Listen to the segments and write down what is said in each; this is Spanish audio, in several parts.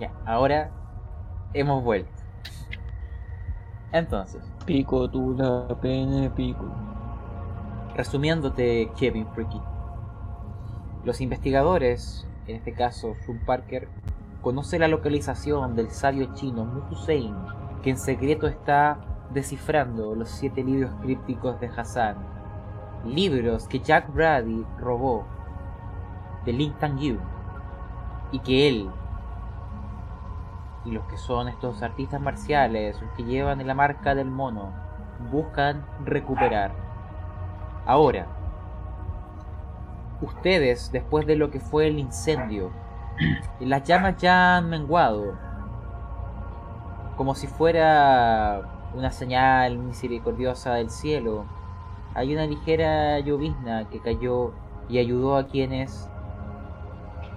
Ya, ahora hemos vuelto. Entonces, Pico tú la pene, pico. resumiéndote, Kevin Freaky. Los investigadores, en este caso Shun Parker, conoce la localización del sabio chino Mu Hussein, que en secreto está descifrando los siete libros crípticos de Hassan. Libros que Jack Brady robó de Lin Tang Yu y que él y los que son estos artistas marciales, los que llevan la marca del mono, buscan recuperar. Ahora, ustedes, después de lo que fue el incendio, las llamas ya han menguado, como si fuera una señal misericordiosa del cielo. Hay una ligera llovizna que cayó y ayudó a quienes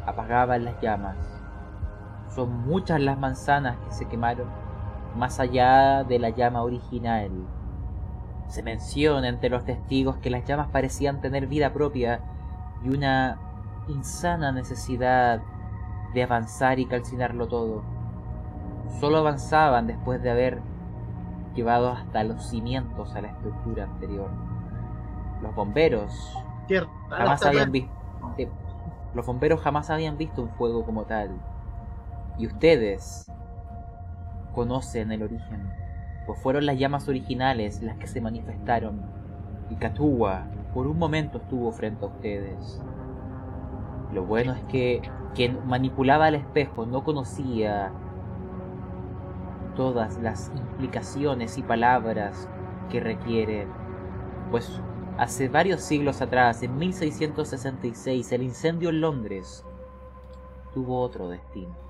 apagaban las llamas. Son muchas las manzanas que se quemaron, más allá de la llama original. Se menciona entre los testigos que las llamas parecían tener vida propia y una insana necesidad de avanzar y calcinarlo todo. Solo avanzaban después de haber llevado hasta los cimientos a la estructura anterior. Los bomberos jamás habían visto. Los bomberos jamás habían visto un fuego como tal. Y ustedes conocen el origen, pues fueron las llamas originales las que se manifestaron. Y Katuwa por un momento estuvo frente a ustedes. Lo bueno es que quien manipulaba el espejo no conocía todas las implicaciones y palabras que requiere, pues hace varios siglos atrás, en 1666, el incendio en Londres tuvo otro destino.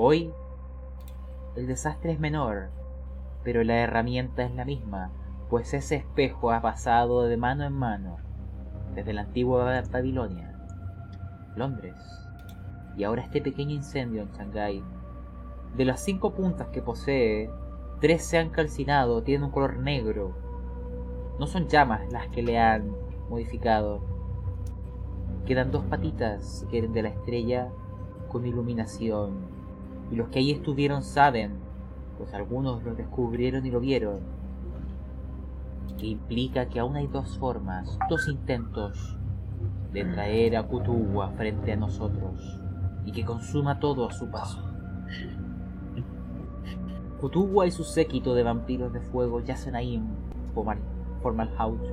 Hoy, el desastre es menor, pero la herramienta es la misma, pues ese espejo ha pasado de mano en mano, desde la antigua Babilonia, Londres, y ahora este pequeño incendio en Shanghái. De las cinco puntas que posee, tres se han calcinado, tienen un color negro. No son llamas las que le han modificado. Quedan dos patitas, si quieren, de la estrella con iluminación. Y los que ahí estuvieron saben, pues algunos lo descubrieron y lo vieron, que implica que aún hay dos formas, dos intentos de traer a Kutuwa frente a nosotros y que consuma todo a su paso. Kutuwa y su séquito de vampiros de fuego yacen ahí en Formal, Formal House,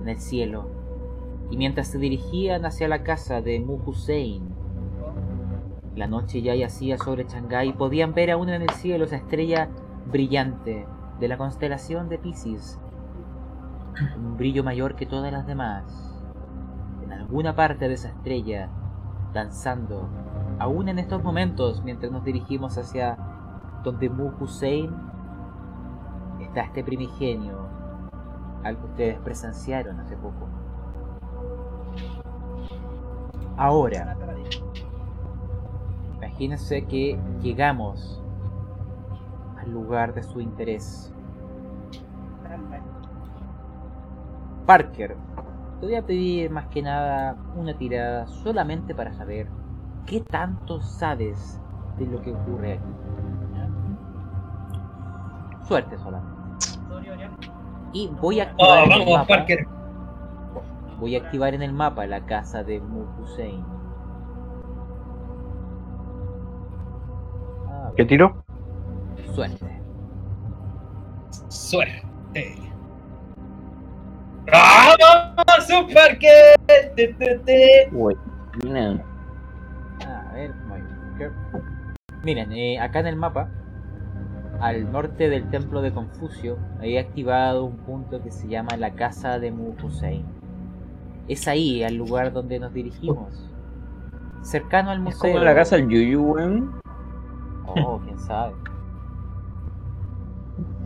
en el cielo, y mientras se dirigían hacia la casa de Mu Hussein, la noche ya yacía sobre Shanghái y podían ver aún en el cielo esa estrella brillante de la constelación de Pisces, un brillo mayor que todas las demás. En alguna parte de esa estrella, danzando, aún en estos momentos, mientras nos dirigimos hacia donde Mu Hussein, está este primigenio, algo que ustedes presenciaron hace poco. Ahora, imagínense que llegamos al lugar de su interés. Parker, te voy a pedir más que nada una tirada solamente para saber qué tanto sabes de lo que ocurre aquí. Suerte solamente. Y voy a activar Oh, en el mapa. Parker. Voy a activar en el mapa la casa de Mu Hussein. ¿Qué tiro? Suerte. Suerte. ¡Vamos, un Parker! Te, te, te. Uy, no. A ver. Miren, eh, acá en el mapa, al norte del templo de Confucio, he activado un punto que se llama la casa de Mu Hussein. Es ahí, al lugar donde nos dirigimos. Cercano al Es museo. como la casa del Yuyu, weón. Oh, quién sabe.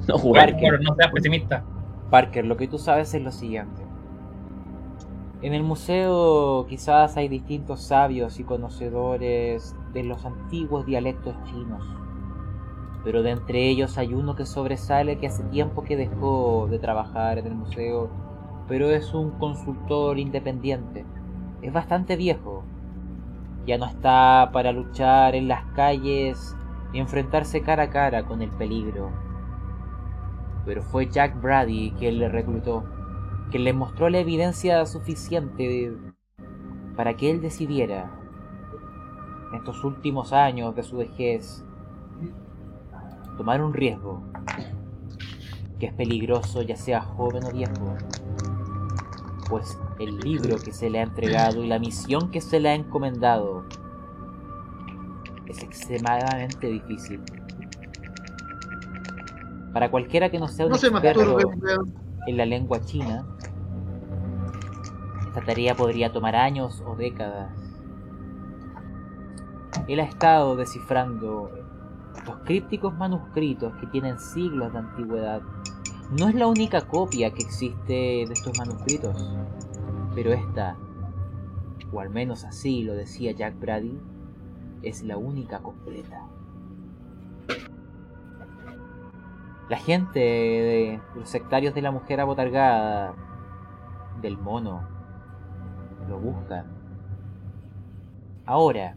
No. Parker, no seas pesimista. Parker, lo que tú sabes es lo siguiente. En el museo quizás hay distintos sabios y conocedores de los antiguos dialectos chinos, pero de entre ellos hay uno que sobresale que hace tiempo que dejó de trabajar en el museo, pero es un consultor independiente. Es bastante viejo Ya no está para luchar en las calles ni enfrentarse cara a cara con el peligro. Pero fue Jack Brady quien le reclutó, quien le mostró la evidencia suficiente para que él decidiera, en estos últimos años de su vejez, tomar un riesgo que es peligroso ya sea joven o viejo. Pues el libro que se le ha entregado y la misión que se le ha encomendado es extremadamente difícil. Para cualquiera que no sea un No se experto en la lengua china, esta tarea podría tomar años o décadas. Él ha estado descifrando los crípticos manuscritos que tienen siglos de antigüedad. No es la única copia que existe de estos manuscritos, pero esta, o al menos así lo decía Jack Brady, es la única completa. La gente de los sectarios de la mujer abotargada, del mono, lo buscan. Ahora,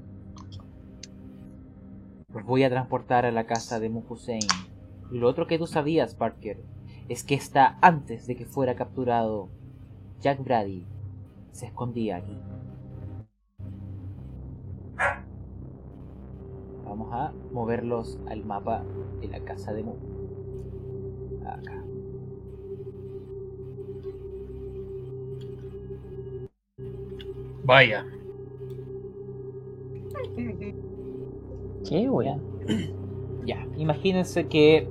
los voy a transportar a la casa de Mu Hussein. Y lo otro que tú sabías, Parker, es que está antes de que fuera capturado. Jack Brady se escondía aquí. Vamos a moverlos al mapa de la casa de Mu. Acá. Vaya. ¿Qué, weón? Ya, imagínense que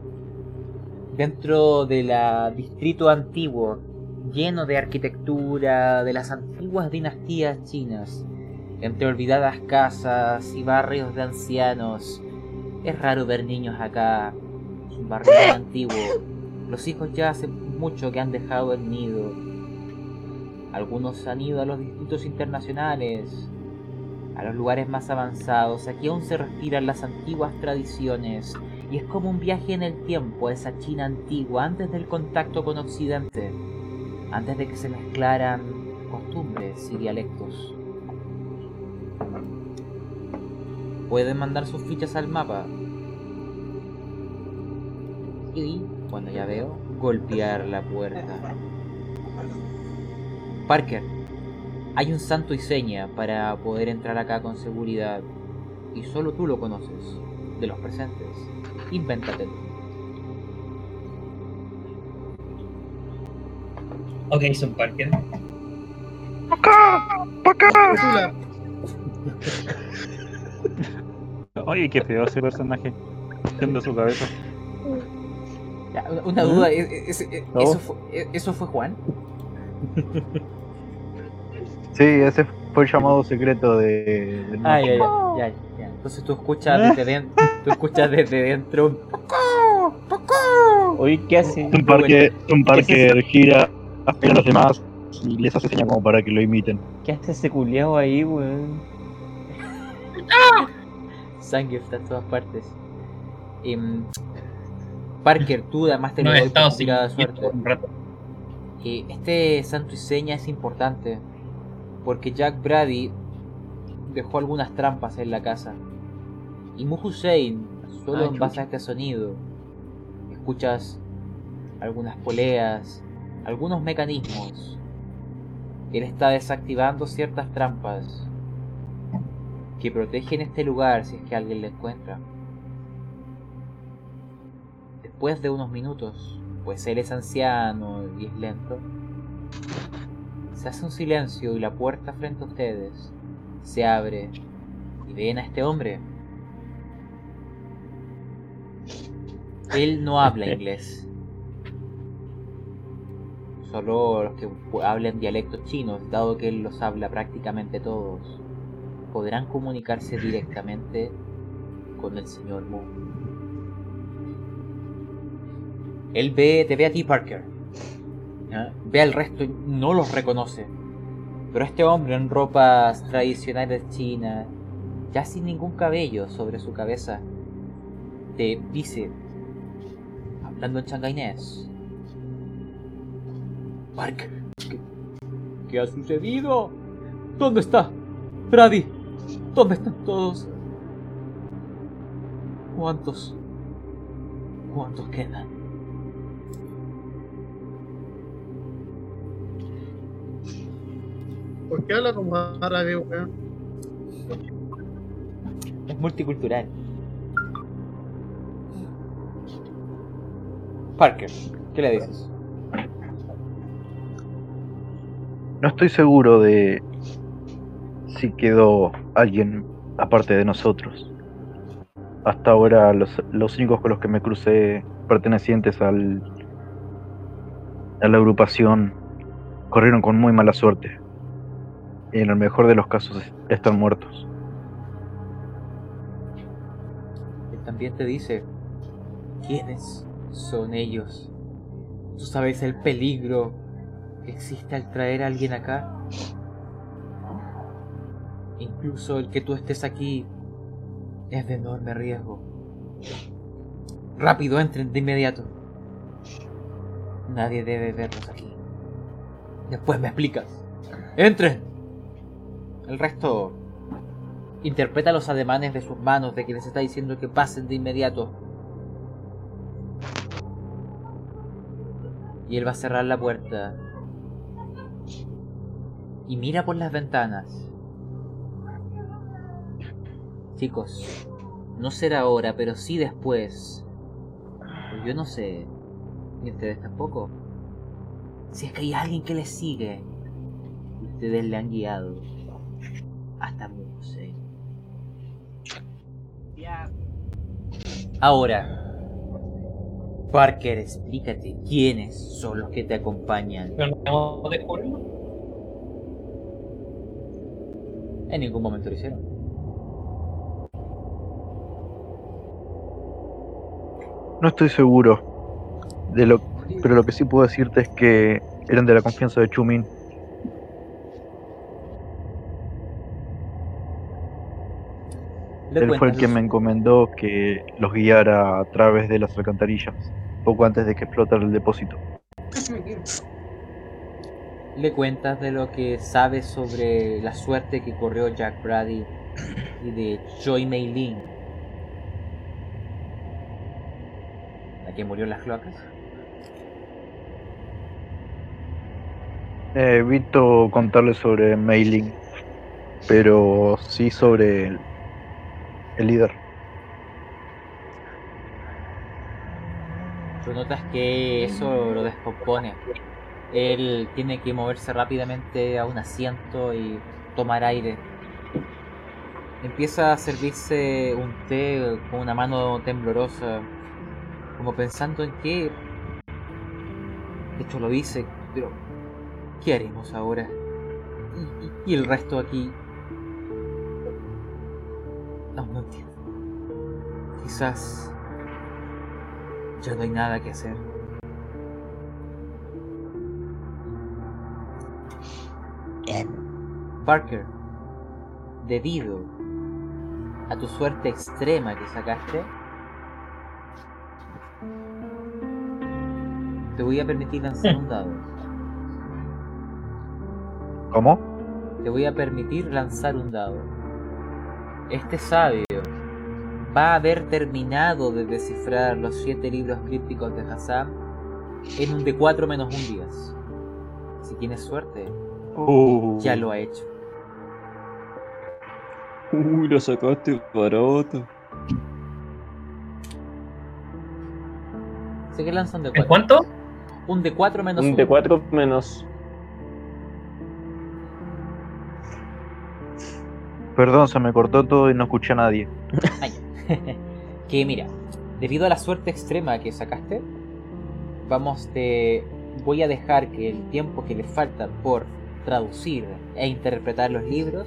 dentro del distrito antiguo, lleno de arquitectura de las antiguas dinastías chinas, entre olvidadas casas y barrios de ancianos, es raro ver niños acá. Es un barrio muy antiguo. Los hijos ya hace mucho que han dejado el nido. Algunos han ido a los distritos internacionales, a los lugares más avanzados. Aquí aún se respiran las antiguas tradiciones y es como un viaje en el tiempo a esa China antigua antes del contacto con Occidente, antes de que se mezclaran costumbres y dialectos. Pueden mandar sus fichas al mapa. Y, cuando ya veo, golpear la puerta. Parker, hay un santo y seña para poder entrar acá con seguridad. Y solo tú lo conoces, de los presentes. Invéntatelo. Ok, son Parker. Zula, Oye, qué feo ese personaje. Siendo su cabeza. Ya, una, duda, ¿e- e- e- ¿No? ¿eso, fue, ¿eso fue Juan? Sí, ese fue el llamado secreto de, del Ah, ya, ya, ya, ya. Entonces tú escuchas desde dentro, tú escuchas desde dentro un Oye, ¿qué hace? Un parque, un ¿Qué es parque gira a los demás y les hace señas como para que lo imiten. ¿Qué hace ese culiao ahí, weón? Sangre está en todas partes. Em, Parker, tú además te lo No he doy de suerte. un rato. Eh, este santo y seña es importante porque Jack Brady dejó algunas trampas en la casa. Y Mu Hussein, solo Ah, en base a este sonido, escuchas algunas poleas, algunos mecanismos. Él está desactivando ciertas trampas que protegen este lugar si es que alguien lo encuentra. Después de unos minutos, pues él es anciano y es lento, se hace un silencio y la puerta frente a ustedes se abre y ven a este hombre. Él no habla inglés. Solo los que hablen dialectos chinos, dado que él los habla prácticamente todos, podrán comunicarse directamente con el señor Mu. Él ve, te ve a ti, Parker. Ve al resto y no los reconoce. Pero este hombre en ropas tradicionales chinas, ya sin ningún cabello sobre su cabeza, te dice, hablando en changainés, Parker, ¿qué, ha sucedido? ¿Dónde está? Brady, ¿Dónde están todos? ¿Cuántos? ¿Cuántos quedan? ¿Por qué habla como árabe, weón? Es multicultural. Parker, ¿qué le dices? No estoy seguro de si quedó alguien aparte de nosotros. Hasta ahora los, los únicos con los que me crucé pertenecientes al, a la agrupación corrieron con muy mala suerte. Y en el mejor de los casos es- están muertos. También te dice quiénes son ellos. ¿Tú sabes el peligro que existe al traer a alguien acá? Incluso el que tú estés aquí es de enorme riesgo. Rápido, entren de inmediato. Nadie debe verlos aquí. Después me explicas. ¡Entren! El resto interpreta los ademanes de sus manos de que les está diciendo que pasen de inmediato. Y él va a cerrar la puerta. Y mira por las ventanas. Chicos, no será ahora, pero sí después. Pues yo no sé. Ni ustedes tampoco. Si es que hay alguien que les sigue. y Ustedes le han guiado. Hasta Muse. Ahora. Parker, explícate quiénes son los que te acompañan. Pero no descubrimos. En ningún momento lo hicieron. No estoy seguro de lo, pero lo que sí puedo decirte es que eran de la confianza de Chumin. Le Él fue el los- me encomendó que los guiara a través de las alcantarillas, poco antes de que explotara el depósito. le cuentas de lo que sabes sobre la suerte que corrió Jack Brady y de Joy Mei Lin. La que murió en las cloacas. He evito contarle sobre Mailing, pero sí sobre el, el líder. Tú notas que eso lo descompone. Él tiene que moverse rápidamente a un asiento y tomar aire. Empieza a servirse un té con una mano temblorosa, como pensando en qué. Hecho lo dice, pero ¿qué haremos ahora? ¿Y, y- y el resto aquí? Aún no entiendo. Quizás ya no hay nada que hacer. Parker, debido a tu suerte extrema que sacaste, te voy a permitir lanzar un dado. ¿Cómo? Te voy a permitir lanzar un dado. Este sabio va a haber terminado de descifrar los siete libros crípticos de Hassan en un D4 menos un 10. Si tienes suerte, Uh, ya lo ha hecho. Uy, lo sacaste barato. Sé que ¿En D4. cuánto? Un D4 menos Un un de 4 menos. Perdón, se me cortó todo y no escuché a nadie. Que mira, debido a la suerte extrema que sacaste, vamos te voy a dejar que el tiempo que le falta por traducir e interpretar los libros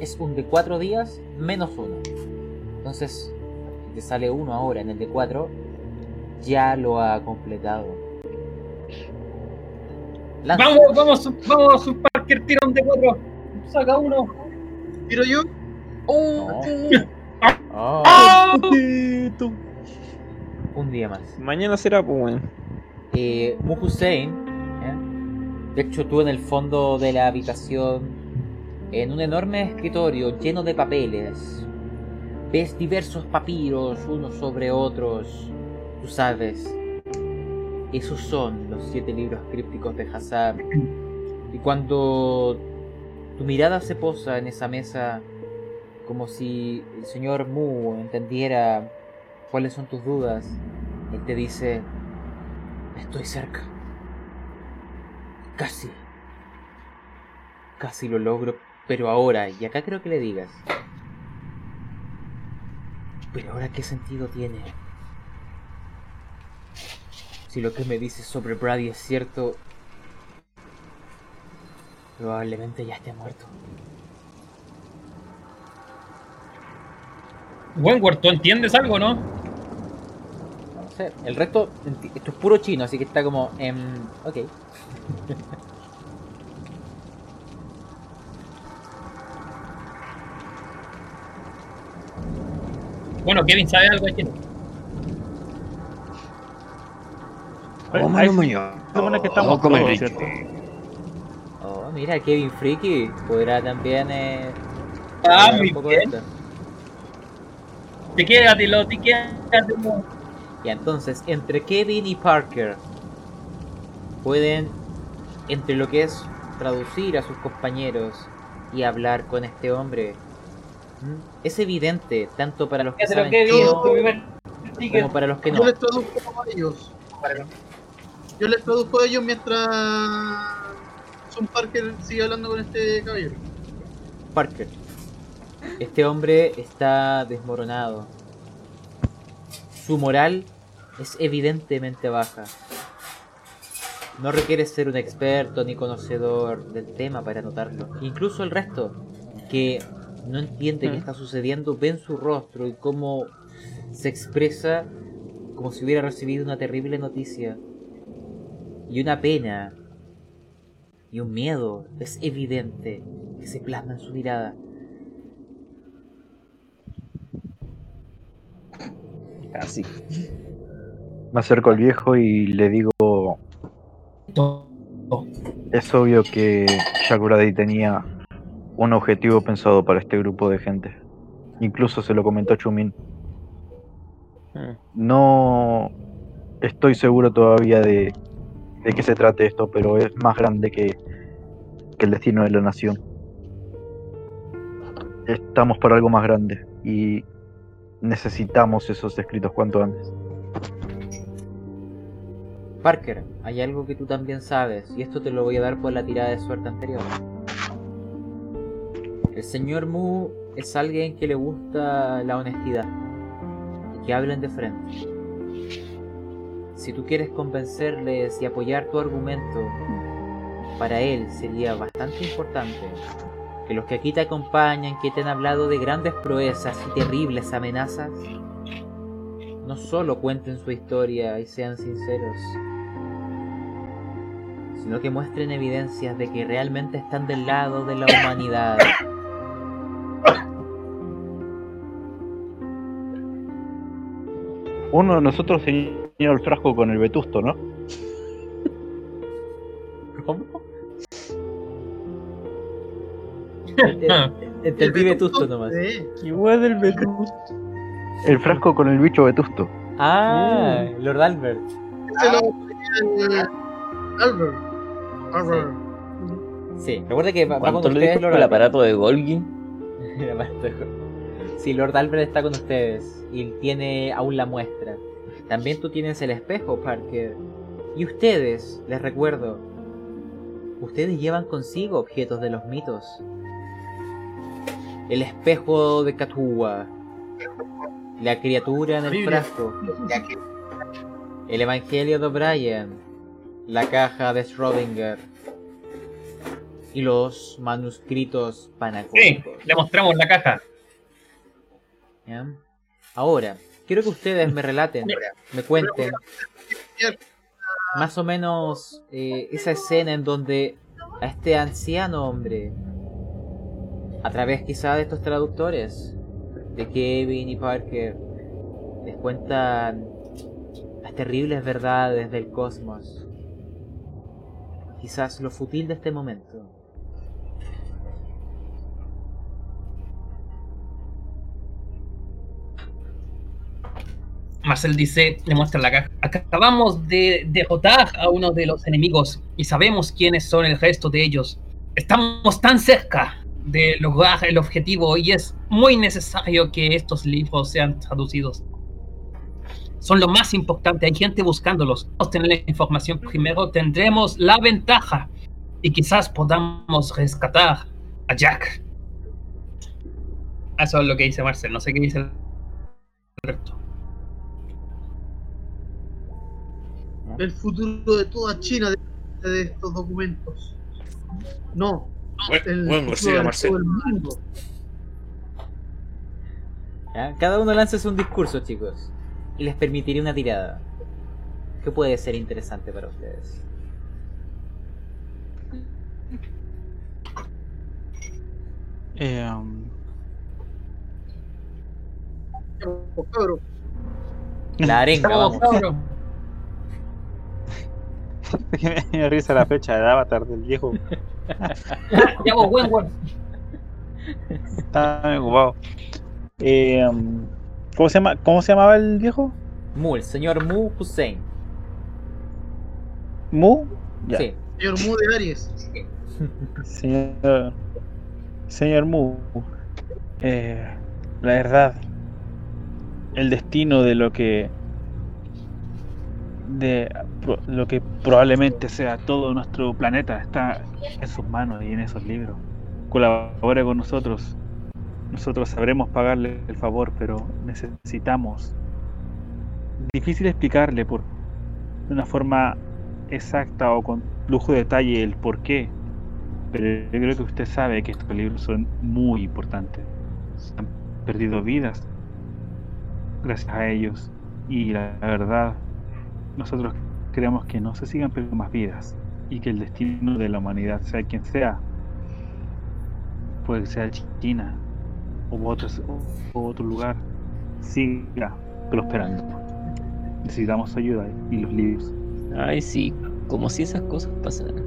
es un de 4 días menos uno. Entonces, si te sale uno ahora en el de 4, ya lo ha completado. Lanza. Vamos, vamos, su- vamos, su Parker, tira un de cuatro. Saca uno. Tiro yo. Oh. Oh, ¡Ah! un día más. Mañana será, pues, weón. eh, Muhussein, ¿eh? de hecho tú en el fondo de la habitación En un enorme escritorio lleno de papeles, ves diversos papiros unos sobre otros. Tú sabes, esos son los siete libros crípticos de Hazard. Y cuando tu mirada se posa en esa mesa, como si el señor Mu entendiera cuáles son tus dudas, él te dice, estoy cerca. Casi. Casi lo logro, pero ahora, y acá creo que le digas. Pero ahora, ¿qué sentido tiene? Si lo que me dices sobre Brady es cierto, probablemente ya esté muerto. Wentworth, ¿tú entiendes algo, no? No sé, el resto, esto es puro chino, así que está como, em, ok. Bueno, Kevin sabe algo de chino. Ahí- Oh, mano, supone que estamos Oh, todos. Oh, mira, Kevin Freaky podrá también eh, Ah, esto. Te quédatelo, te quédatelo. Y entonces, entre Kevin y Parker, pueden, entre lo que es traducir a sus compañeros y hablar con este hombre. Es evidente, tanto para los que saben primer ticket. como para los que no. Yo les traduzco a ellos. Yo les traduzco a ellos mientras Son Parker sigue hablando con este caballero. Parker. Este hombre está desmoronado. Su moral es evidentemente baja. No requiere ser un experto ni conocedor del tema para notarlo. Incluso el resto, que no entiende qué está sucediendo, ven su rostro y cómo se expresa como si hubiera recibido una terrible noticia. Y una pena y un miedo es evidente que se plasma en su mirada. Casi. Me acerco al viejo y le digo, es obvio que Brady tenía un objetivo pensado para este grupo de gente. Incluso se lo comentó Chumin. Hmm. No estoy seguro todavía de, de qué se trate esto, pero es más grande que, el destino de la nación. Estamos para algo más grande y necesitamos esos escritos cuanto antes. Parker, hay algo que tú también sabes, y esto te lo voy a dar por la tirada de suerte anterior. El señor Mu es alguien que le gusta la honestidad y que hablen de frente. Si tú quieres convencerles y apoyar tu argumento, para él sería bastante importante que los que aquí te acompañan, que te han hablado de grandes proezas y terribles amenazas, no solo cuenten su historia y sean sinceros, sino que muestren evidencias de que realmente están del lado de la humanidad. Uno de nosotros el frasco con el vetusto, ¿no? ¿Cómo? Ent- Entendí vetusto nomás. Sí. Igual del Betú. El frasco con el bicho vetusto. Ah, Lord Albert. El Albert. Albert. Sí, recuerda que va, con ¿Cuánto le ustedes dijo Lord el Albert. aparato de Golgi? El aparato de- Sí, Lord Albert está con ustedes y tiene aún la muestra. También tú tienes el espejo, Parker. Y ustedes, les recuerdo, ustedes llevan consigo objetos de los mitos. El espejo de Katua, la criatura en el frasco, el Evangelio de O'Brien, la caja de Schrödinger y los manuscritos Sí, panacólicos. le mostramos la caja. ¿Ya? Ahora, quiero que ustedes me relaten, me cuenten más o menos eh, esa escena en donde a este anciano hombre, a través quizá de estos traductores, de Kevin y Parker, les cuentan las terribles verdades del cosmos. Quizás lo fútil de este momento. Marcel dice, le muestra la caja. Acabamos de derrotar a uno de los enemigos y sabemos quiénes son el resto de ellos. Estamos tan cerca de lograr el objetivo y es muy necesario que estos libros sean traducidos. Son lo más importante, hay gente buscándolos. Vamos a tener la información primero, tendremos la ventaja y quizás podamos rescatar a Jack. Eso es lo que dice Marcel, no sé qué dice El futuro de toda China depende de estos documentos. No. Buen, El buen futuro de Marcel. todo el mundo. ¿Ya? Cada uno lanza un discurso, chicos. Y les permitiré una tirada. Que puede ser interesante para ustedes. Eh, um, cabrón, La arenga, Vamos. me risa la fecha del avatar del viejo. Ya vos, Wentworth. Está muy ocupado. Eh, um, ¿cómo, se llama, ¿Cómo se llamaba el viejo? Mu, el señor Mu Hussein. ¿Mu? Ya. Sí. Señor Mu de Aries. Señor, señor Mu, eh, la verdad, el destino de lo que de lo que probablemente sea todo nuestro planeta está en sus manos y en esos libros. Colabore con nosotros. Nosotros sabremos pagarle el favor, pero necesitamos. Difícil explicarle por de una forma exacta o con lujo de detalle el por qué. Pero yo creo que usted sabe que estos libros son muy importantes. Han perdido vidas gracias a ellos. Y la, la verdad, nosotros queremos que no se sigan perdiendo más vidas. Y que el destino de la humanidad, sea quien sea, puede que sea China u otros, u otro lugar, siga prosperando. Necesitamos ayuda y los libros. Ay, sí, como si esas cosas pasaran.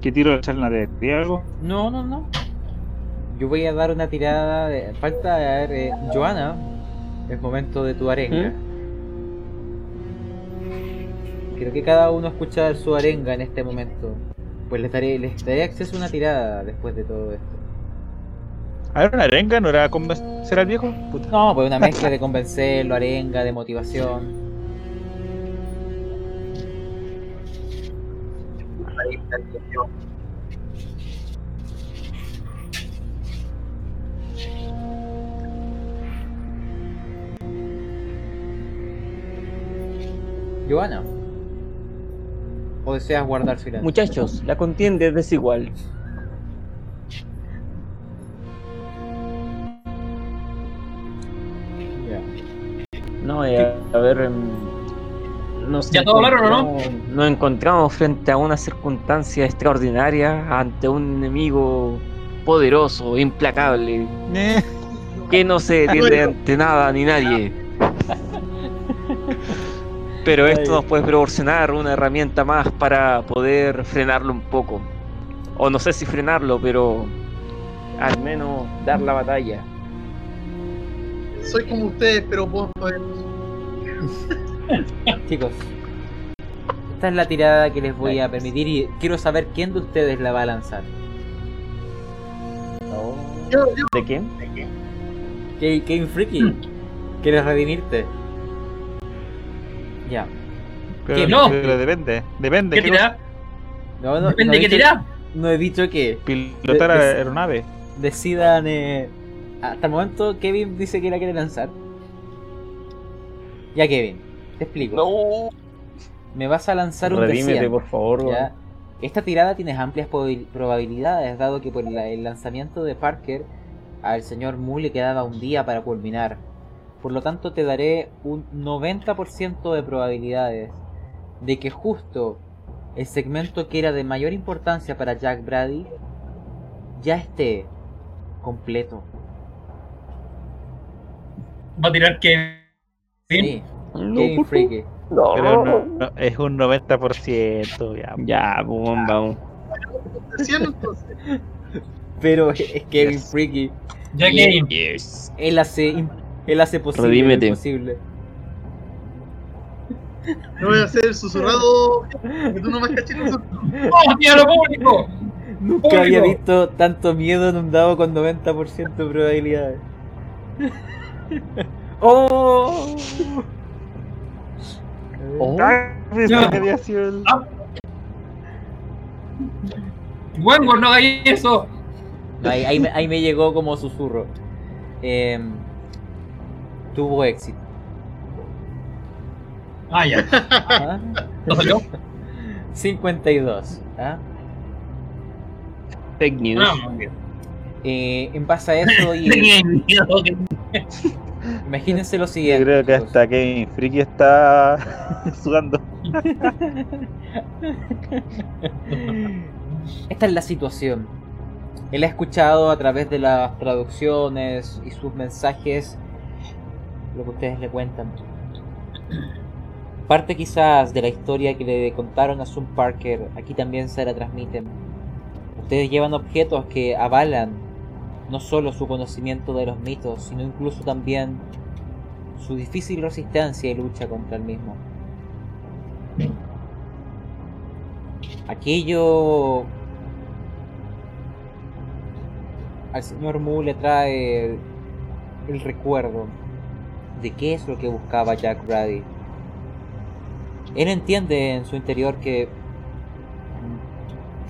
¿Qué tiro de echarle de ¿Tiene algo? No, no, no. Yo voy a dar una tirada de. Falta a ver, eh, Joana. Es momento de tu arenga. Creo que cada uno escucha su arenga en este momento. Pues les daré, les daré acceso a una tirada después de todo esto. A ver, una arenga, ¿no era convencer al viejo? Puta. No, pues una mezcla de convencerlo, arenga, de motivación. Joana. ¿O deseas guardar silencio? Muchachos, la contienda es desigual. Ya. No, eh, a ver. em, Nos ¿Ya todo hablaron o no? encontramos- Nos encontramos frente a una circunstancia extraordinaria ante un enemigo poderoso, implacable, Eh, que no se detiene ante nada ni nadie. Pero esto nos puede proporcionar una herramienta más para poder frenarlo un poco. O no sé si frenarlo, pero al menos dar la batalla. Soy como ustedes, pero puedo. Chicos, esta es la tirada que les voy a permitir y quiero saber quién de ustedes la va a lanzar. Yo, ¿De quién? Ke- Kevin Freaky, ¿quieres redimirte? Ya. pero, no. pero depende, depende. ¿Qué ¿qué tira? No, no, Depende no qué dicho- tira. No he dicho que? Pilotar De- aeronave. decidan. eh, hasta el momento, Kevin dice que la quiere lanzar. Ya, Kevin, te explico. No. Me vas a lanzar un de Redímete, 100, por favor. ¿ya? Esta tirada tienes amplias probabil- probabilidades, dado que por la- el lanzamiento de Parker al señor Moore le quedaba un día para culminar. Por lo tanto, te daré un 90% de probabilidades de que justo el segmento que era de mayor importancia para Jack Brady ya esté completo. Va a tirar que. Sí, No, Freaky. favor. Pero no, no, es un 90%. Ya. Ya, pues, vamos. Pero es Kevin Freaky. Ya Kevin. Yes. Él hace, Él hace posible lo Redímete. imposible. No voy a hacer susurrado. Que tú no me caches el susurrado. ¡Oh, diablo público! Nunca Público. había visto tanto miedo en un dado con 90% de probabilidades. ¡Oh! Oh. Ah, sido el- Bueno, no hagáis eso. Ahí, ahí me, ahí me llegó como susurro. Em, tuvo éxito. Ah, ya. ¿ah? ¿No salió? 52. ¿ah? Fake news. Ah. Eh, en base a eso, y imagínense lo Yo siguiente. creo que hasta Kevin Friki está sudando. Esta es la situación. Él ha escuchado a través de las traducciones y sus mensajes lo que ustedes le cuentan. Parte quizás de la historia que le contaron a Sun Parker, aquí también se la transmiten. Ustedes llevan objetos que avalan no solo su conocimiento de los mitos, sino incluso también su difícil resistencia y lucha contra el mismo. Aquello al señor Mu le trae el recuerdo de qué es lo que buscaba Jack Brady. Él entiende en su interior que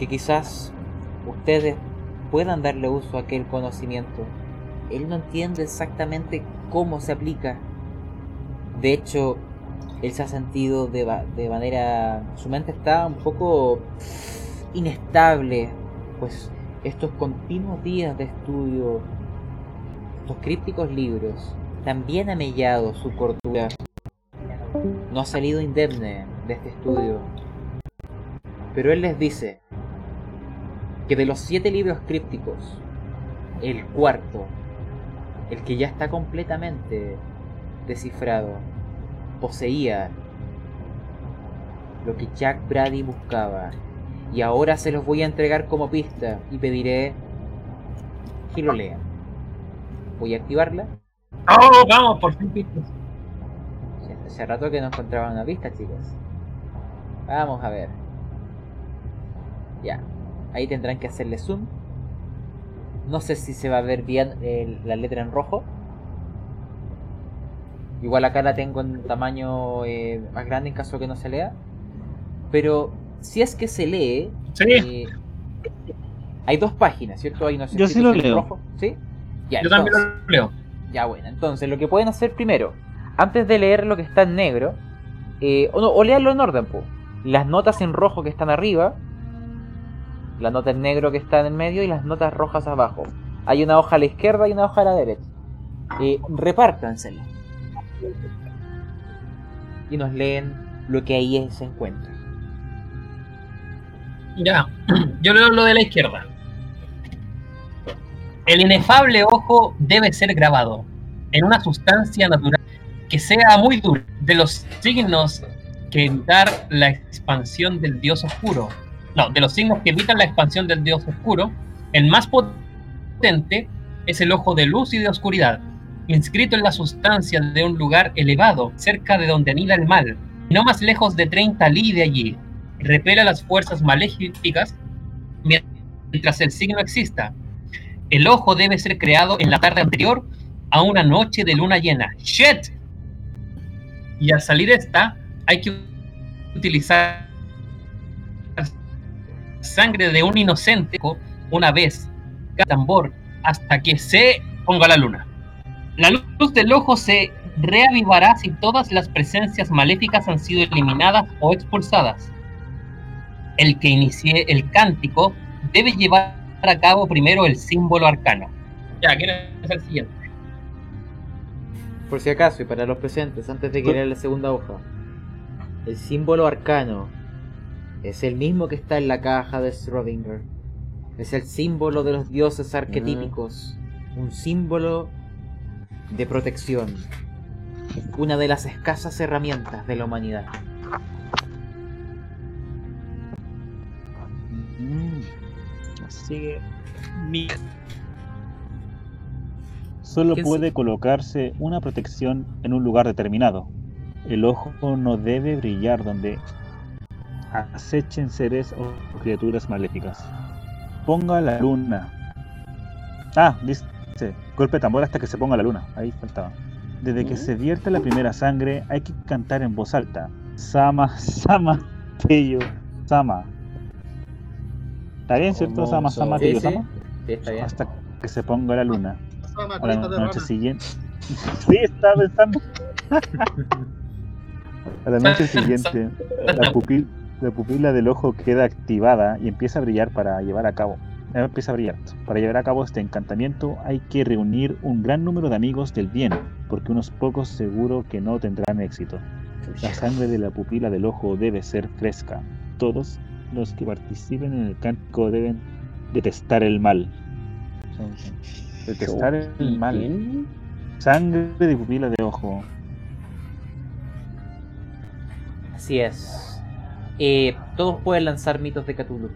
que quizás ustedes puedan darle uso a aquel conocimiento. Él no entiende exactamente cómo se aplica. De hecho, él se ha sentido de, de manera... Su mente está un poco inestable, pues estos continuos días de estudio, estos crípticos libros, también ha mellado su cordura. No ha salido indemne de este estudio. Pero él les dice que de los siete libros crípticos, el cuarto, el que ya está completamente descifrado, poseía lo que Jack Brady buscaba. Y ahora se los voy a entregar como pista y pediré que lo lean. Voy a activarla. ¡Oh, vamos, por fin pistas! Hace rato que no encontraba una pista, chicos. Vamos a ver. Ya. Ahí tendrán que hacerle zoom. No sé si se va a ver bien el- la letra en rojo. Igual acá la tengo en tamaño eh, más grande en caso que no se lea. Pero si es que se lee, Sí, eh, hay dos páginas, ¿cierto? Hay unos Yo sí lo leo. rojo, ¿Sí? Ya, yo también lo leo. Ya bueno, entonces lo que pueden hacer primero, antes de leer lo que está en negro, eh, o, no, o leerlo en orden, po. las notas en rojo que están arriba, la nota en negro que está en el medio y las notas rojas abajo. Hay una hoja a la izquierda y una hoja a la derecha. Eh, repártansela. Y nos leen lo que ahí se encuentra. Ya, yo leo lo de la izquierda. El inefable ojo debe ser grabado en una sustancia natural que sea muy dura, de los signos que evitar la expansión del dios oscuro. No, de los signos que evitan la expansión del dios oscuro, el más potente es el ojo de luz y de oscuridad, inscrito en la sustancia de un lugar elevado, cerca de donde anida el mal, no más lejos de 30 li de allí repela las fuerzas maléficas mientras el signo exista. El ojo debe ser creado en la tarde anterior a una noche de luna llena. ¡Shit! Y al salir esta, hay que utilizar sangre de un inocente una vez cada tambor hasta que se ponga la luna. La luz del ojo se reavivará si todas las presencias maléficas han sido eliminadas o expulsadas el que inicie el cántico debe llevar a cabo primero el símbolo arcano. Ya, ¿quién es el siguiente? Por si acaso, y para los presentes, antes de que lea la segunda hoja. El símbolo arcano es el mismo que está en la caja de Schrödinger. Es el símbolo de los dioses arquetípicos. Un símbolo de protección. Una de las escasas herramientas de la humanidad. Así que. Mi... Solo ¿Quién puede se- colocarse una protección en un lugar determinado. El ojo no debe brillar donde acechen seres o criaturas maléficas. Ponga la luna. Ah, dice, golpe de tambor hasta que se ponga la luna. Ahí faltaba. Desde que se vierta la primera sangre hay que cantar en voz alta. Sama, Sama, Teyo, Sama. ¿Está bien, cierto? Sama, Sama, Sí, sí. Sí, está bien. Hasta que se ponga la luna. Sama, la noche siguiente. Sí, estaba pensando. A la noche siguiente, la pupila, la pupila del ojo queda activada y empieza a brillar para llevar a cabo. eh, Empieza a brillar. Para llevar a cabo este encantamiento hay que reunir un gran número de amigos del bien, porque unos pocos seguro que no tendrán éxito. La sangre de la pupila del ojo debe ser fresca. Todos los que participen en el cántico deben detestar el mal. Detestar el mal. Sangre de pupila de ojo. Así es. Eh, todos pueden lanzar mitos de Cthulhu.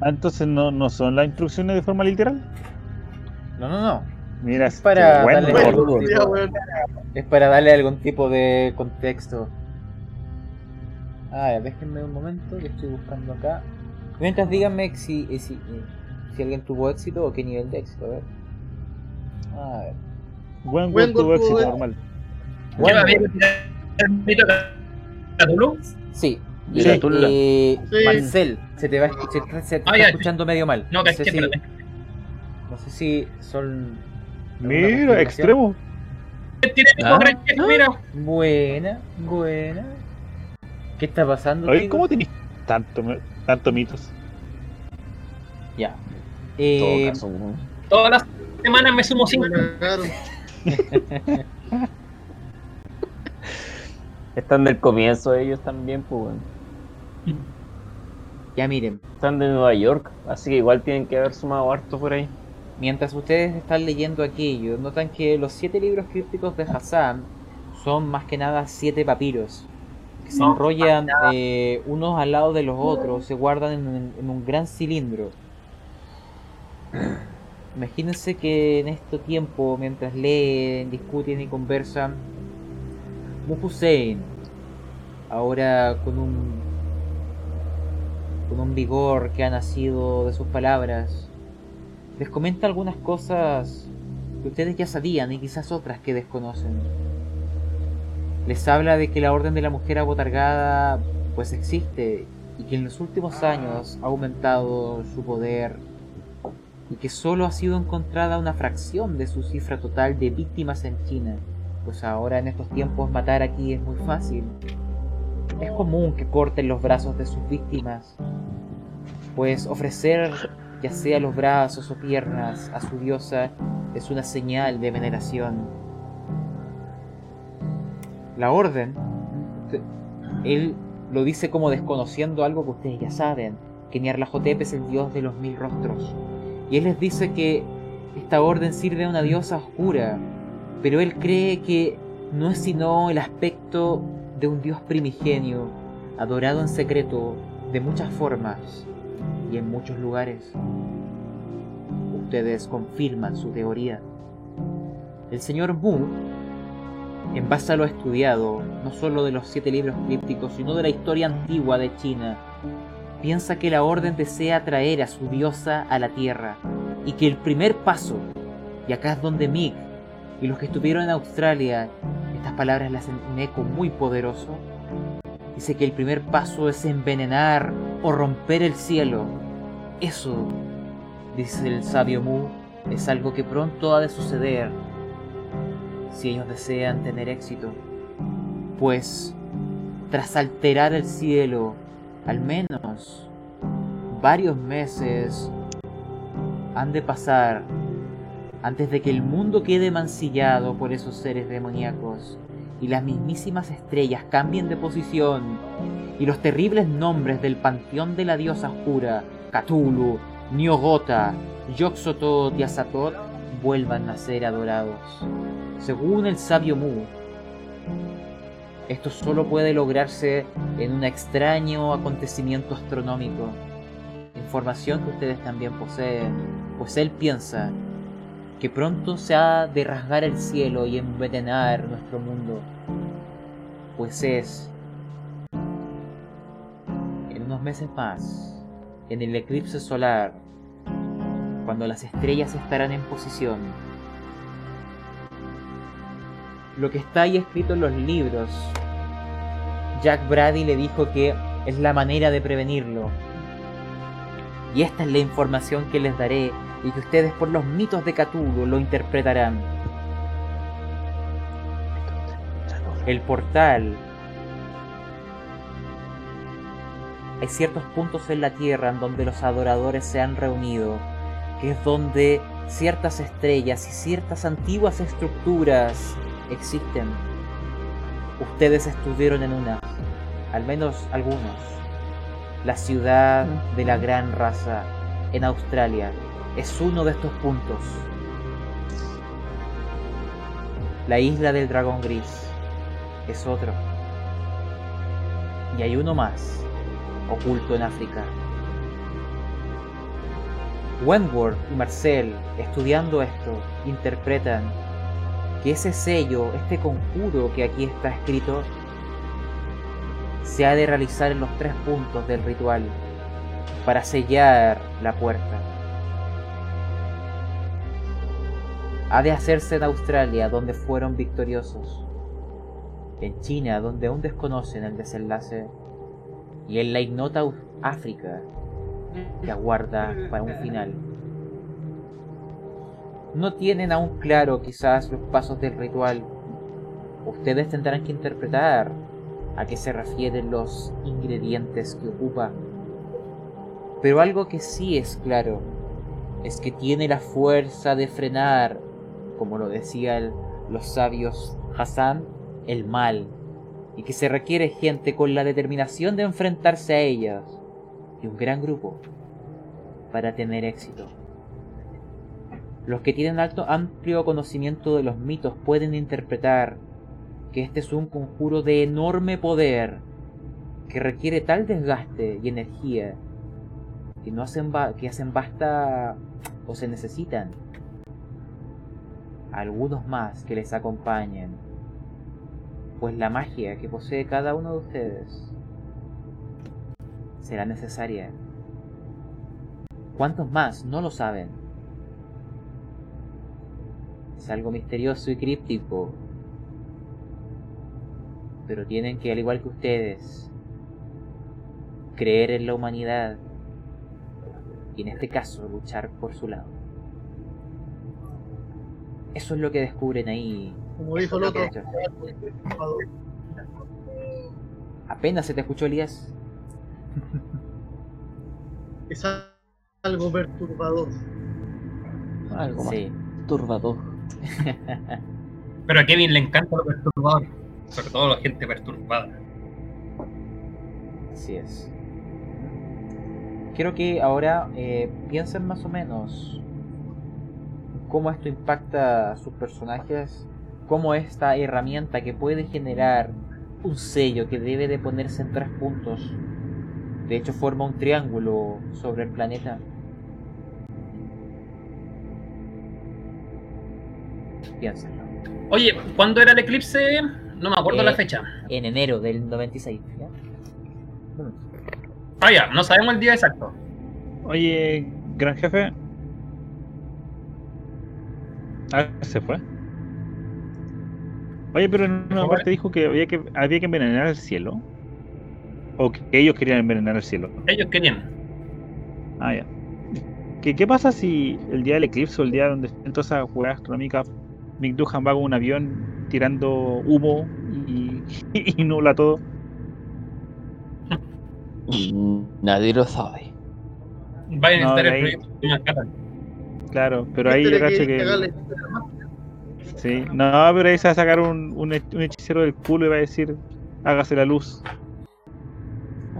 Ah, entonces no, no son las instrucciones de forma literal. No, no, no. Mira, Es para buen darle algún tipo-. Es para darle algún tipo de contexto. A ver, déjenme un momento que estoy buscando acá. Mientras díganme si, eh, si, eh, si alguien tuvo éxito o qué nivel de éxito. A ver. A ver. Buen Buen tuvo éxito eh. normal. Bueno, sí. Y eh, Sí. Marcel, se te va se, te- se te Ah, está ya. escuchando medio mal. No, no, sé si, no sé si son. Mira, extremo. Tiene Ah. mira. Buena, buena. ¿Qué está pasando? Oye? ¿cómo tenés tanto, tanto mitos? Ya. En todo Eh, caso, weón. Todas las semanas me sumo cinco. Están del comienzo ellos también, pues, ya miren, Están de Nueva York, así que igual tienen que haber sumado harto por ahí. Mientras ustedes están leyendo aquello, notan que los siete libros crípticos de Hassan son más que nada siete papiros. Que se No, enrollan eh, unos al lado de los otros, se guardan en, un- en un gran cilindro. Imagínense que en este tiempo, mientras leen, discuten y conversan, Hussein, ahora con un con un vigor que ha nacido de sus palabras, les comenta algunas cosas que ustedes ya sabían y quizás otras que desconocen. Les habla de que la Orden de la Mujer Abotargada pues existe y que en los últimos años ha aumentado su poder y que solo ha sido encontrada una fracción de su cifra total de víctimas en China, pues ahora en estos tiempos matar aquí es muy fácil. Es común que corten los brazos de sus víctimas, pues ofrecer ya sea los brazos o piernas a su diosa es una señal de veneración. La orden, él lo dice como desconociendo algo que ustedes ya saben, que Nyarlathotep es el dios de los mil rostros. Y él les dice que esta orden sirve a una diosa oscura, pero él cree que no es sino el aspecto de un dios primigenio, adorado en secreto de muchas formas y en muchos lugares. Ustedes confirman su teoría. El señor Mu, en base a lo estudiado, no solo de los siete libros crípticos, sino de la historia antigua de China, piensa que la orden desea traer a su diosa a la tierra y que el primer paso, y acá es donde Mick y los que estuvieron en Australia, estas palabras le hacen un muy poderoso, dice que el primer paso es envenenar o romper el cielo. Eso, dice el sabio Mu, es algo que pronto ha de suceder si ellos desean tener éxito. Pues, tras alterar el cielo, al menos varios meses han de pasar antes de que el mundo quede mancillado por esos seres demoníacos y las mismísimas estrellas cambien de posición y los terribles nombres del panteón de la diosa oscura, Cthulhu, Niogota, Yoxotot y Azatoth vuelvan a ser adorados. Según el sabio Mu, Esto solo puede lograrse en un extraño acontecimiento astronómico. Información que ustedes también poseen, pues él piensa que pronto se ha de rasgar el cielo y envenenar nuestro mundo. Pues es en unos meses más, en el eclipse solar, cuando las estrellas estarán en posición. Lo que está ahí escrito en los libros, Jack Brady le dijo que es la manera de prevenirlo. Y esta es la información que les daré y que ustedes por los mitos de Cthulhu lo interpretarán. El portal. Hay ciertos puntos en la Tierra en donde los adoradores se han reunido, que es donde ciertas estrellas y ciertas antiguas estructuras existen. Ustedes estuvieron en una, al menos algunos. La ciudad de la gran raza en Australia es uno de estos puntos. La isla del dragón gris es otro. Y hay uno más, oculto en África. Wentworth y Marcel, estudiando esto, interpretan que ese sello, este conjuro que aquí está escrito, se ha de realizar en los tres puntos del ritual para sellar la puerta. Ha de hacerse en Australia, donde fueron victoriosos, en China, donde aún desconocen el desenlace, y en la ignota África, que aguarda para un final. No tienen aún claro quizás los pasos del ritual. Ustedes tendrán que interpretar a qué se refieren los ingredientes que ocupa. Pero algo que sí es claro es que tiene la fuerza de frenar, como lo decían los sabios Hassan, el mal, y que se requiere gente con la determinación de enfrentarse a ellas y un gran grupo para tener éxito. Los que tienen alto, amplio conocimiento de los mitos pueden interpretar que este es un conjuro de enorme poder que requiere tal desgaste y energía que no hacen, que hacen basta o se necesitan algunos más que les acompañen, pues la magia que posee cada uno de ustedes será necesaria. ¿Cuántos más no lo saben? Es algo misterioso y críptico, pero tienen que, al igual que ustedes, creer en la humanidad y en este caso luchar por su lado. Eso es lo que descubren ahí. Como dijo el otro. Apenas se te escuchó, Elías. Es algo perturbador. Algo más Sí. turbador. Pero a Kevin le encanta lo perturbador. Sobre todo la gente perturbada. Así es. Quiero que ahora eh, piensen más o menos cómo esto impacta a sus personajes, cómo esta herramienta que puede generar un sello que debe de ponerse en tres puntos, de hecho forma un triángulo sobre el planeta. Piénsenlo. Oye, ¿cuándo era el eclipse? No me acuerdo Eh, la fecha. En enero del 96. ¿ya? Ah, ya, no sabemos el día exacto. Oye, gran jefe. Ah, se fue. Oye, pero en una parte dijo que había que había que envenenar el cielo. O que ellos querían envenenar el cielo. Ellos querían. Ah, ya. ¿Qué, qué pasa si el día del eclipse o el día donde estén todas esas jugadas astronómicas, Mick Duhan va con un avión tirando humo y, y nubla todo? Nadie lo sabe. Vayan a No, estar de el proyecto de. Claro, pero ahí Este yo le cacho que. Sí, no, pero ahí se va a sacar un, un, un hechicero del culo y va a decir: hágase la luz.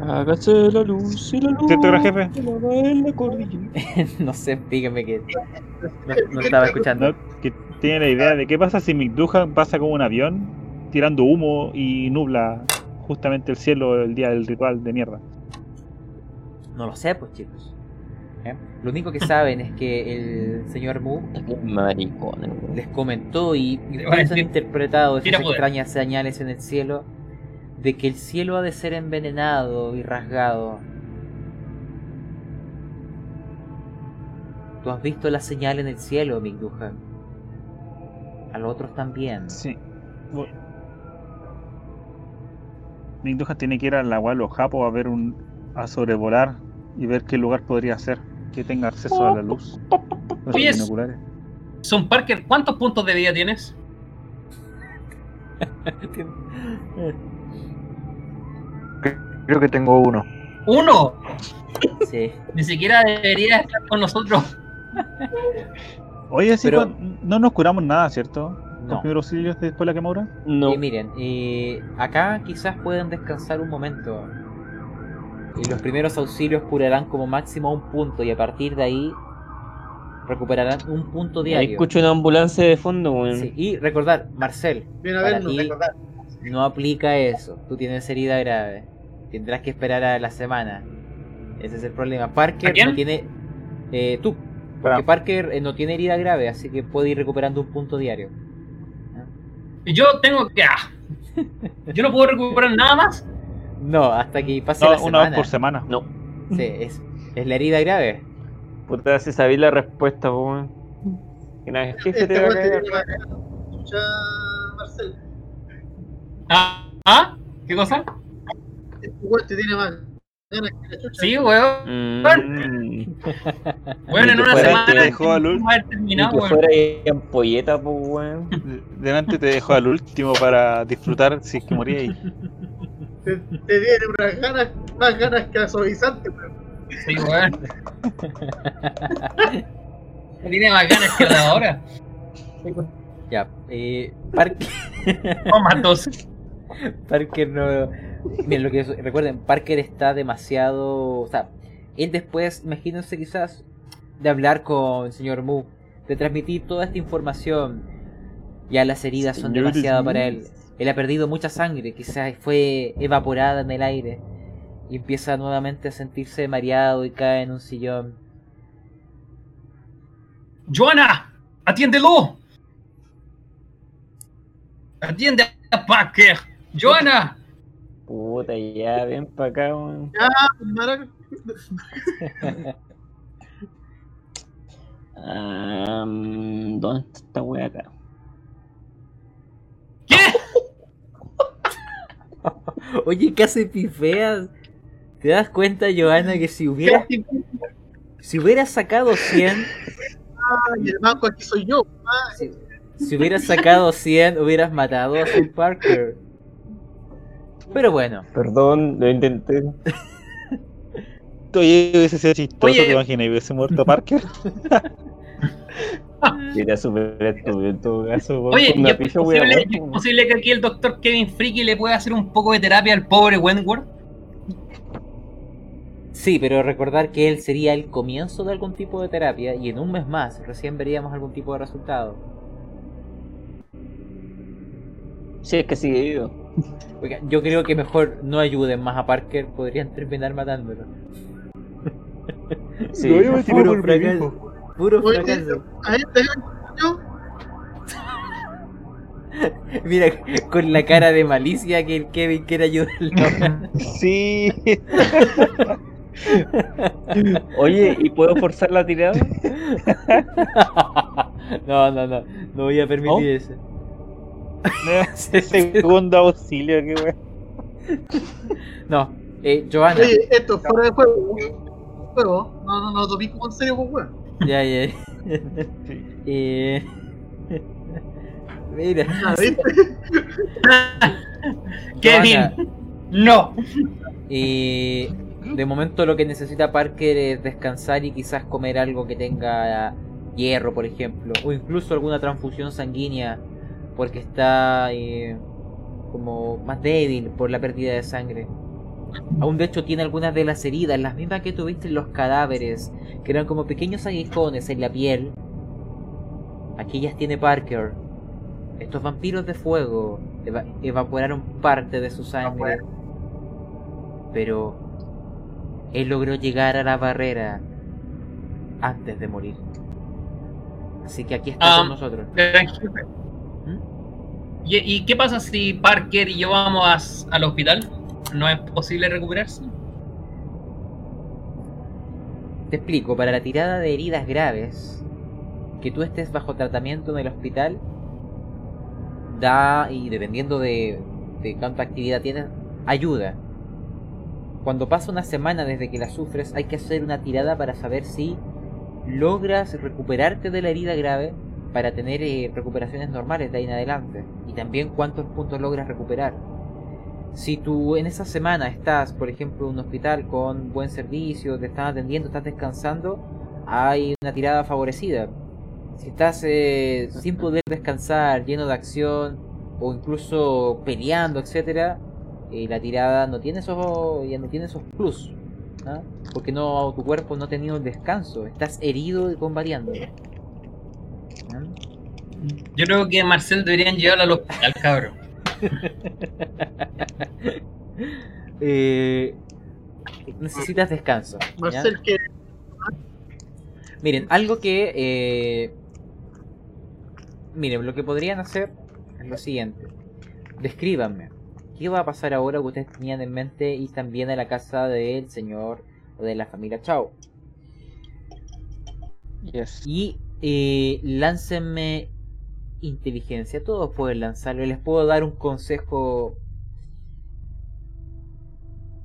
Hágase la luz y la luz. ¿Cierto, gran jefe? no sé, dígame que no, no estaba escuchando. ¿no? Que tiene la idea de qué pasa si Mick Duhan pasa con un avión tirando humo y nubla justamente el cielo el día del ritual de mierda. No lo sé, pues chicos. ¿Eh? Lo único que saben es que el señor Mu les comentó y muchos han interpretado esas extrañas señales en el cielo de que el cielo ha de ser envenenado y rasgado. Tú has visto la señal en el cielo, Migduja. A los otros también. Sí. Bu- Mingduja tiene que ir a la agua de los japos a ver un. a sobrevolar y ver qué lugar podría ser que tenga acceso a la luz. Oye, binoculares. Son Parker, ¿cuántos puntos de vida tienes? Creo que tengo uno. ¡Uno! Sí. Ni siquiera debería estar con nosotros. Oye, sí, Pero- cuan- no nos curamos nada, ¿cierto? No. Los primeros auxilios después de la quemadura. No. Y miren, eh, acá quizás pueden descansar un momento. Y los primeros auxilios curarán como máximo un punto y a partir de ahí recuperarán un punto Ahí diario. escucho una ambulancia de fondo. Sí, Y recordar, Marcel, Para ti- no aplica eso. Tú tienes herida grave. Tendrás que esperar a la semana. Ese es el problema. Parker no tiene... eh, tú. Porque Parker eh, no tiene herida grave, así que puede ir recuperando un punto diario. Y yo tengo que. ah, Yo no puedo recuperar nada más. No, hasta que pase No, la una semana. vez por semana. No. Sí, es, es la herida grave. Puta, si sabéis la respuesta, po, weón. Que jefe Este te va a weón te cagar. tiene más ganas. Escucha, Marcel. ¿Ah? ¿Ah? ¿Qué cosa? Este weón te tiene más ganas que la chucha. Sí, weón. Mm. Bueno, en Ni que una fuera semana te dejó al terminado, que fuera en polleta, po, weón. Delante te dejo al último para disfrutar si es que moría ahí. Te, te tiene unas ganas, más ganas que la suavizante, weón. Sí, weón. No tiene más ganas que la de ahora. Ya, eh, Parker, Toma dos. Parker no... Miren, lo que es- recuerden, Parker está demasiado... O sea, él después, imagínense quizás, de hablar con el señor Mu, de transmitir toda esta información, ya las heridas son demasiado para él. Él ha perdido mucha sangre, quizás fue evaporada en el aire, y empieza nuevamente a sentirse mareado y cae en un sillón. Joana, atiéndelo. Atiende a Parker. Joana. Puta, ya, ven pa' acá, weón. Maraca. Ah, mm, ¿Dónde está esta wea acá? ¿Qué? Oye, casi pifeas. ¿Te das cuenta, Johanna, que si hubiera, Ay, si hubieras sacado 100, el banco aquí soy yo. si, si hubieras sacado 100, hubieras matado a Phil Parker? Pero bueno, Perdón, lo intenté. Oye, hubiese sido chistoso, Oye. te imaginas, y hubiese muerto Parker. Súper estúpido en todo caso. Oye, Con ¿y una es posible, es que aquí el doctor Kevin Friki le pueda hacer un poco de terapia al pobre Wentworth? sí, pero recordar que él sería el comienzo de algún tipo de terapia y en un mes más recién veríamos algún tipo de resultado. Sí, es que sigue vivo. Oiga, yo creo que mejor no ayuden más a Parker, podrían terminar matándolo. Sí. Puro Oye, fracaso. A este yo, Mira, con la cara de malicia que el Kevin quiere ayudarlo. Sí. Oye, ¿y puedo forzar la tirada? no, no, no. No voy a permitir eso. Segundo auxilio, qué wea. No, eh, Giovanna. oye, esto es fuera de juego. Juego. No, no, no lo tomé como en serio, pues, weón. Ya, ya. Eh, Mira. Ah, Kevin, no. Y de momento lo que necesita Parker es descansar y quizás comer algo que tenga hierro, por ejemplo, o incluso alguna transfusión sanguínea, porque está eh, como más débil por la pérdida de sangre. Aún de hecho tiene algunas de las heridas, las mismas que tuviste en los cadáveres, que eran como pequeños aguijones en la piel. Aquí las tiene Parker. Estos vampiros de fuego eva- evaporaron parte de su sangre. Pero él logró llegar a la barrera antes de morir. Así que aquí está Ah. con nosotros. Gran jefe. ¿Mm? ¿Y, y qué pasa si Parker y yo vamos a- al hospital? ¿No es posible recuperarse? Te explico, para la tirada de heridas graves, que tú estés bajo tratamiento en el hospital, da, y dependiendo de, de cuánta actividad tienes, ayuda. Cuando pasa una semana desde que la sufres, hay que hacer una tirada para saber si logras recuperarte de la herida grave para tener eh, recuperaciones normales de ahí en adelante. Y también cuántos puntos logras recuperar. Si tú en esa semana estás, por ejemplo, en un hospital con buen servicio, te están atendiendo, estás descansando, hay una tirada favorecida. Si estás eh, sin poder descansar, lleno de acción o incluso peleando, etcétera, eh, la tirada no tiene esos, ya no tiene esos plus, ¿ah? porque no tu cuerpo no ha tenido el descanso, estás herido y combatiendo. Yo creo que Marcel deberían llevarlo al hospital, cabrón. Eh, necesitas descanso. ¿ya? Marcel, que Miren, algo que... eh, Miren, lo que podrían hacer es lo siguiente. Descríbanme. ¿Qué va a pasar ahora que ustedes tenían en mente y también a la casa del señor o de la familia Chao? Yes. Y eh, láncenme inteligencia. Todos pueden lanzarlo. Les puedo dar un consejo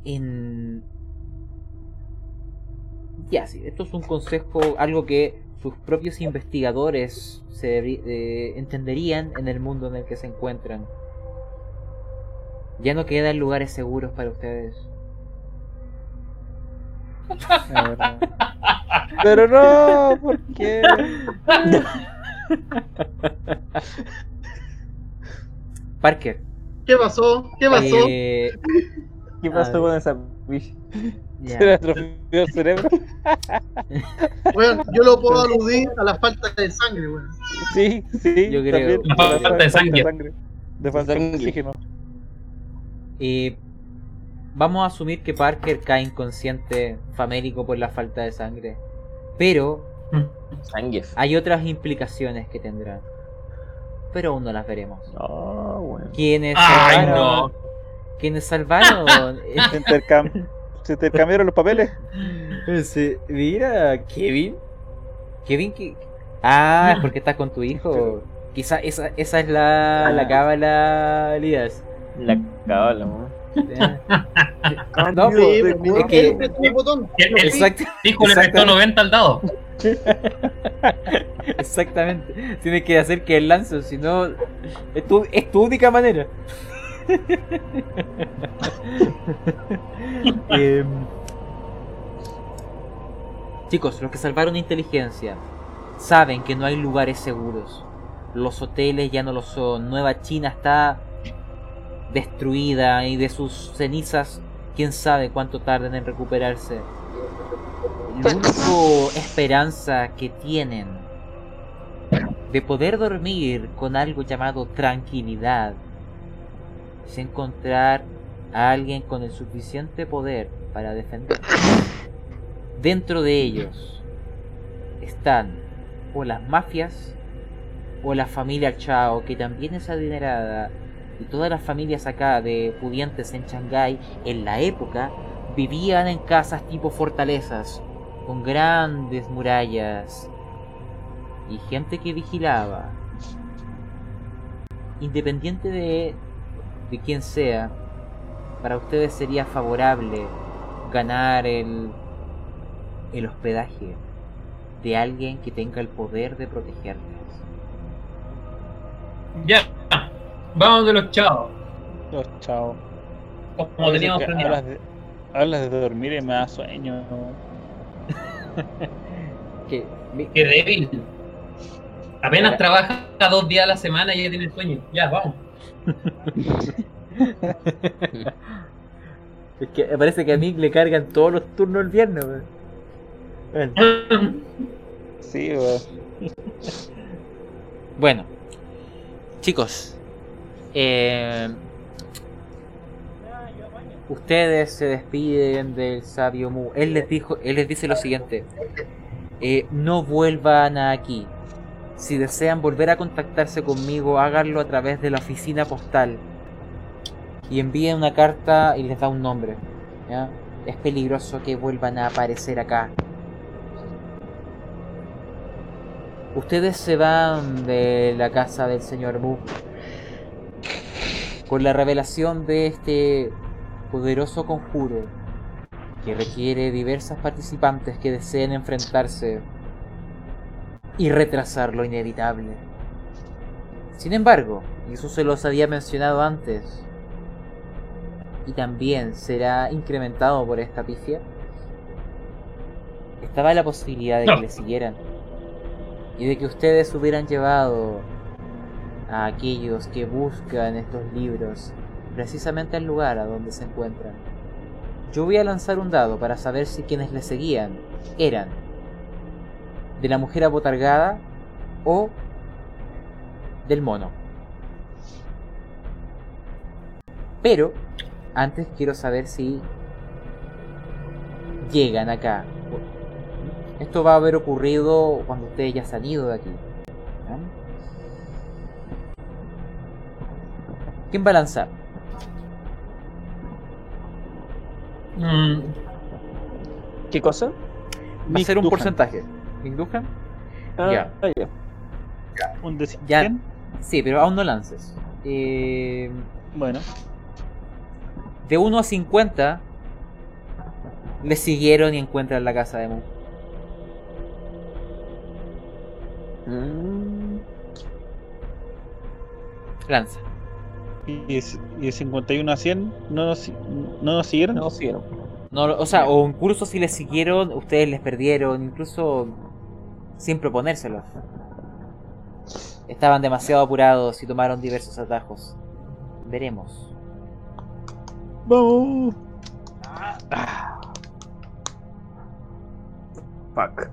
en... Ya, sí, esto es un consejo, algo que sus propios investigadores se eh, entenderían en el mundo en el que se encuentran. Ya no quedan lugares seguros para ustedes. Pero no, ¿por qué? Parker, ¿qué pasó? ¿Qué pasó? eh, ¿Qué pasó ver. con esa bicha? ya. ¿Se le atrofió el cerebro? Bueno, yo lo puedo aludir a la falta de sangre, weón. Sí, sí. Yo creo. La falta de sangre. De falta de Sangre. oxígeno. Eh, vamos a asumir que Parker cae inconsciente, famélico por la falta de sangre. Pero Sangre. hay otras implicaciones que tendrá. Pero aún no las veremos. Bueno. ¿Quiénes Ay, salvaron? no. ¿Quiénes salvaron? Se, intercam- se intercambiaron los papeles. Sí, mira, Kevin. Kevin que... Ah, es porque estás con tu hijo. Quizá esa, esa es la, la cábala, Elías. La cabala, ¿no? Pues, es que- el. El, el Exacto, hijo le exacto. restó 90 al dado. exactamente. Tienes que hacer que él lance, si no, es tu, es tu única manera. Em, chicos, los que salvaron inteligencia saben que no hay lugares seguros. Los hoteles ya no lo son. Nueva China está destruida y de sus cenizas, quién sabe cuánto tarden en recuperarse. La única esperanza que tienen de poder dormir con algo llamado tranquilidad es encontrar a alguien con el suficiente poder para defender. Dentro de ellos están o las mafias o la familia Chao, que también es adinerada, y todas las familias acá de pudientes en Shanghái en la época vivían en casas tipo fortalezas, con grandes murallas y gente que vigilaba. Independiente de, de quién sea, para ustedes sería favorable ganar el, el hospedaje de alguien que tenga el poder de protegerles. Ya. Vamos de los chavos. Los chao. Como teníamos hablas planeado. de, hablas de dormir y me da sueño. Que, mi- Qué débil. Apenas trabaja dos días a la semana y ya tiene sueño. Ya, vamos. es que parece que a mí le cargan todos los turnos el viernes. weón. Sí, weón. Bueno, Chicos, eh, ustedes se despiden del sabio Mu. Él les dijo, él les dice lo siguiente: eh, no vuelvan aquí. Si desean volver a contactarse conmigo, háganlo a través de la oficina postal y envíen una carta y les da un nombre. Es peligroso que vuelvan a aparecer acá. Ustedes se van de la casa del señor Mu con la revelación de este poderoso conjuro que requiere diversas participantes que deseen enfrentarse y retrasar lo inevitable. Sin embargo, y eso se los había mencionado antes, y también será incrementado por esta pifia, estaba la posibilidad de que le siguieran y de que ustedes hubieran llevado a aquellos que buscan estos libros precisamente al lugar a donde se encuentran. Yo voy a lanzar un dado para saber si quienes le seguían eran de la mujer abotargada o del mono. Pero antes quiero saber si llegan acá. Esto va a haber ocurrido cuando ustedes ya se han ido de aquí. ¿Quién va a lanzar? ¿Qué cosa? Va a Nick ser un Duhan. porcentaje. ¿Nick Duhan? Ah, Ya. ah, ya. Un de Ya. 100. Sí, pero aún no lances. Eh, Bueno, de 1 a 50 le siguieron y encuentran la casa de Mu. Mm, Lanza. y, es- y de 51 a 100 no nos, no nos siguieron. no siguieron. No, o sea, o incluso si les siguieron, ustedes les perdieron, incluso sin proponérselos. Estaban demasiado apurados y tomaron diversos atajos. Veremos. Vamos. Fuck.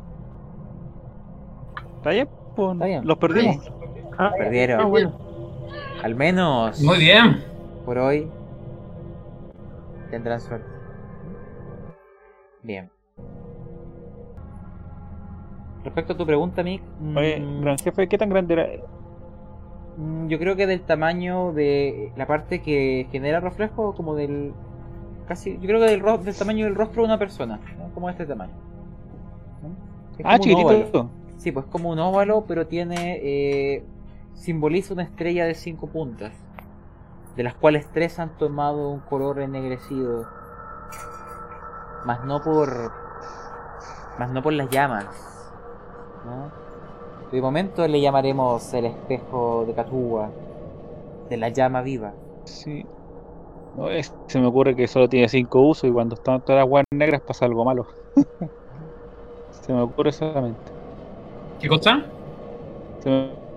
¿Está bien? Pues, Está bien. Los perdimos. Ah, Perdieron. ah, bueno. Al menos muy bien. Por hoy tendrán suerte. Bien. Respecto a tu pregunta, Mick, Oye, mm, gran jefe, ¿qué tan grande era? Mm, Yo creo que del tamaño de la parte que genera reflejo, como del. casi. Yo creo que del, del tamaño del rostro de una persona, ¿no? como este tamaño. ¿no? Es Ah, chiquitito. Sí, pues como un óvalo, pero tiene. eh, simboliza una estrella de cinco puntas, de las cuales tres han tomado un color ennegrecido, más no por. más no por las llamas. ¿no? De momento le llamaremos el espejo de Catuba, de la llama viva. Sí. No, es- se me ocurre que solo tiene 5 usos y cuando están todas las huevas negras pasa algo malo. se me ocurre solamente. ¿Qué cosa? Se me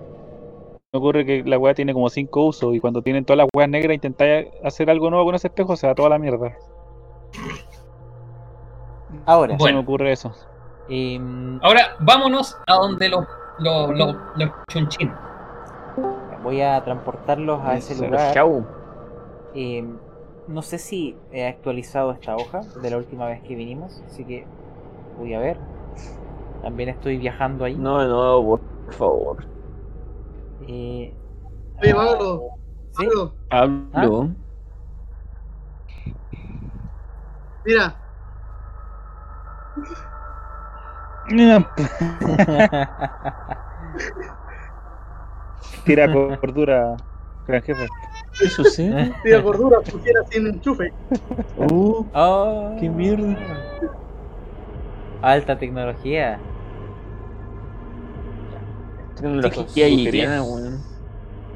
ocurre que la hueá tiene como 5 usos y cuando tienen todas las huevas negras intentáis hacer algo nuevo con ese espejo, se va toda la mierda. Ahora, Bueno. Se me ocurre eso. Ahora vámonos a donde los los chunchín. voy a transportarlos a ese lugar. Chau. Em, no sé si he actualizado esta hoja de la última vez que vinimos, así que voy a ver. También estoy viajando ahí. No, no, por favor. Eh, Oye, ah, Pablo, ¿sí? Pablo, Hablo. mira, Tira cordura, gran jefe. Eso sí. tira gordura, pusiera sin enchufe. Uh, Oh, qué mierda. Alta tecnología. Tecnología Chicos, iriana, weón.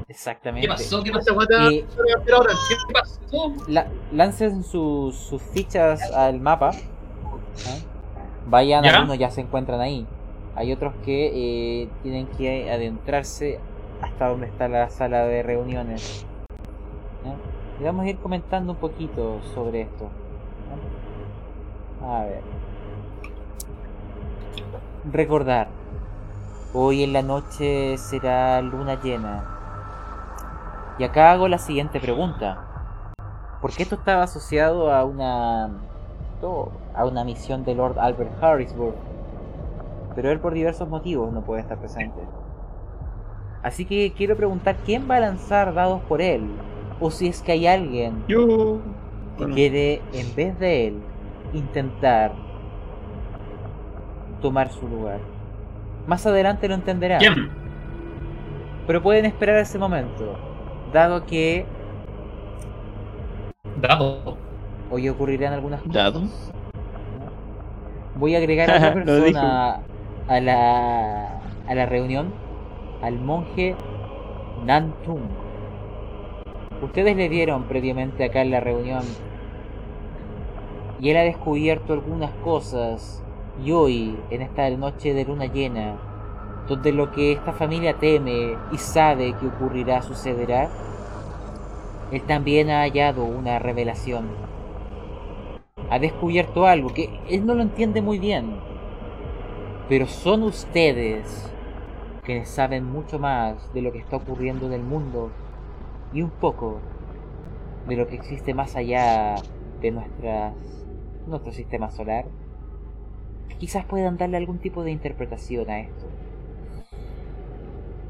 Exactamente. ¿Qué pasó? ¿Qué pasó? Eh, ¿Qué pasó? La- lancen sus, sus fichas al mapa. Vayan, ¿Ya? algunos ya se encuentran ahí. Hay otros que eh, tienen que adentrarse hasta donde está la sala de reuniones. Y vamos a ir comentando un poquito sobre esto. A ver. Recordar. Hoy en la noche será luna llena. Y acá hago la siguiente pregunta. ¿Por qué esto estaba asociado a una a una misión de Lord Albert Harrisburg? Pero él por diversos motivos no puede estar presente. Así que quiero preguntar quién va a lanzar dados por él. O si es que hay alguien Yo. que Bueno. quiere, en vez de él, intentar tomar su lugar. Más adelante lo entenderán. ¿Quién? Pero pueden esperar ese momento. Dado que Dado. hoy ocurrirán algunas cosas. ¿Dado? Voy a agregar a otra persona a la, a la reunión. Al monje Nantung. Ustedes le dieron previamente acá en la reunión. Y él ha descubierto algunas cosas. Y hoy, en esta noche de luna llena, donde lo que esta familia teme y sabe que ocurrirá sucederá, él también ha hallado una revelación. Ha descubierto algo que él no lo entiende muy bien. Pero son ustedes quienes saben mucho más de lo que está ocurriendo en el mundo y un poco de lo que existe más allá de nuestras, nuestro sistema solar. Quizás puedan darle algún tipo de interpretación a esto.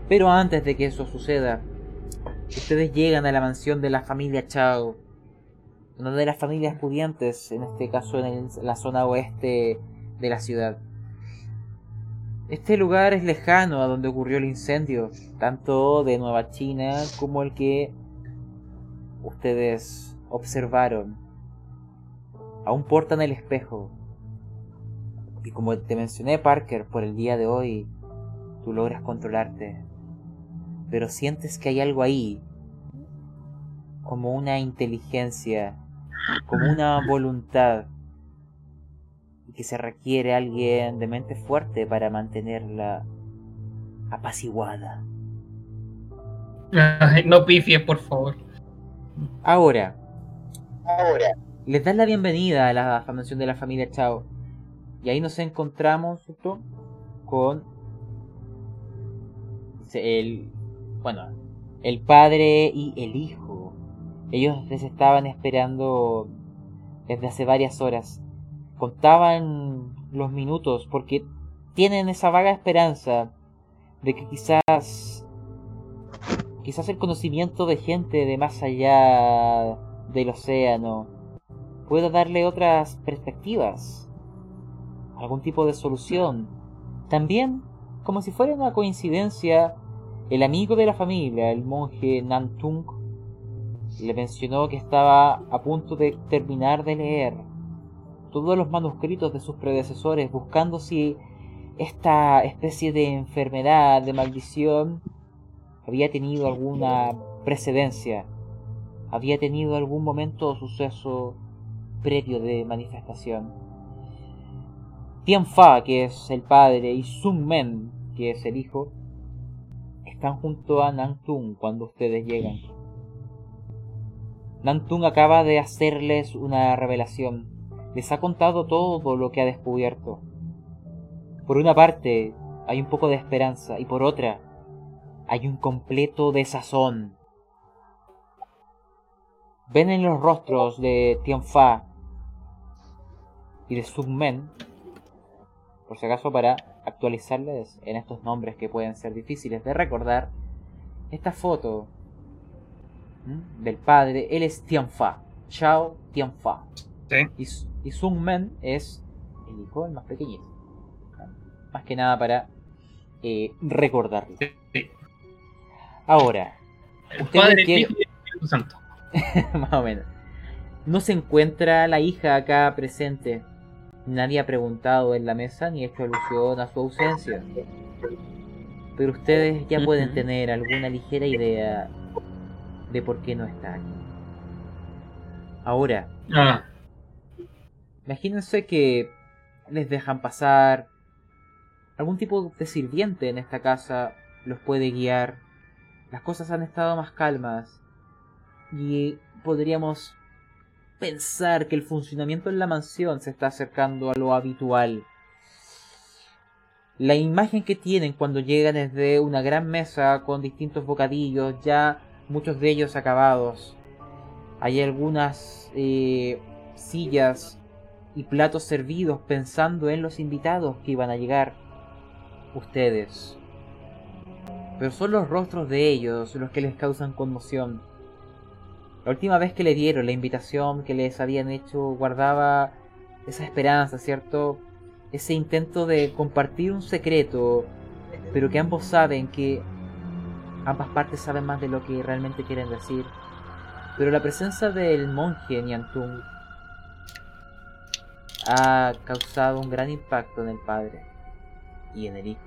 Pero antes de que eso suceda, ustedes llegan a la mansión de la familia Chao, una de las familias pudientes, en este caso en el- la zona oeste de la ciudad. Este lugar es lejano a donde ocurrió el incendio, tanto de Nueva China como el que ustedes observaron. Aún portan el espejo. Y como te mencioné, Parker, por el día de hoy, tú logras controlarte. Pero sientes que hay algo ahí, como una inteligencia, como una voluntad, y que se requiere alguien de mente fuerte para mantenerla apaciguada. No pifies, por favor. Ahora, les dan la bienvenida a la mansión de la familia Chao. Y ahí nos encontramos con el, bueno, el padre y el hijo. Ellos les estaban esperando desde hace varias horas. Contaban los minutos porque tienen esa vaga esperanza de que quizás quizás el conocimiento de gente de más allá del océano pueda darle otras perspectivas, algún tipo de solución. También, como si fuera una coincidencia, el amigo de la familia, el monje Nantung, le mencionó que estaba a punto de terminar de leer todos los manuscritos de sus predecesores, buscando si esta especie de enfermedad, de maldición, había tenido alguna precedencia, había tenido algún momento o suceso previo de manifestación. Tianfa, que es el padre, y Sun Men, que es el hijo, están junto a Nangtung cuando ustedes llegan. Nangtung acaba de hacerles una revelación. Les ha contado todo lo que ha descubierto. Por una parte, hay un poco de esperanza, y por otra, hay un completo desazón. Ven en los rostros de Tianfa y de Sun Men, por si acaso para actualizarles en estos nombres que pueden ser difíciles de recordar, esta foto ¿m? del padre, él es Tianfa, Chao Tianfa. Sí. Y, y Sun Men es el hijo, el más pequeñito. Más que nada para eh, recordarlo. Sí. Ahora, El Ustedes Padre, el quieren- Hijo y el Espíritu Santo. más o menos. No se encuentra la hija acá presente. Nadie ha preguntado en la mesa ni hecho alusión a su ausencia. Pero ustedes ya pueden tener alguna ligera idea de por qué no está aquí. Ahora, Ah, imagínense que les dejan pasar algún tipo de sirviente en esta casa, los puede guiar. Las cosas han estado más calmas y podríamos pensar que el funcionamiento en la mansión se está acercando a lo habitual. La imagen que tienen cuando llegan es de una gran mesa con distintos bocadillos ya muchos de ellos acabados. Hay algunas eh, sillas y platos servidos pensando en los invitados que iban a llegar. Ustedes. Pero son los rostros de ellos los que les causan conmoción. La última vez que le dieron la invitación que les habían hecho guardaba esa esperanza, ¿cierto? Ese intento de compartir un secreto, pero que ambos saben que ambas partes saben más de lo que realmente quieren decir. Pero la presencia del monje Niantung ha causado un gran impacto en el padre y en el hijo.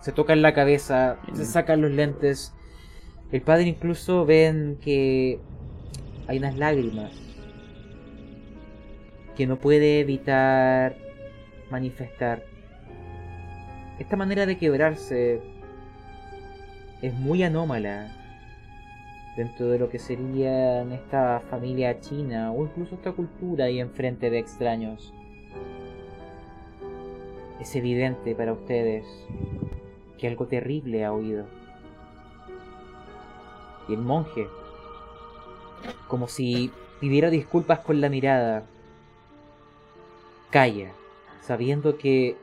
Se tocan la cabeza, se sacan los lentes. El padre incluso ven que hay unas lágrimas que no puede evitar manifestar. Esta manera de quebrarse es muy anómala dentro de lo que sería esta familia china o incluso esta cultura y enfrente de extraños. Es evidente para ustedes que algo terrible ha oído. Y el monje, como si pidiera disculpas con la mirada, calla, sabiendo que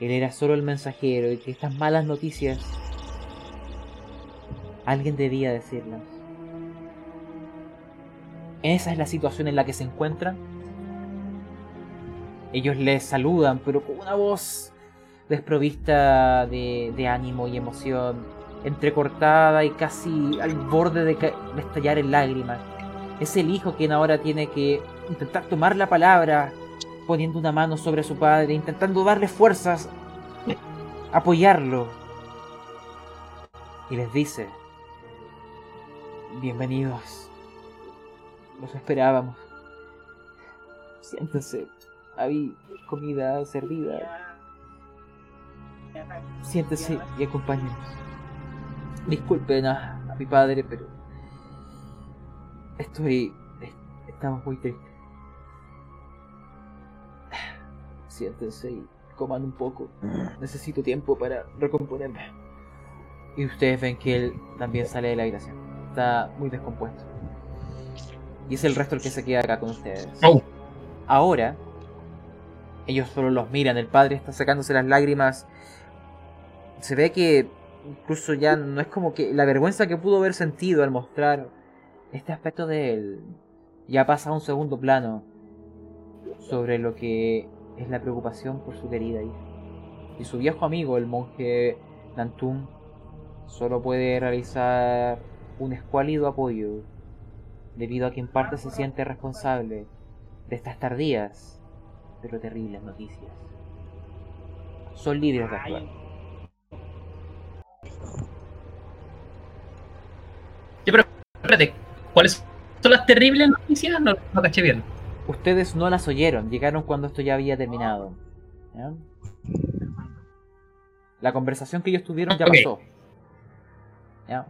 él era solo el mensajero y que estas malas noticias alguien debía decirlas. Esa es la situación en la que se encuentran. Ellos les saludan, pero con una voz desprovista de, de ánimo y emoción, entrecortada y casi al borde de, de estallar en lágrimas. Es el hijo quien ahora tiene que intentar tomar la palabra, poniendo una mano sobre su padre, intentando darle fuerzas, apoyarlo. Y les dice, bienvenidos, los esperábamos. Siéntense, hay comida servida. Siéntese y acompáñenos. Disculpen a, a mi padre, pero estoy... es- estamos muy tristes. Siéntense y coman un poco. Necesito tiempo para recomponerme. Y ustedes ven que él también sale de la habitación. Está muy descompuesto. Y es el resto el que se queda acá con ustedes. Oh. Ahora, ellos solo los miran. El padre está sacándose las lágrimas. Se ve que incluso ya no es como que la vergüenza que pudo haber sentido al mostrar este aspecto de él ya pasa a un segundo plano sobre lo que es la preocupación por su querida hija. Y su viejo amigo, el monje Nantum, solo puede realizar un escuálido apoyo, debido a que en parte se siente responsable de estas tardías pero terribles noticias. Son libres de actuar. Pero espérate, ¿cuáles son las terribles noticias? No, no caché bien. Ustedes no las oyeron, llegaron cuando esto ya había terminado. ¿ya? La conversación que ellos tuvieron ya pasó. ¿ya?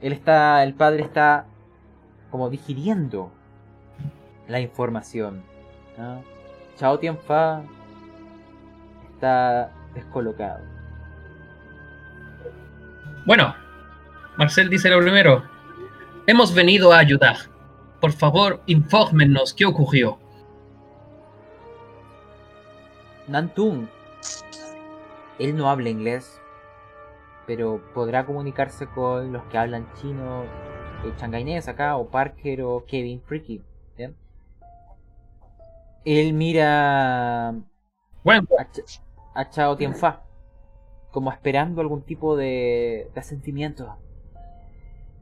Él está, el padre está como digiriendo la información. ¿ya? Chao Tianfa está descolocado. Bueno, Marcel dice lo primero. Hemos venido a ayudar. Por favor, infórmenos qué ocurrió. Nantung, él no habla inglés, pero podrá comunicarse con los que hablan chino, eh, changainés acá, o Parker o Kevin Freaky. Él mira Bueno, a, Ch- a Chao Tianfa, como esperando algún tipo de, de asentimiento.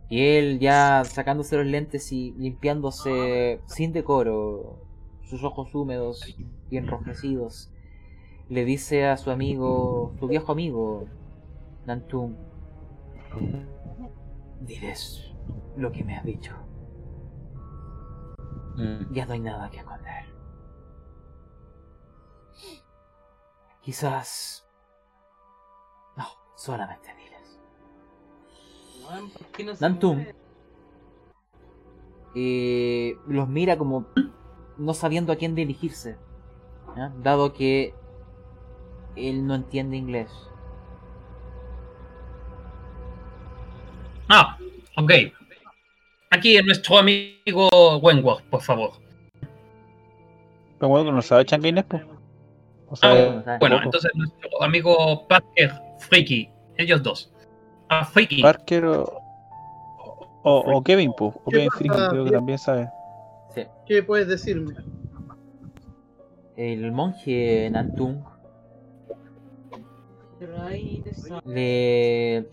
Y él ya sacándose los lentes y limpiándose sin decoro, sus ojos húmedos y enrojecidos, le dice a su amigo, su viejo amigo, Nantum, diles lo que me has dicho. Mm. Ya no hay nada que esconder. Quizás... No, solamente diles. Nantum eh, los mira como no sabiendo a quién dirigirse, dado que él no entiende inglés. ah, Ok. Aquí nuestro amigo Wentworth, por favor. Pero bueno, no sabe Changuines, pues. O Ah, sea, bueno, entonces nuestro amigo Parker Freaky, ellos dos. Ah, Freaky. Parker o, o, o Kevin, pues. O ¿Qué Kevin Freaky, creo que también sabe. Sí. ¿Qué puedes decirme? El monje Nantung le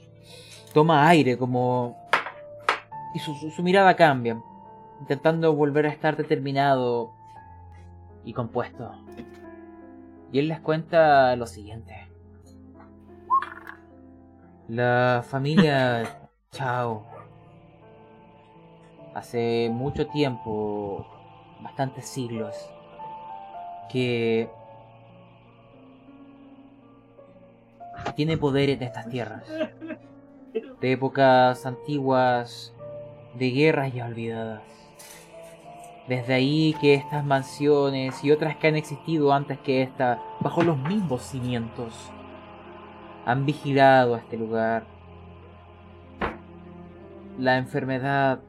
toma aire como... Y su, su- su mirada cambia, intentando volver a estar determinado y compuesto. Y él les cuenta lo siguiente. La familia Chao hace mucho tiempo, bastantes siglos, que tiene poderes de estas tierras. De épocas antiguas, de guerras ya olvidadas. Desde ahí que estas mansiones y otras que han existido antes que esta, bajo los mismos cimientos, han vigilado este lugar. La enfermedad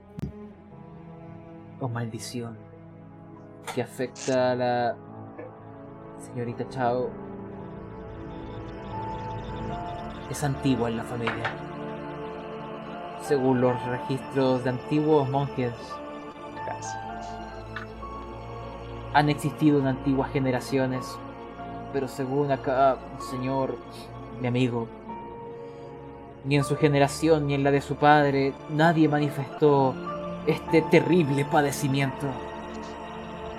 o maldición que afecta a la señorita Chao es antigua en la familia. Según los registros de antiguos monjes, han existido en antiguas generaciones, pero según acá, señor, mi amigo, ni en su generación ni en la de su padre, nadie manifestó este terrible padecimiento.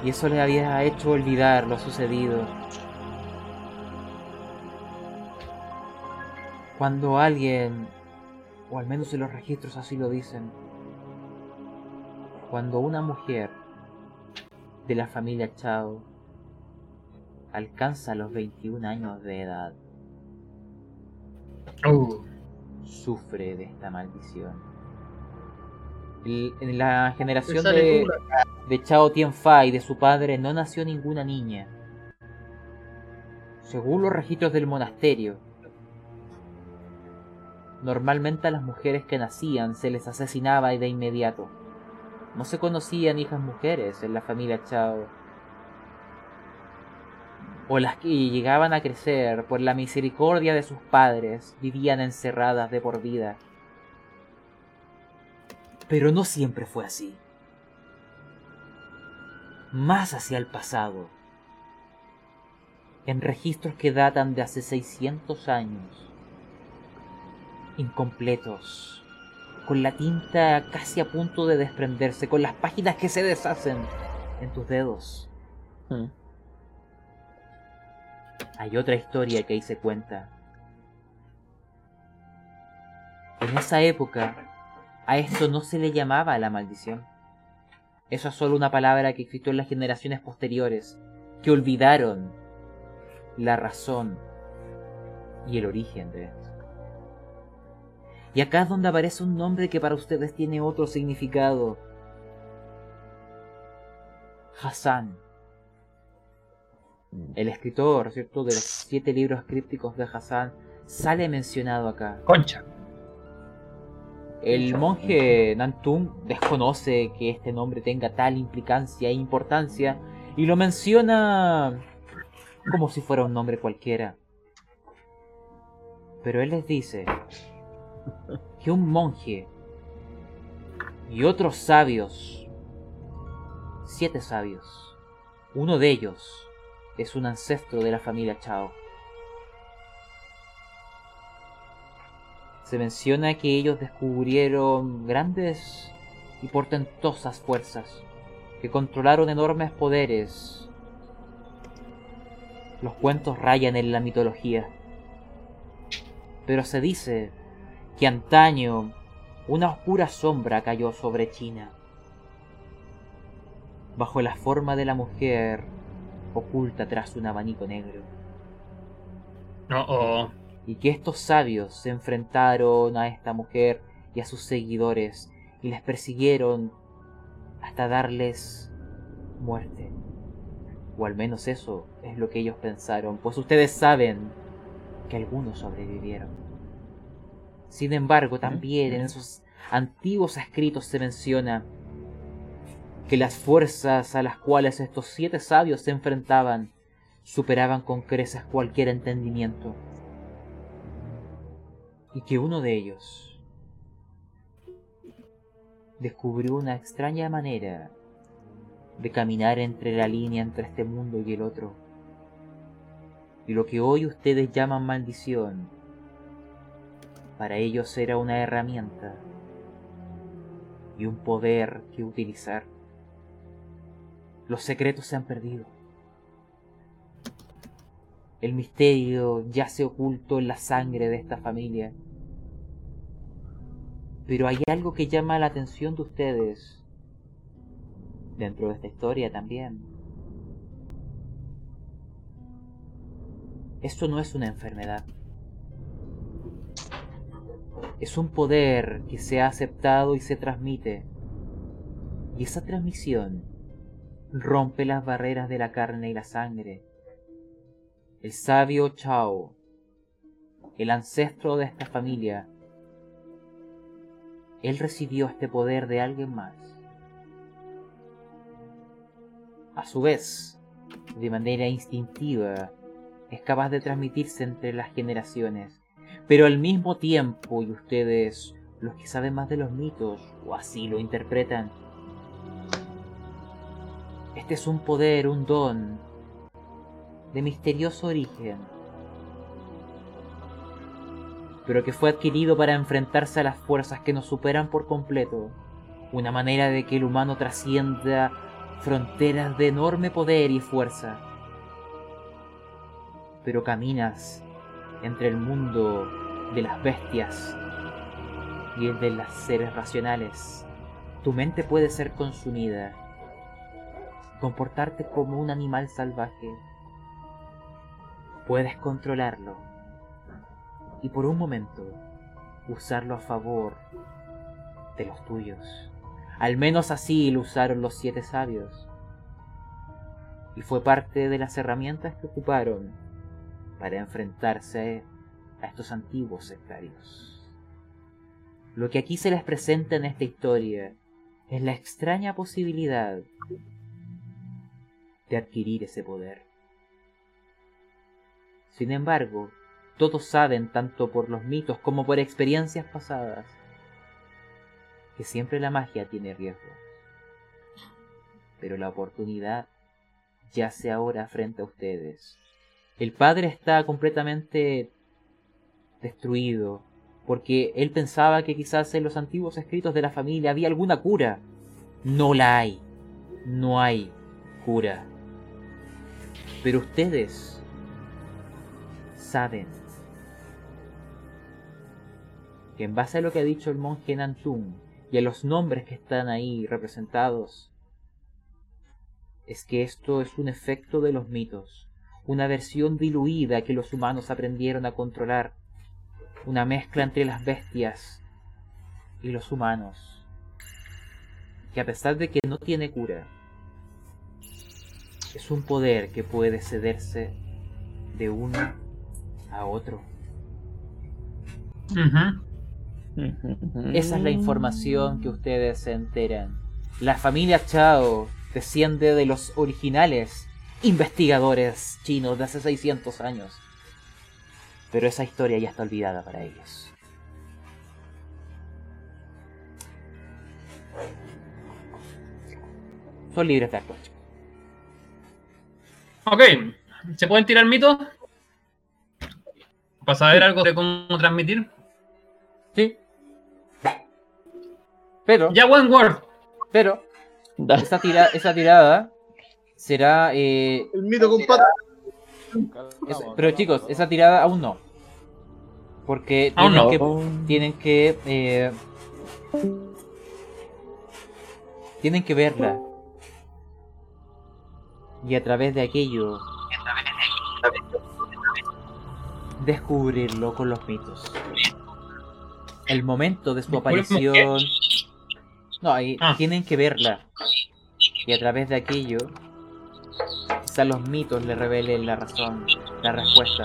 Y eso le había hecho olvidar lo sucedido. Cuando alguien, o al menos en los registros así lo dicen, cuando una mujer de la familia Chao alcanza los 21 años de edad, Uh, sufre de esta maldición. El- en la generación de, de Chao Tianfai y de su padre no nació ninguna niña. Según los registros del monasterio, normalmente a las mujeres que nacían se les asesinaba de inmediato. No se conocían hijas mujeres en la familia Chao. O las que llegaban a crecer por la misericordia de sus padres vivían encerradas de por vida. Pero no siempre fue así. Más hacia el pasado. En registros que datan de hace 600 años. Incompletos. Con la tinta casi a punto de desprenderse. Con las páginas que se deshacen en tus dedos. Mm. Hay otra historia que ahí se cuenta. En esa época, a esto no se le llamaba la maldición. Eso es solo una palabra que existió en las generaciones posteriores, que olvidaron la razón y el origen de esto. Y acá es donde aparece un nombre que para ustedes tiene otro significado. Hassan. El escritor, ¿cierto? De los siete libros crípticos de Hassan sale mencionado acá. concha. El monje Nantung desconoce que este nombre tenga tal implicancia e importancia y lo menciona como si fuera un nombre cualquiera. Pero él les dice que un monje y otros sabios, siete sabios, uno de ellos es un ancestro de la familia Chao. Se menciona que ellos descubrieron grandes y portentosas fuerzas que controlaron enormes poderes. Los cuentos rayan en la mitología. Pero se dice que antaño una oscura sombra cayó sobre China. Bajo la forma de la mujer oculta tras un abanico negro. No, oh. y que estos sabios se enfrentaron a esta mujer y a sus seguidores y les persiguieron hasta darles muerte. O al menos eso es lo que ellos pensaron, pues ustedes saben que algunos sobrevivieron. Sin embargo, también en esos antiguos escritos se menciona que las fuerzas a las cuales estos siete sabios se enfrentaban superaban con creces cualquier entendimiento. Y que uno de ellos descubrió una extraña manera de caminar entre la línea entre este mundo y el otro. Y lo que hoy ustedes llaman maldición, para ellos era una herramienta y un poder que utilizar. Los secretos se han perdido. El misterio yace oculto en la sangre de esta familia. Pero hay algo que llama la atención de ustedes dentro de esta historia también. Esto no es una enfermedad. Es un poder que se ha aceptado y se transmite. Y esa transmisión rompe las barreras de la carne y la sangre. El sabio Chao, el ancestro de esta familia, él recibió este poder de alguien más. A su vez, de manera instintiva, es capaz de transmitirse entre las generaciones, pero al mismo tiempo, y ustedes, los que saben más de los mitos, o así lo interpretan, este es un poder, un don, de misterioso origen, pero que fue adquirido para enfrentarse a las fuerzas que nos superan por completo, una manera de que el humano trascienda fronteras de enorme poder y fuerza. Pero caminas entre el mundo de las bestias y el de los seres racionales. Tu mente puede ser consumida, comportarte como un animal salvaje. Puedes controlarlo y por un momento usarlo a favor de los tuyos. Al menos así lo usaron los siete sabios. Y fue parte de las herramientas que ocuparon para enfrentarse a estos antiguos sectarios. Lo que aquí se les presenta en esta historia es la extraña posibilidad de adquirir ese poder. Sin embargo, todos saben, tanto por los mitos como por experiencias pasadas, que siempre la magia tiene riesgos. Pero la oportunidad yace ahora frente a ustedes. El padre está completamente destruido, porque él pensaba que quizás en los antiguos escritos de la familia había alguna cura. No la hay. No hay cura. Pero ustedes saben que en base a lo que ha dicho el monje Nantung y a los nombres que están ahí representados, es que esto es un efecto de los mitos, una versión diluida que los humanos aprendieron a controlar, una mezcla entre las bestias y los humanos, que a pesar de que no tiene cura, es un poder que puede cederse de uno a otro. Esa es la información que ustedes se enteran. La familia Chao desciende de los originales investigadores chinos de hace 600 años. Pero esa historia ya está olvidada para ellos. Son libres de actuar. Ok, ¿se pueden tirar mitos? Para saber algo de cómo transmitir. Sí. Pero, Ya, one word. pero, esa, tira- esa tirada será... eh, El mito con pata. es- pero chicos, esa tirada aún no. Porque Aún tienen no. que... Tienen que... eh, tienen que verla. Y a través de aquello... Descubrirlo con los mitos. El momento de su aparición... No, ahí Ah. tienen que verla. Y a través de aquello... Quizá los mitos le revelen la razón, la respuesta.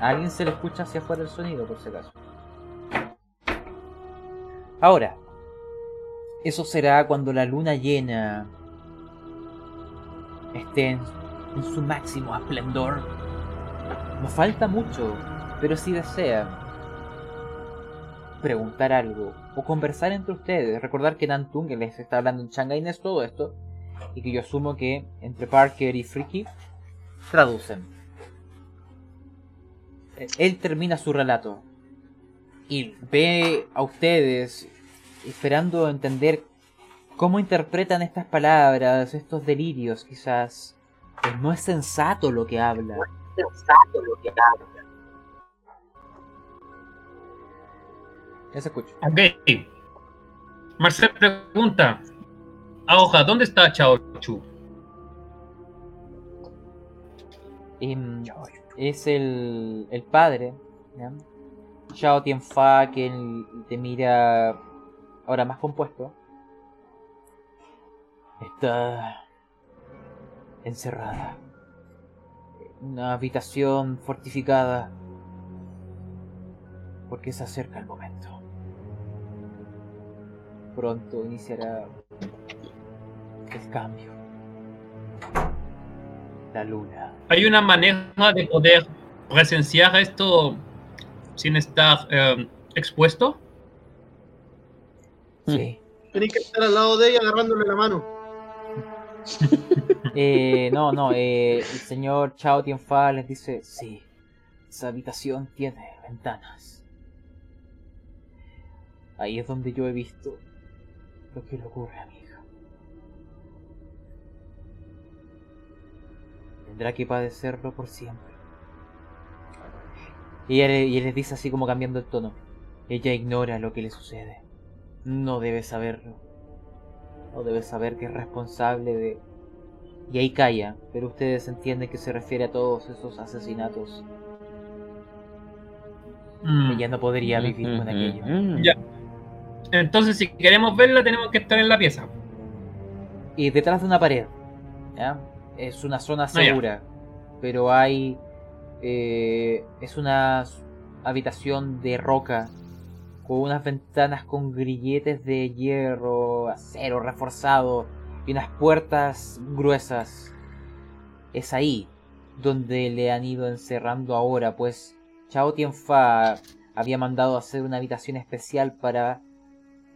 ¿A alguien se le escucha hacia afuera el sonido, por si acaso? Ahora, eso será cuando la luna llena esté en, su máximo esplendor. No falta mucho, pero si desean preguntar algo o conversar entre ustedes, recordar que Nantung les está hablando en changainés todo esto y que yo asumo que entre Parker y Freaky traducen. Eh, Él termina su relato y ve a ustedes esperando entender cómo interpretan estas palabras, estos delirios quizás. Pues no es sensato lo que habla. Ya se escucha. Ok. Marcel pregunta. Aoja, ¿dónde está Chao Chu? Em, es el, el padre, ¿ya? Shao Tianfa, que él te mira ahora más compuesto. Está encerrada. Una habitación fortificada. Porque se acerca el momento. Pronto iniciará el cambio. La luna. ¿Hay una manera de poder presenciar esto sin estar eh, expuesto? Sí. Tenéis que estar al lado de ella agarrándole la mano. Eh, no, no, eh, el señor Chao Tianfa les dice, sí, esa habitación tiene ventanas. Ahí es donde yo he visto lo que le ocurre a mi hija. Tendrá que padecerlo por siempre. Y le- y él les dice así como cambiando el tono. Ella ignora lo que le sucede. No debe saberlo. No debe saber que es responsable de y ahí calla, pero ustedes entienden que se refiere a todos esos asesinatos. Mm. Ella no podría vivir con aquello. Ya. Entonces, si queremos verla, tenemos que estar en la pieza. Y detrás de una pared, ¿ya? Es una zona ya. segura, pero hay... eh, es una habitación de roca, con unas ventanas con grilletes de hierro, acero reforzado, y unas puertas gruesas. Es ahí donde le han ido encerrando ahora, pues Chao Tianfa había mandado hacer una habitación especial para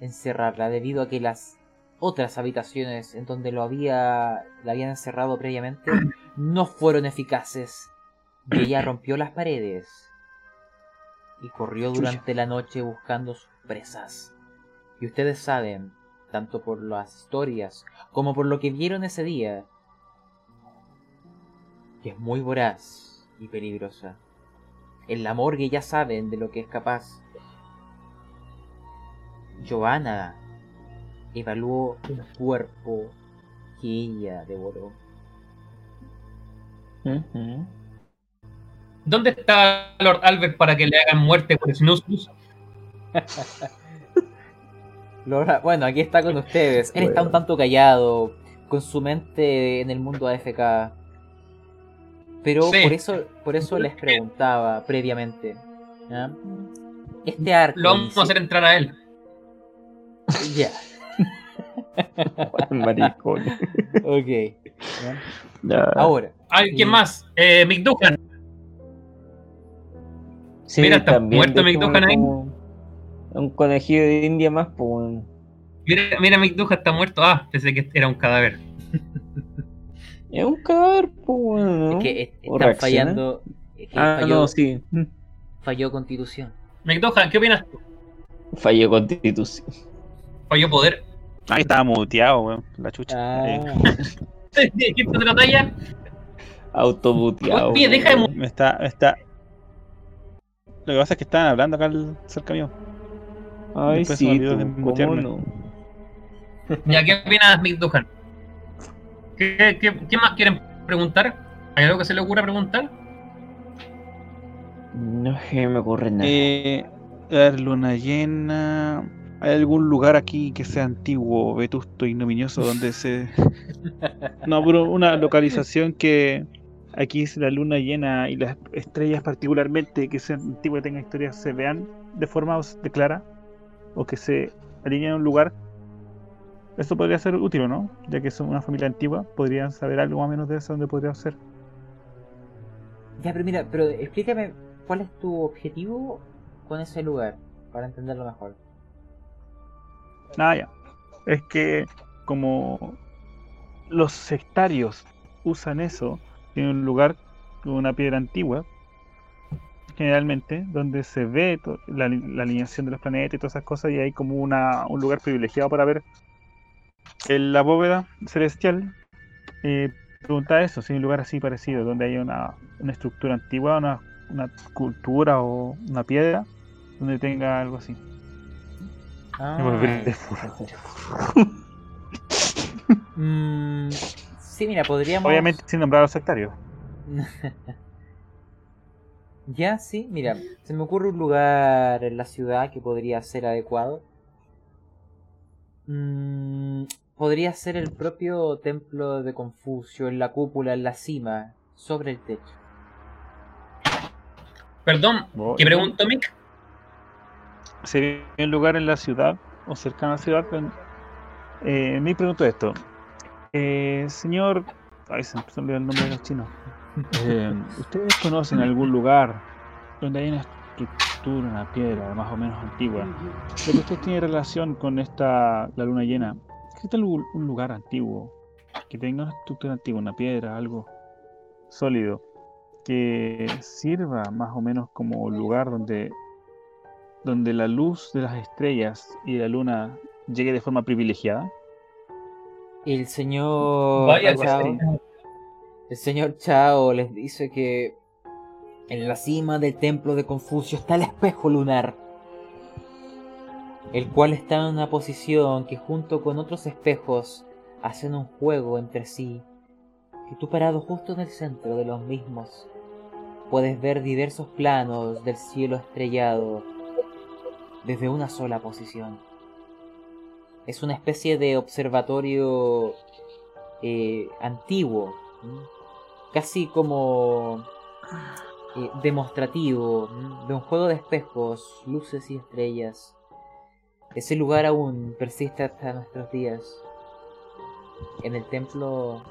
encerrarla, debido a que las otras habitaciones en donde lo había la habían encerrado previamente no fueron eficaces. Y ella rompió las paredes y corrió durante la noche buscando sus presas. Y ustedes saben, tanto por las historias como por lo que vieron ese día, que es muy voraz y peligrosa. En la morgue ya saben de lo que es capaz. Giovanna evaluó un cuerpo que ella devoró. ¿Dónde está Lord Albert para que le hagan muerte por snus? Laura- bueno, aquí está con ustedes. Él está un tanto callado, con su mente en el mundo AFK. Pero Sí. por eso, por eso les preguntaba previamente. Este arco. Lo vamos a hacer entrar a él. Ya, Maricón. ok. Ahora, ¿Alguien más? Eh, McDuhan. Sí, Mira, está también muerto McDuhan ahí. Un conejillo de India más, pues. weón. Mira, mira, McDuhan está muerto. Ah, pensé que era un cadáver. Es un cadáver, pues, ¿no? es que es- ¿O están fallando. es que Ah, falló, no, sí. falló constitución. McDuhan, ¿qué opinas tú? Falló constitución. ¿Falló poder? Ahí estaba muteado, weón. La chucha. Ah, Ahí. ¿Quién te trata ya? Autobuteado. Oye, deja de weón. Me está, me está. Lo que pasa es que estaban hablando acá al- cerca mío. Ay, Después sí, tú, ¿cómo mutearme. no? Ya, ¿qué opinas, McDuhan? ¿Qué, qué, qué más quieren preguntar? ¿Hay algo que se le ocurra preguntar? No se me ocurre nada. Eh, a ver, luna llena. ¿Hay algún lugar aquí que sea antiguo, vetusto, ignominioso, donde se... No, pero una localización que aquí es la luna llena y las estrellas particularmente que sean antiguas y tengan historias se vean de forma de clara o que se alguien en un lugar, eso podría ser útil, ¿o no? Ya que son una familia antigua, podrían saber algo más o menos de eso, donde podría ser. Ya, pero mira, pero explícame cuál es tu objetivo con ese lugar, para entenderlo mejor. Nada, ya. Es que como los sectarios usan eso, en un lugar con una piedra antigua, generalmente, donde se ve la, la alineación de los planetas y todas esas cosas, y hay como una, un lugar privilegiado para ver en la bóveda celestial. Eh, preguntaba eso, si hay un lugar así parecido, donde hay una, una estructura antigua, una, una cultura o una piedra, donde tenga algo así. Ah, Me sí, mira, podríamos... Obviamente sin nombrar a los sectarios. ya, sí, mira, se me ocurre un lugar en la ciudad que podría ser adecuado. Mm, podría ser el propio templo de Confucio, en la cúpula, en la cima, sobre el techo. Perdón, Bo- ¿qué pregunto, Mick? sería un lugar en la ciudad o cercano a la ciudad. pero, eh, me pregunto esto. Eh, señor. Ay, se me olvidar el nombre de los chinos. Eh, ¿Ustedes conocen algún lugar donde hay una estructura, una piedra más o menos antigua? Lo que usted tiene relación con esta, la luna llena. ¿Existe algún un lugar antiguo que tenga una estructura antigua, una piedra, algo sólido, que sirva más o menos como lugar donde donde la luz de las estrellas y la luna llegue de forma privilegiada. El señor... Vaya Chao, el señor Chao les dice que en la cima del templo de Confucio está el espejo lunar. el cual está en una posición que junto con otros espejos hacen un juego entre sí, que tú parado justo en el centro de los mismos puedes ver diversos planos del cielo estrellado desde una sola posición. Es una especie de observatorio eh, antiguo, casi como eh, demostrativo de un juego de espejos, luces y estrellas. Ese lugar aún persiste hasta nuestros días. En el templo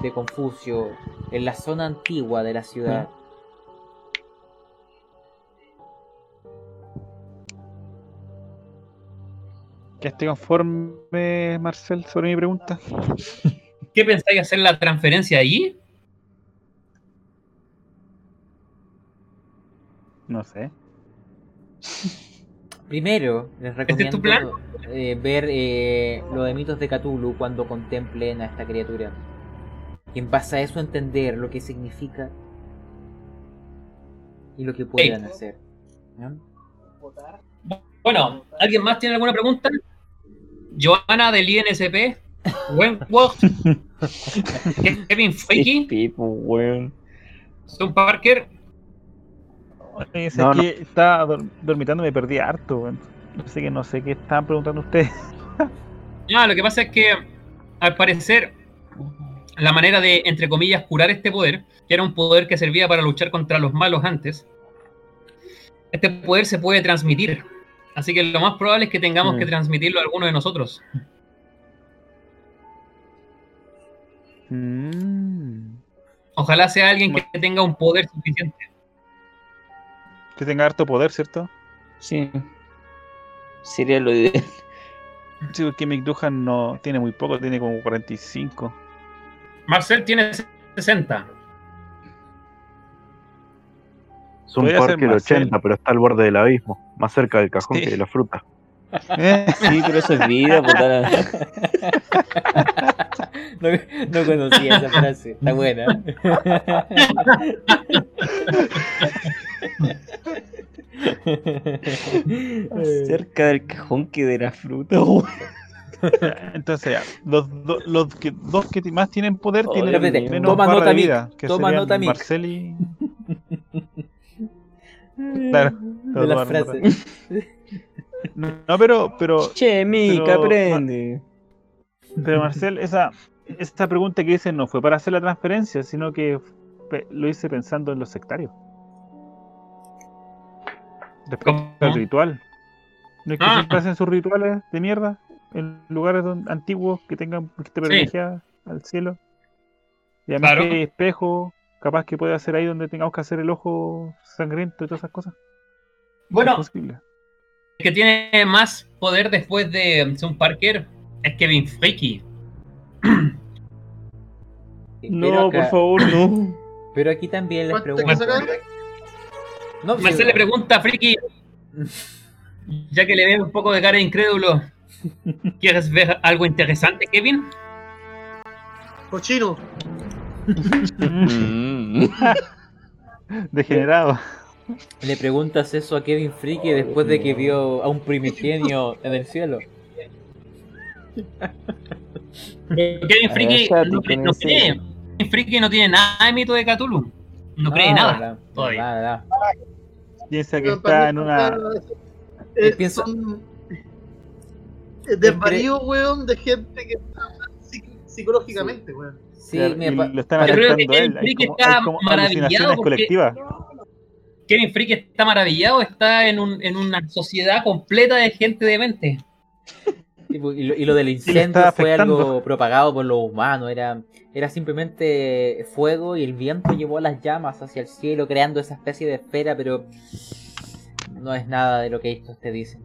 de Confucio, en la zona antigua de la ciudad. ¿Quedaste conforme, Marcel, sobre mi pregunta? ¿Qué pensáis hacer la transferencia allí? No sé. Primero, les ¿Este es tu recomiendo eh, ver eh, los de mitos de Cthulhu cuando contemplen a esta criatura. Y en base a eso entender lo que significa y lo que puedan hacer. Bueno, ¿alguien más tiene alguna pregunta? Joana del INSP, Wentworth, Kevin Feige. Tom Parker, No, no. dor- dormitando, me perdí harto. Así que no sé qué estaban preguntando ustedes. Ah, lo que pasa es que, al parecer, la manera de, entre comillas, curar este poder, que era un poder que servía para luchar contra los malos antes, este poder se puede transmitir. Así que lo más probable es que tengamos Mm. que transmitirlo a alguno de nosotros. Mm. Ojalá sea alguien que tenga un poder suficiente. Que tenga harto poder, ¿cierto? Sí. Sería lo ideal. Sí, porque Mick Duhan no tiene muy poco, tiene como 45. Marcel tiene 60. Es un Parker Marcel. 80, pero está al borde del abismo, más cerca del cajón Sí. que de la fruta. Eh, Sí, pero eso es vida, puta. No, no conocía esa frase, está buena. Cerca del cajón que de la fruta. Entonces, ya, los, do- los que, dos que más tienen poder Oh, tienen menos toma barra nota, de Mick, vida. Que toma serían nota. Marcel y... Claro, de las toma nota. frases. No, no, pero, pero, Che, Mica, aprende. pero Marcel, esa, esa pregunta que hice no fue para hacer la transferencia, sino que pe- lo hice pensando en los sectarios. Respecto al ritual. ¿No es que Ah. siempre hacen sus rituales de mierda en lugares antiguos que tengan que privilegiada al cielo? Y además Claro. que hay espejo, capaz que puede hacer ahí donde tengamos que hacer el ojo sangriento y todas esas cosas. Es Bueno, posible. el que tiene más poder después de Sun Parker es Kevin Freaky. Pero No, acá- por favor, no. Pero aquí también les ¿Cuánto que pregunto. No, sí, Marcel le pregunta a Freaky, ya que le ve un poco de cara de incrédulo, ¿quieres ver algo interesante, Kevin? Cochino. Mm. Degenerado. Le preguntas eso a Kevin Freaky después de que vio a un primigenio en el cielo. Kevin Freaky Cállate no, no cree. Kevin Freaky no tiene nada de mito de Cthulhu. No cree nada. nada, todavía. Piensa que Pero está en una. eh, Y pienso- son eh, desvarío, weón, de gente que está psicológicamente, weón. Sí, y lo están Yo creo que afectando a él. Kevin como, está hay como maravillado porque- colectivas. Kevin Freaky está maravillado, está en, un- en una sociedad completa de gente demente. y lo, y lo del incendio fue algo propagado por los humanos. Era, era simplemente fuego y el viento llevó las llamas hacia el cielo, creando esa especie de esfera, pero no es nada de lo que estos te dicen.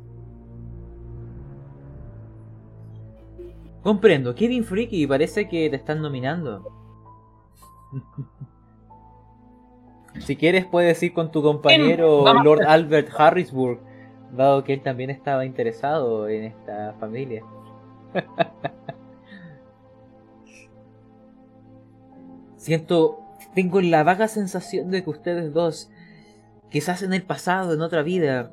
Comprendo, Kevin Freaky, parece que te están nominando. Si quieres puedes ir con tu compañero. Lord Albert Harrisburg, dado que él también estaba interesado en esta familia. Siento, tengo la vaga sensación de que ustedes dos, quizás en el pasado, en otra vida,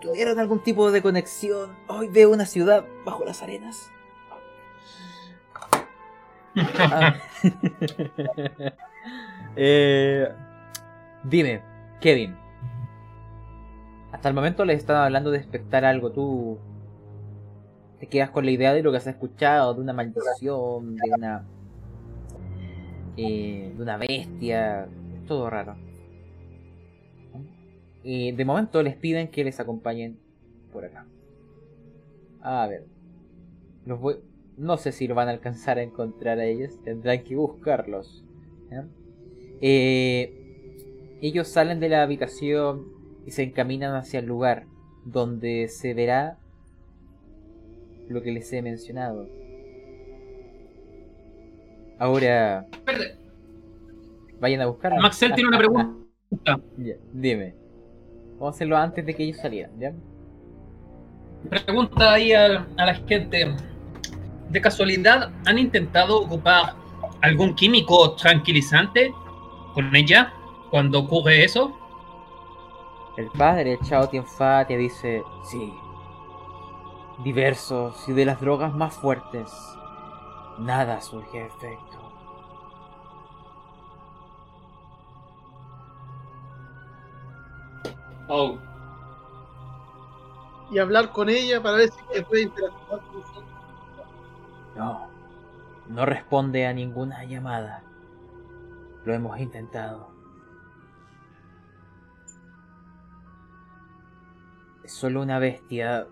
tuvieron algún tipo de conexión. Hoy veo una ciudad bajo las arenas. Ah. Eh, dime, Kevin. Hasta el momento les estaba hablando de expectar algo. Tú te quedas con la idea de lo que has escuchado, de una maldición, de una. eh, de una bestia. Todo raro. Y de momento les piden que les acompañen por acá. A ver. Los voy. No sé si lo van a alcanzar a encontrar a ellos. Tendrán que buscarlos. Eh, ellos salen de la habitación y se encaminan hacia el lugar donde se verá lo que les he mencionado. Ahora, vayan a buscarlo. Maxel tiene una pregunta. Ya, dime. Vamos a hacerlo antes de que ellos salieran, ¿ya? Pregunta ahí a, a la gente. ¿De casualidad han intentado ocupar algún químico tranquilizante con ella cuando ocurre eso? El padre, Chao Tianfa, te dice, sí, diversos y de las drogas más fuertes, nada surge efecto. Oh. Y hablar con ella para ver si que puede interactuar con. No, no responde a ninguna llamada. Lo hemos intentado. Es solo una bestia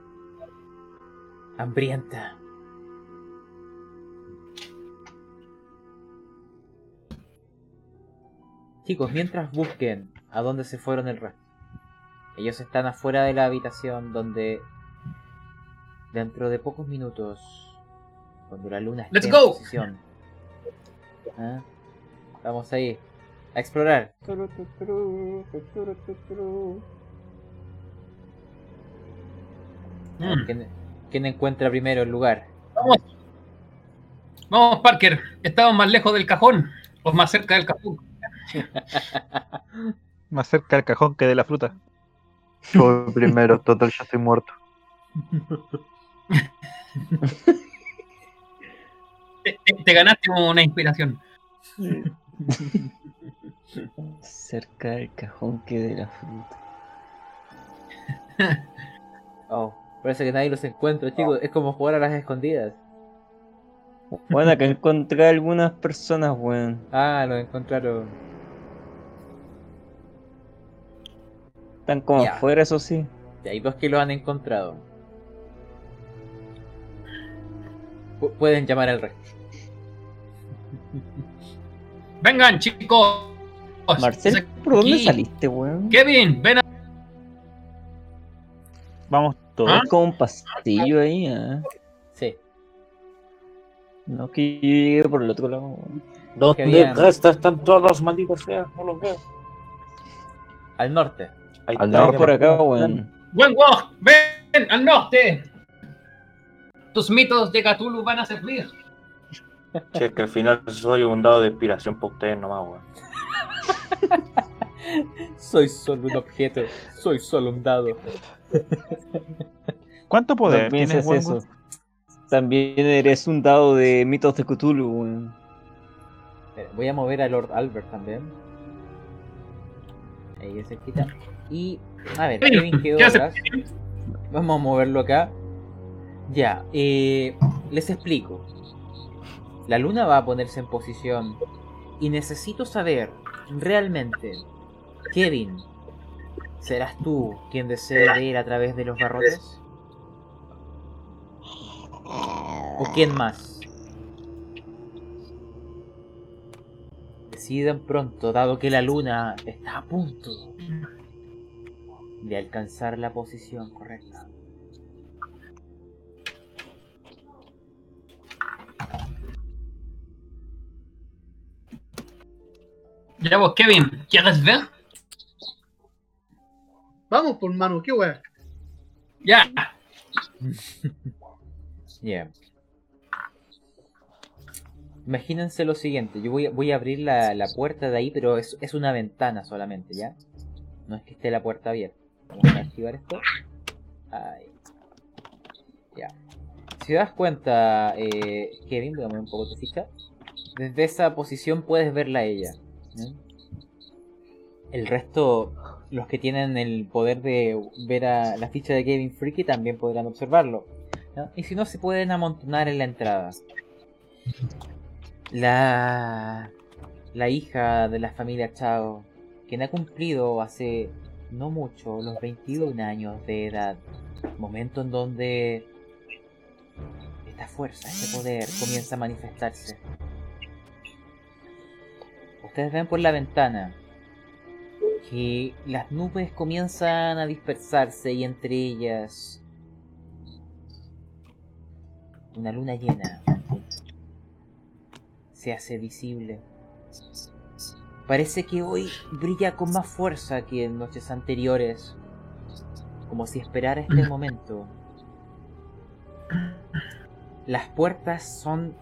hambrienta. Chicos, mientras busquen a dónde se fueron el resto. Ellos están afuera de la habitación donde dentro de pocos minutos, cuando la luna esté Let's en go. posición, ¿ah? vamos a ir a explorar. Mm. ¿Quién, quién encuentra primero el lugar? Vamos. Vamos, Parker. ¿Estamos más lejos del cajón o más cerca del cajón? Más cerca del cajón que de la fruta. Yo primero, total, ya estoy muerto. Te, te- te ganaste una inspiración. Cerca del cajón que de la fruta. Oh, parece que nadie los encuentra, chicos. Es como jugar a las escondidas. Bueno, acá encontré algunas personas, weón. Ah, los encontraron. Están como afuera, eso sí. Y hay dos que lo han encontrado. Pueden llamar al resto. Vengan, chicos. Marcel, ¿por dónde saliste, weón? Kevin, ven a... Vamos todos. ¿Ah? Como un pasillo ahí, ¿ah? Sí. No, que yo llegué por el otro lado. weón. Que ¿Dónde están todos los malditos feas? No los veo. Al norte. Al norte. por acá, weón. Buen walk, ven al norte. Tus mitos de Cthulhu van a servir. Si es que al final soy un dado de inspiración para ustedes nomás, weón. Soy solo un objeto. Soy solo un dado. ¿Cuánto poder No tienes, eso. También eres un dado de mitos de Cthulhu, weón. Espera, Voy a mover a Lord Albert también. Ahí es cerquita. Y. A ver, Kevin quedó ¿Qué atrás. Vamos a moverlo acá. Ya, eh, les explico. La luna va a ponerse en posición. Y necesito saber, realmente, Kevin, ¿serás tú quien desee ver a través de los barrotes? ¿O quién más? Decidan pronto, dado que la luna está a punto de alcanzar la posición correcta. Ya vos, Kevin, ¿quieres ver? Vamos por mano, qué weá. Ya. Yeah. Imagínense lo siguiente, yo voy a, voy a abrir la, la puerta de ahí, pero es, es una ventana solamente, ¿ya? No es que esté la puerta abierta. Vamos a activar esto. Ahí. Ya. Si te das cuenta, eh, Kevin, voy a mover un poco tu ficha. Desde esa posición puedes verla a ella. El resto, los que tienen el poder de ver a la ficha de Kevin Freaky también podrán observarlo. Y si no, se pueden amontonar en la entrada. La, la hija de la familia Chao, quien ha cumplido hace no mucho los 21 años de edad, momento en donde esta fuerza, este poder comienza a manifestarse. Ustedes ven por la ventana que las nubes comienzan a dispersarse y entre ellas una luna llena se hace visible. Parece que hoy brilla con más fuerza que en noches anteriores, como si esperara este momento. Las puertas son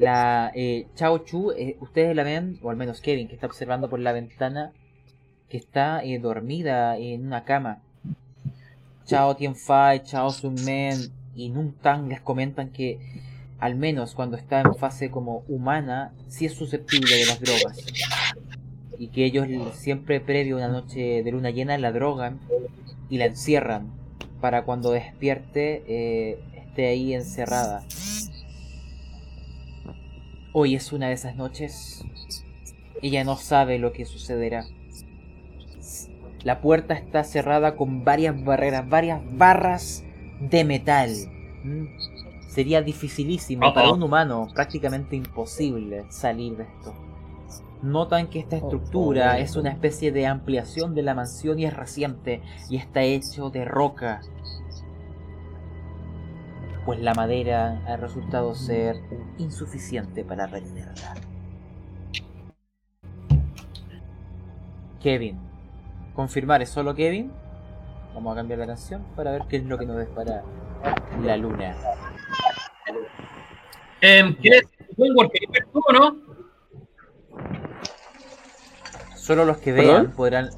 la eh, Chao Chu, eh, ustedes la ven, o al menos Kevin que está observando por la ventana, que está eh, dormida en una cama. Chao Tianfai, Chao Sun Men y Nun Tang les comentan que al menos cuando está en fase como humana, sí es susceptible de las drogas. Y que ellos siempre previo a una noche de luna llena la drogan y la encierran para cuando despierte eh, esté ahí encerrada. Hoy es una de esas noches. Ella no sabe lo que sucederá. La puerta está cerrada con varias barreras, varias barras de metal. ¿Mm? Sería dificilísimo para un humano, prácticamente imposible salir de esto. Notan que esta estructura es una especie de ampliación de la mansión y es reciente y está hecho de roca. Pues la madera ha resultado ser insuficiente para retenerla. Kevin. Confirmar, ¿es solo Kevin? Vamos a cambiar la canción para ver qué es lo que nos depara la luna. Eh, ¿Quieres ver tú o no? Solo los que ¿Perdón? vean podrán.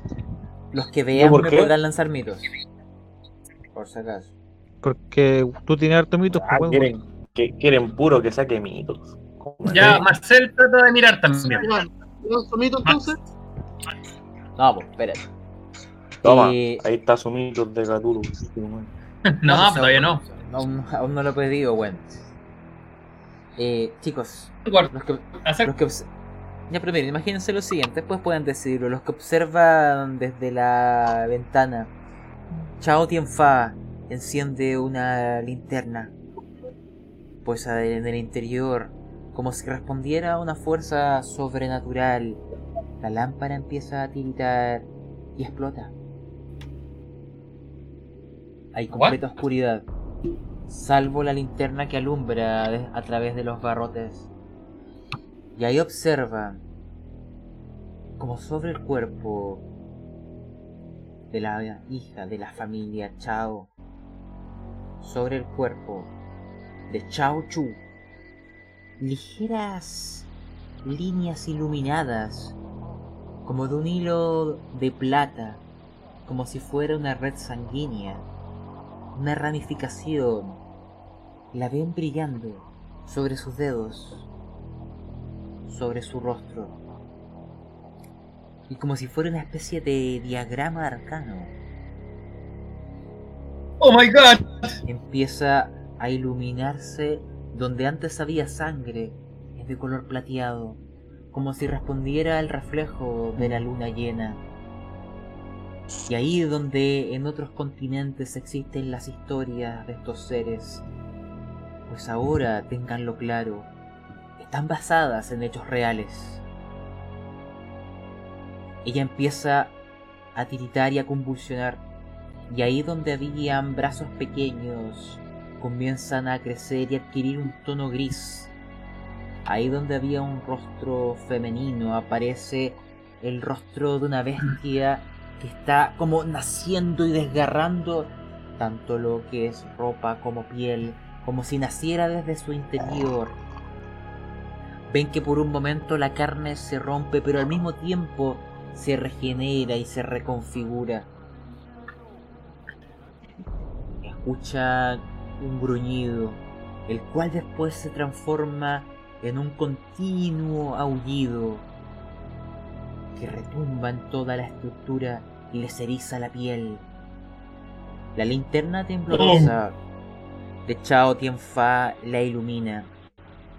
Los que vean me podrán lanzar mitos. Por si acaso. Porque tú tienes harto mitos, Ah, pues, quieren, que, quieren puro que saque mitos. Ya, Marcel trata de mirar también. Iván, ¿no sumito entonces? No, pues espérate. Toma, Eh, ahí está su mito de Cthulhu. No, pues, todavía no. Aún, aún no lo he pedido, bueno. Eh, chicos, los que, los que Ya, pero miren, imagínense lo siguiente, después pueden decidirlo. Los que observan desde la ventana. Chao Tianfa enciende una linterna. pues en el interior, como si respondiera a una fuerza sobrenatural, la lámpara empieza a tiritar y explota. Hay completa oscuridad, salvo la linterna que alumbra a través de los barrotes. Y ahí observan como sobre el cuerpo de la hija de la familia Chao, sobre el cuerpo de Chao Chu, ligeras líneas iluminadas, como de un hilo de plata, como si fuera una red sanguínea, una ramificación. La ven brillando sobre sus dedos, sobre su rostro, y como si fuera una especie de diagrama arcano. ¡Oh my god! empieza a iluminarse donde antes había sangre, es de color plateado, como si respondiera al reflejo de la luna llena. Y ahí donde en otros continentes existen las historias de estos seres, pues ahora tenganlo claro, están basadas en hechos reales. Ella empieza a tiritar y a convulsionar y ahí donde habían brazos pequeños comienzan a crecer y adquirir un tono gris. Ahí donde había un rostro femenino aparece el rostro de una bestia que está como naciendo y desgarrando tanto lo que es ropa como piel, como si naciera desde su interior. Ven que por un momento la carne se rompe, pero al mismo tiempo se regenera y se reconfigura. Escuchan un gruñido, el cual después se transforma en un continuo aullido que retumba en toda la estructura y les eriza la piel. La linterna temblorosa de Chao Tianfa la ilumina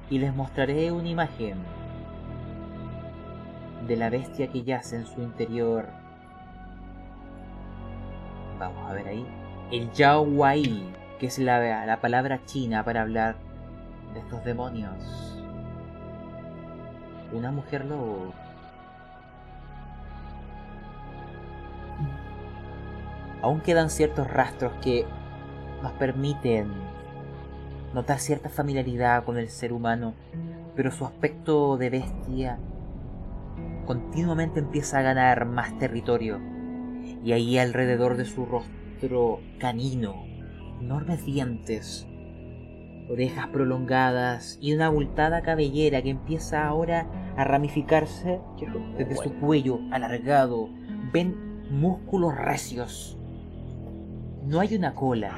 y les mostraré una imagen de la bestia que yace en su interior. Vamos a ver ahí. El Yao Wai, que es la, la palabra china para hablar de estos demonios. Una mujer lobo. Aún quedan ciertos rastros que nos permiten notar cierta familiaridad con el ser humano, pero su aspecto de bestia continuamente empieza a ganar más territorio. Y ahí alrededor de su rostro canino, enormes dientes, orejas prolongadas y una abultada cabellera que empieza ahora a ramificarse desde su cuello alargado. Ven músculos recios. No hay una cola.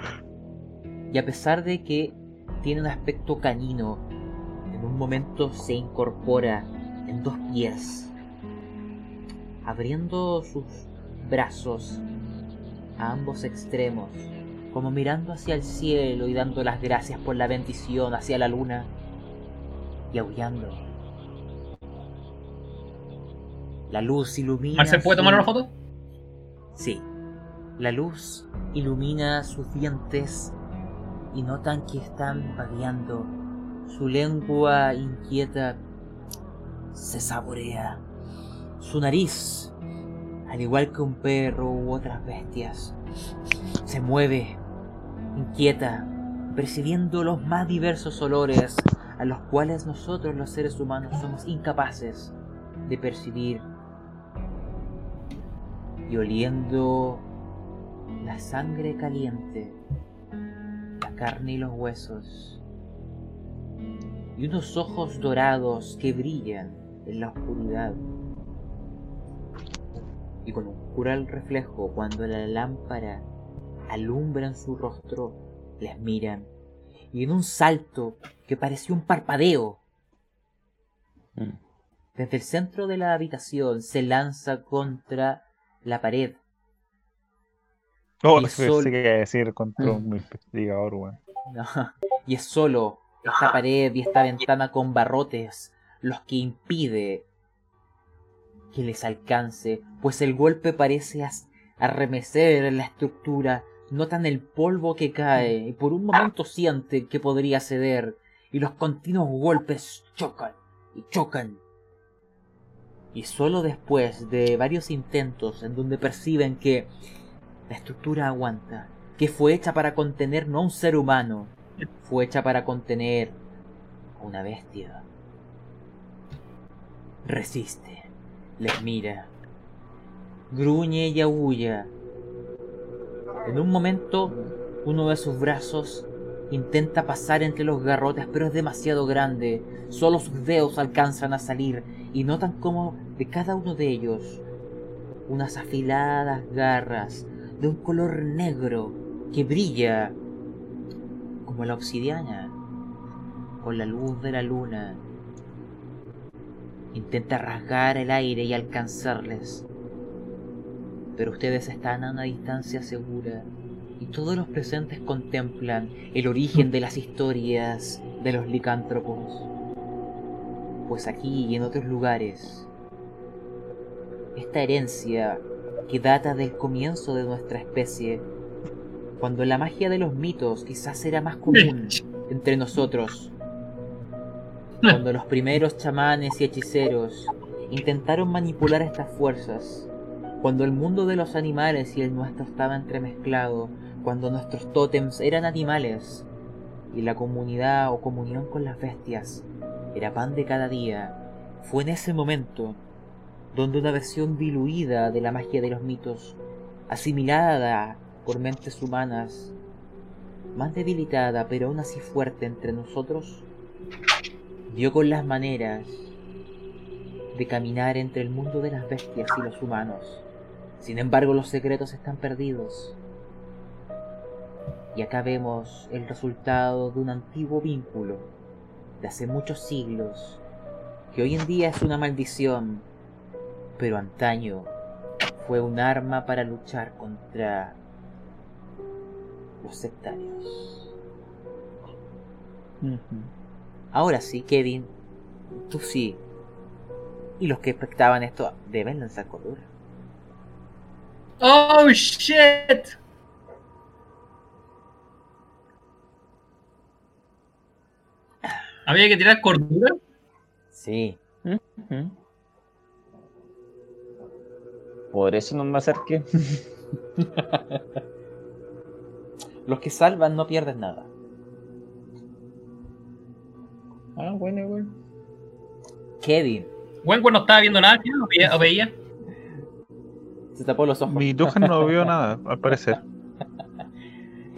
Y a pesar de que tiene un aspecto canino, en un momento se incorpora en dos pies, abriendo sus brazos a ambos extremos, como mirando hacia el cielo y dando las gracias por la bendición hacia la luna y aullando. La luz ilumina. ¿Marcel puede su- tomar una foto? Sí. La luz ilumina sus dientes y notan que están vagueando. Su lengua inquieta se saborea. Su nariz, al igual que un perro u otras bestias, se mueve, inquieta, percibiendo los más diversos olores a los cuales nosotros los seres humanos somos incapaces de percibir. Y oliendo la sangre caliente, la carne y los huesos, y unos ojos dorados que brillan en la oscuridad. Y con un cruel reflejo cuando la lámpara alumbra en su rostro, les miran. Y en un salto que pareció un parpadeo, Mm. desde el centro de la habitación se lanza contra la pared. Oh, Y que decir contra un investigador. No, Y es solo esta pared y esta ventana con barrotes los que impide que les alcance, pues el golpe parece arremecer la estructura, notan el polvo que cae y por un momento sienten que podría ceder y los continuos golpes chocan y chocan. Y solo después de varios intentos en donde perciben que la estructura aguanta, que fue hecha para contener no a un ser humano, fue hecha para contener a una bestia. Resiste, les mira, gruñe y aúlla. En un momento, uno de sus brazos intenta pasar entre los garrotes, pero es demasiado grande. Solo sus dedos alcanzan a salir y notan como de cada uno de ellos unas afiladas garras de un color negro que brilla como la obsidiana con la luz de la luna. Intenta rasgar el aire y alcanzarles, pero ustedes están a una distancia segura y todos los presentes contemplan el origen de las historias de los licántropos. Pues aquí y en otros lugares, esta herencia que data del comienzo de nuestra especie, cuando la magia de los mitos quizás era más común entre nosotros, cuando los primeros chamanes y hechiceros intentaron manipular estas fuerzas, cuando el mundo de los animales y el nuestro estaba entremezclado, cuando nuestros tótems eran animales y la comunidad o comunión con las bestias era pan de cada día, fue en ese momento donde una versión diluida de la magia de los mitos, asimilada por mentes humanas, más debilitada pero aún así fuerte entre nosotros, dio con las maneras de caminar entre el mundo de las bestias y los humanos. Sin embargo, los secretos están perdidos. Y acá vemos el resultado de un antiguo vínculo de hace muchos siglos, que hoy en día es una maldición, pero antaño fue un arma para luchar contra los sectarios. Ahora sí, Kevin, tú sí. Y los que espectaban esto deben lanzar cordura. ¡Oh, shit! ¿Había que tirar cordura? Sí. Por eso no me acerqué. Los que salvan no pierden nada. Ah, bueno, igual. Kevin Wenwen no estaba viendo nada, ¿no? ¿O veía- ¿O veía? se tapó los ojos. Mi Duhan no vio nada, al parecer.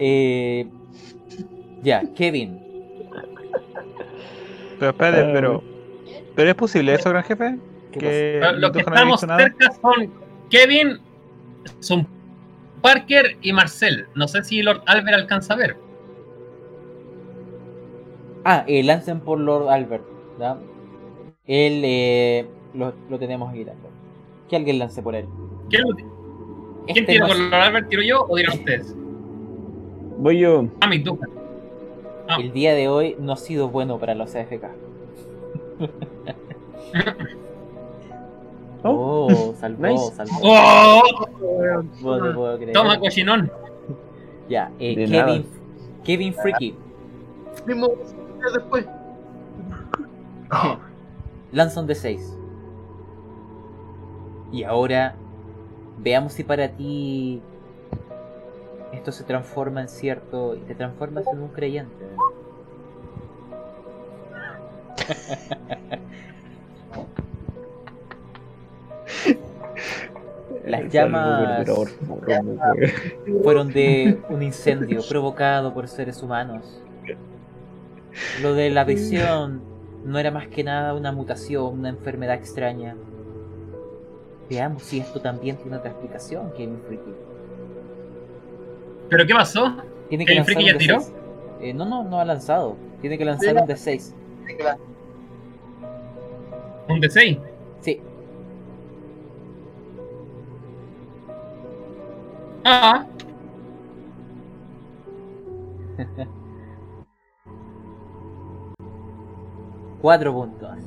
Eh, ya, Kevin. Pero espérate, Ah, pero. ¿Pero es posible eso, gran jefe? ¿Qué Que mi que no estamos cerca son Kevin, son Parker y Marcel. No sé si Lord Albert alcanza a ver. Ah, eh, lancen por Lord Albert. ¿ya? Él eh, lo, lo tenemos aquí también. Que alguien lance por él. ¿Quién, Este quién tira no por Lord Albert? ¿Tiro yo o dirán ustedes? Voy yo. Ah, mi duda. Ah. El día de hoy no ha sido bueno para los AFK. Oh, salvó, Nice. salvó. ¡Oh! No te puedo creer. Toma, cochinón. Ya, eh, Kevin, Kevin Freaky, después. lanza un D6. Y ahora, veamos si para ti esto se transforma en cierto y te transformas en un creyente. Las llamas fueron de un incendio provocado por seres humanos. Lo de la visión no era más que nada una mutación, una enfermedad extraña. Veamos si esto también tiene otra explicación, Kevin Freaky. ¿Pero qué pasó? Tiene que ¿Kevin lanzar Freaky ya tiró? D6. Eh, no, no, no ha lanzado. Tiene que lanzar un D6. Un D6. Sí, Ah, cuatro puntos.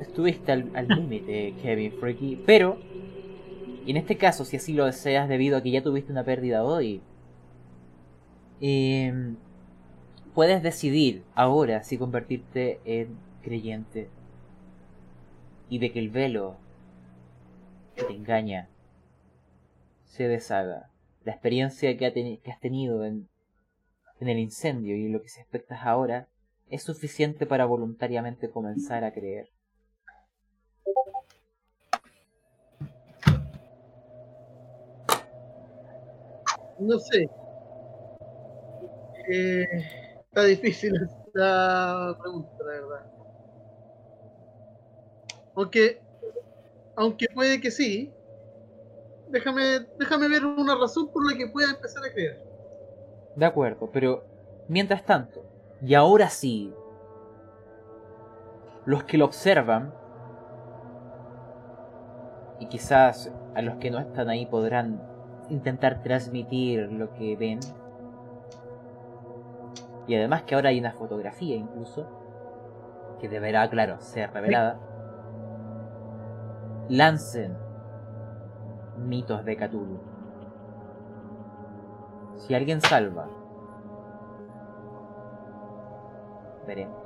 Estuviste al límite, Kevin Freaky, pero en este caso, si así lo deseas, debido a que ya tuviste una pérdida hoy, em, puedes decidir ahora si convertirte en creyente y de que el velo que te engaña se deshaga. La experiencia que, que has tenido en, en el incendio y lo que se expectas ahora es suficiente para voluntariamente comenzar a creer. No sé. Eh, está difícil esta pregunta, la verdad. Aunque, aunque puede que sí. Déjame, déjame ver una razón por la que pueda empezar a creer. De acuerdo, pero mientras tanto, y ahora sí, los que lo observan, y quizás a los que no están ahí podrán intentar transmitir lo que ven, y además que ahora hay una fotografía incluso, que deberá, claro, ser revelada, lancen mitos de Cthulhu. Si alguien salva, veremos.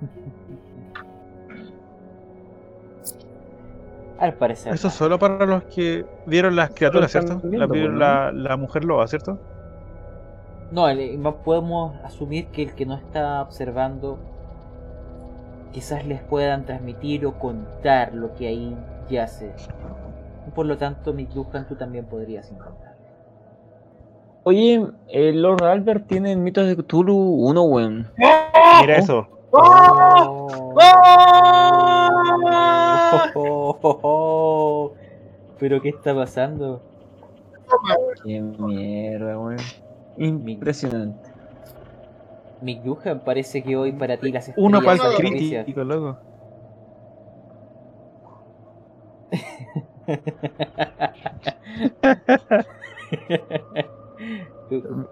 Al parecer. Eso solo para los que vieron las criaturas, ¿cierto? viendo, La, la, la mujer loba, ¿cierto? No, el- no podemos asumir que el que no está observando quizás les puedan transmitir o contar lo que ahí yace. Por lo tanto, mi Duhan, tú también podrías intentar. Oye, el Lord Albert tiene en mitos de Cthulhu uno, weón. Mira eso. Oh. Oh, oh, oh. Pero ¿qué está pasando? Qué mierda, weón. Impresionante. Mick Duhan parece que hoy para ti las Uno para el crítico, loco.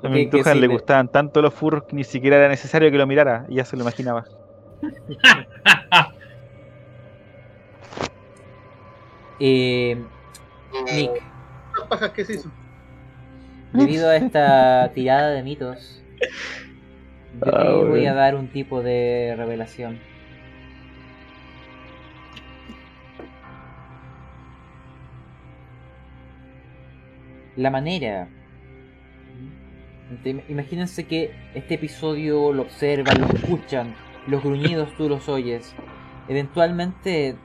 A mi ¿Qué- qué Tujan le gustaban tanto los furros que ni siquiera era necesario que lo mirara, y ya se lo imaginaba. Eh, Nick, Las pajas que se hizo. debido a esta tirada de mitos, yo te Ah, voy a dar un tipo de revelación. La manera. Imagínense que este episodio lo observan, lo escuchan, los gruñidos tú los oyes. Eventualmente eh,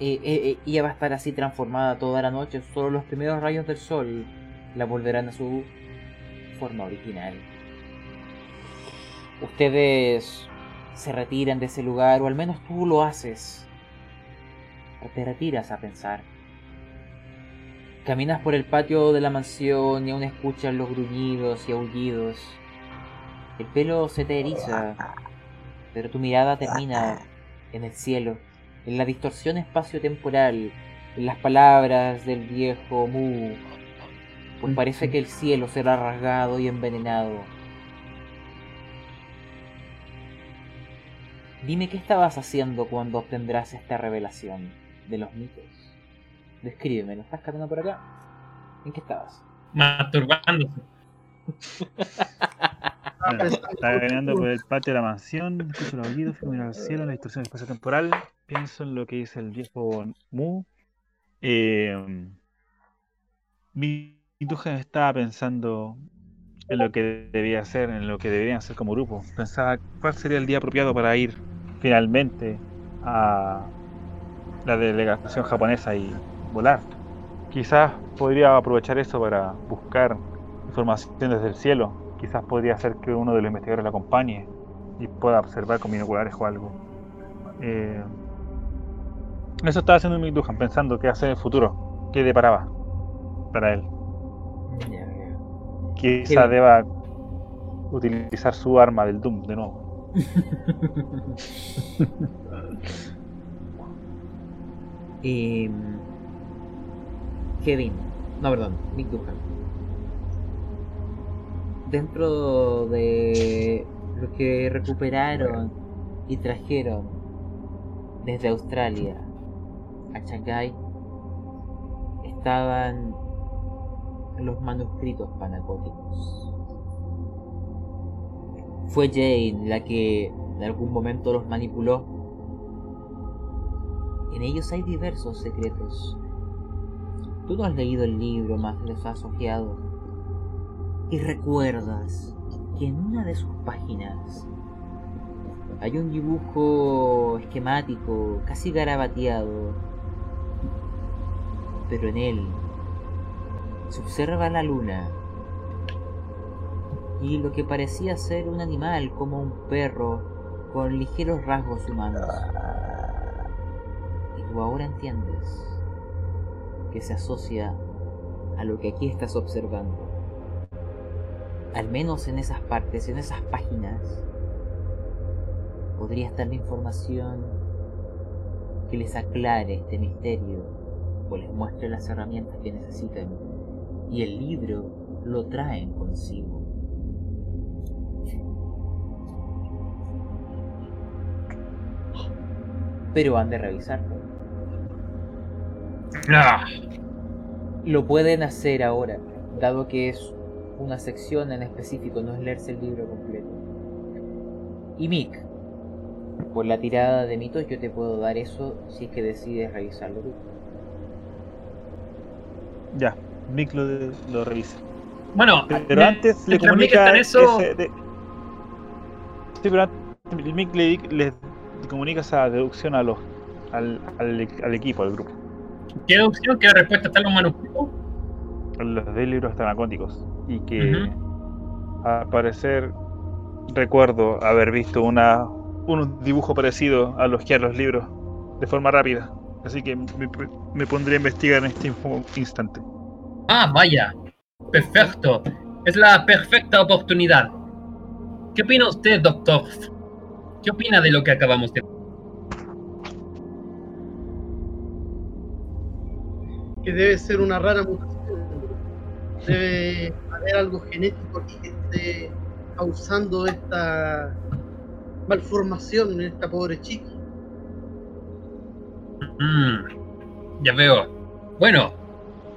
eh, eh, ella va a estar así transformada toda la noche, solo los primeros rayos del sol la volverán a su forma original. Ustedes se retiran de ese lugar, o al menos tú lo haces. O te retiras a pensar. Caminas por el patio de la mansión y aún escuchas los gruñidos y aullidos. El pelo se te eriza, pero tu mirada termina en el cielo, en la distorsión espacio-temporal, en las palabras del viejo Mu. Pues parece que el cielo será rasgado y envenenado. Dime qué estabas haciendo cuando obtendrás esta revelación de los mitos. Descríbeme, ¿lo estás catando por acá? ¿En qué estabas? Masturbándose. Bueno, estaba caminando por el patio de la mansión, escucho los fijo mirar al cielo, la distorsión espacio-temporal, pienso en lo que dice el viejo Mu. Eh, mi Tujan estaba pensando en lo que debía hacer, en lo que deberían hacer como grupo. Pensaba cuál sería el día apropiado para ir finalmente a la delegación japonesa y volar. Quizás podría aprovechar eso para buscar información desde el cielo. Quizás podría ser que uno de los investigadores la acompañe y pueda observar con binoculares o algo. Eh, eso estaba haciendo mi Duhan, pensando qué hacer en el futuro, qué deparaba para él. Veo. Quizás bien. deba utilizar su arma del Doom de nuevo. Em, Kevin, no, perdón, Nick Duhan. Dentro de lo que recuperaron y trajeron desde Australia a Shanghái estaban los manuscritos panacóticos. Fue Jane la que en algún momento los manipuló. En ellos hay diversos secretos. Tú no has leído el libro, más los has ojeado. Y recuerdas que en una de sus páginas hay un dibujo esquemático, casi garabateado, pero en él se observa la luna y lo que parecía ser un animal como un perro con ligeros rasgos humanos. Y tú ahora entiendes que se asocia a lo que aquí estás observando. Al menos en esas partes, en esas páginas, podría estar la información que les aclare este misterio o les muestre las herramientas que necesitan. Y el libro lo traen consigo. Pero han de revisarlo. Ah, Lo pueden hacer ahora, dado que es una sección en específico, no es leerse el libro completo. Y Mick, por la tirada de mitos yo te puedo dar eso si es que decides revisarlo tú. Ya, Mick lo, lo revisa. Bueno, Pero me- antes le comunica en eso, ese de- Sí, pero antes Mick le, le comunica esa deducción a los al, al, al equipo, al grupo, ¿qué deducción? ¿Qué respuesta está en los manuscritos? los de libros tanacóticos. Y que al parecer recuerdo haber visto una un dibujo parecido a los que a los libros de forma rápida. Así que me, me pondré a investigar en este instante. Ah, vaya. Perfecto. Es la perfecta oportunidad. ¿Qué opina usted, doctor? ¿Qué opina de lo que acabamos de que debe ser una rara mutación. Debe haber algo genético aquí que esté causando esta malformación en esta pobre chica. Mm, ya veo. Bueno,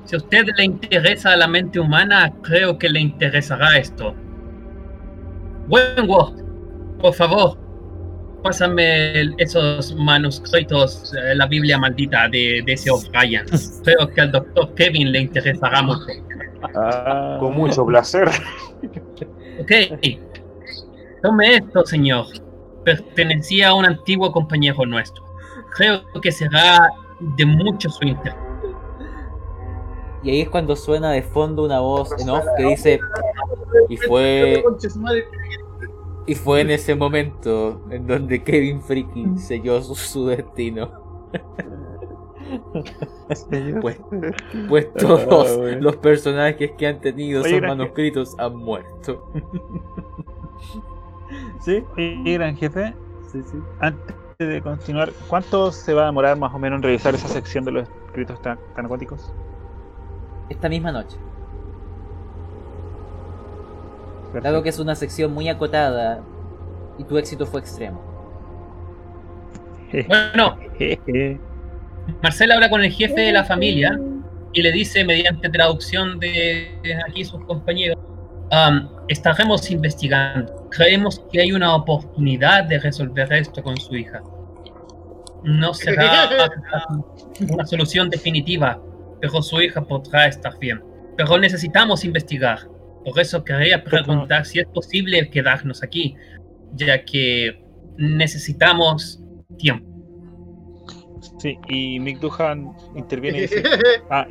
si a usted le interesa la mente humana, creo que le interesará esto. Wentworth, por favor, pásame el- esos manuscritos, eh, la Biblia maldita de, de ese O'Brien. Creo que al doctor Kevin le interesará mucho. Ah, Con mucho placer. Ok. Tome esto, señor. Pertenecía a un antiguo compañero nuestro. Creo que será de mucho su interés. Y ahí es cuando suena de fondo una voz en off que dice y fue y fue en ese momento en donde Kevin Freaking selló su, su destino. Pues, pues todos Ah, bueno. los personajes que han tenido Oye, esos gran- manuscritos han muerto. ¿Sí? Oye, gran jefe, Sí, sí. antes de continuar, ¿cuánto se va a demorar más o menos en revisar esa sección de los escritos tan, tanacóticos? Esta misma noche. Dado que es una sección muy acotada y tu éxito fue extremo. Bueno, Marcela habla con el jefe de la familia y le dice mediante traducción de aquí sus compañeros, "Am, estaremos investigando. Creemos que hay una oportunidad de resolver esto con su hija. No será una solución definitiva, pero su hija podrá estar bien. Pero necesitamos investigar. Por eso quería preguntar si es posible quedarnos aquí, ya que necesitamos tiempo. Sí, y Mick Duhan interviene y dice... Ah,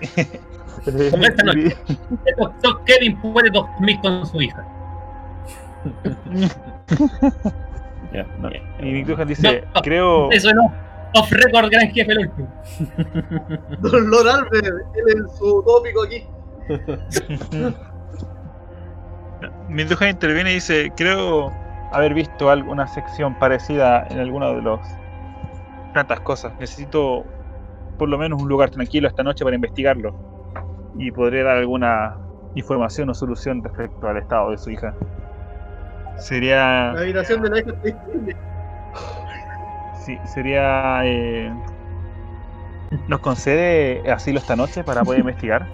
esta noche. El doctor Kevin puede dormir con su hija. No, ya. y Mick Duhan dice, No. creo... Eso no. Off record, gran jefe, el último. Don Lord Albert, él es su tópico aquí. Mick Duhan interviene y dice, creo haber visto alguna sección parecida en alguna de los tantas cosas. Necesito por lo menos un lugar tranquilo esta noche para investigarlo. Y podría dar alguna información o solución respecto al estado de su hija. Sería... La habitación de la hija. Sí, sería. eh, ¿Nos concede asilo esta noche para poder investigar?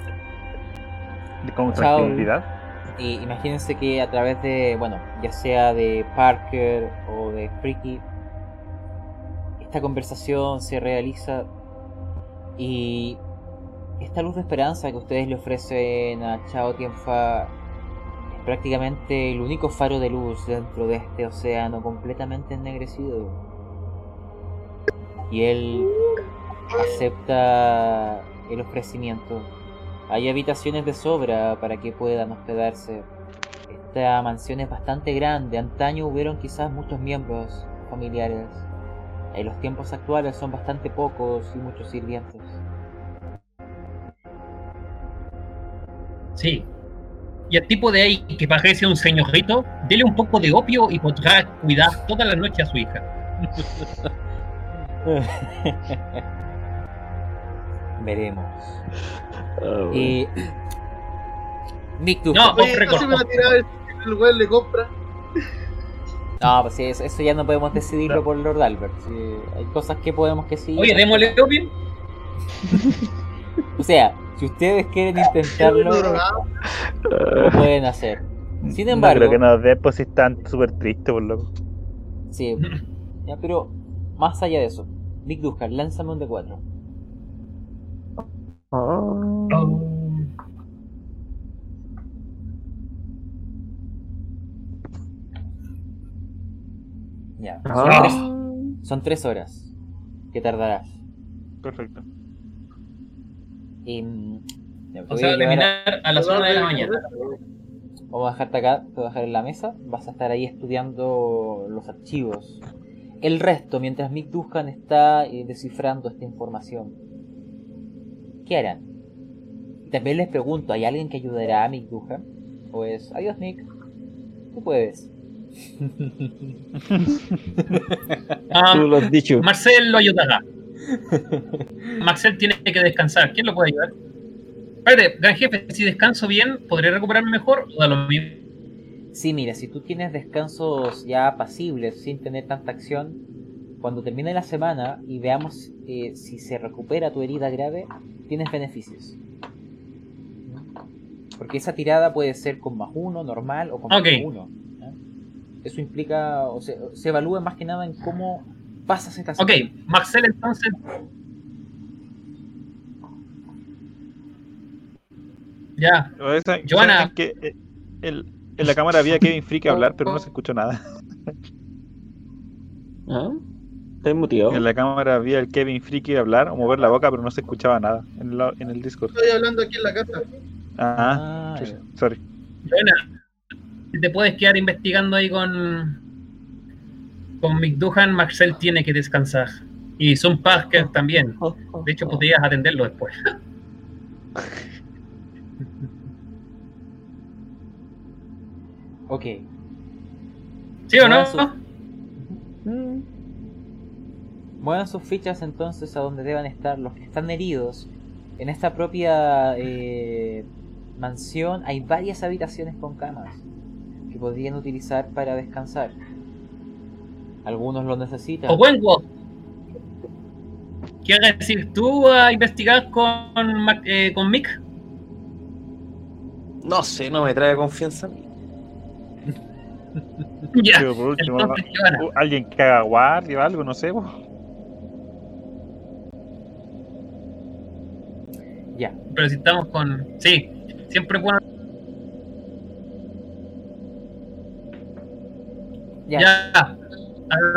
Con Chao. tranquilidad. Y imagínense que a través de, bueno, ya sea de Parker o de Freaky, esta conversación se realiza y esta luz de esperanza que ustedes le ofrecen a Chao Tianfa es prácticamente el único faro de luz dentro de este océano completamente ennegrecido. Y él acepta el ofrecimiento. Hay habitaciones de sobra para que puedan hospedarse. Esta mansión es bastante grande. Antaño hubieron quizás muchos miembros familiares. En los tiempos actuales son bastante pocos y muchos sirvientes. Sí. Y el tipo de ahí que parece un señorito, dele un poco de opio y podrá cuidar toda la noche a su hija. Veremos. Ah, Y. Mick, No, Oye, casi me la tiraba el, el weón le compra. No, pues sí, eso, eso ya no podemos decidirlo por Lord Albert. sí, hay cosas que podemos que sí. Oye, démosle opio. O sea, si ustedes quieren intentarlo, lo pueden hacer. Sin No embargo, creo que nos dé, pues si están súper tristes, por loco. sí. Ya, pero más allá de eso, Mick Duhan, lánzame un D4. Ya. Son, Ah. tres, son tres horas que tardarás. Perfecto. Y, mm, ya, te O voy sea, a a- terminar a las 1 de la mañana. Vamos a dejarte acá, te voy a dejar en la mesa. Vas a estar ahí estudiando los archivos. El resto, mientras Mick Duhan está eh, descifrando esta información. ¿Qué harán? También les pregunto, ¿hay alguien que ayudará a Mick Duhan? O es, adiós Mick, tú puedes. Ah, Tú lo has dicho. Marcel lo ayudará. Marcel tiene que descansar. ¿Quién lo puede ayudar? Espérate, gran jefe, si descanso bien, ¿podré recuperarme mejor o da lo mismo? Sí, mira, si tú tienes descansos ya apacibles, sin tener tanta acción, cuando termine la semana y veamos eh, si se recupera tu herida grave, tienes beneficios. Porque esa tirada puede ser con más uno, normal o con más Ok. uno. ¿eh? Eso implica, o sea, se evalúa más que nada en cómo pasas esta Ok, Marcel entonces. Ya, esa- Joana. ¿saben que eh, el- en la cámara había Kevin Freak hablar, pero no se escuchó nada. ¿Ah? ¿Estás muteado? En la cámara había el Kevin Freaky hablar o mover la boca, pero no se escuchaba nada en, la- en el Discord. Estoy hablando aquí en la casa. Ah, Ah, sorry. Si te puedes quedar investigando ahí con. Con Mick Duhan, Marcel tiene que descansar. Y Son Parker también. De hecho, podrías atenderlo después. ok. ¿Sí o no? Muevan sus fichas entonces a donde deban estar los que están heridos. En esta propia eh, mansión hay varias habitaciones con camas que podrían utilizar para descansar. Algunos lo necesitan. O buen Wok. ¿Quieres decir tú a investigar con, eh, con Mick? No sé, no me trae confianza. Ya. Pero por último, Entonces, Joana, uh, alguien que haga guardia o algo, no sé. po. Ya. pero si estamos con. Sí, siempre es bueno. Ya. Ya.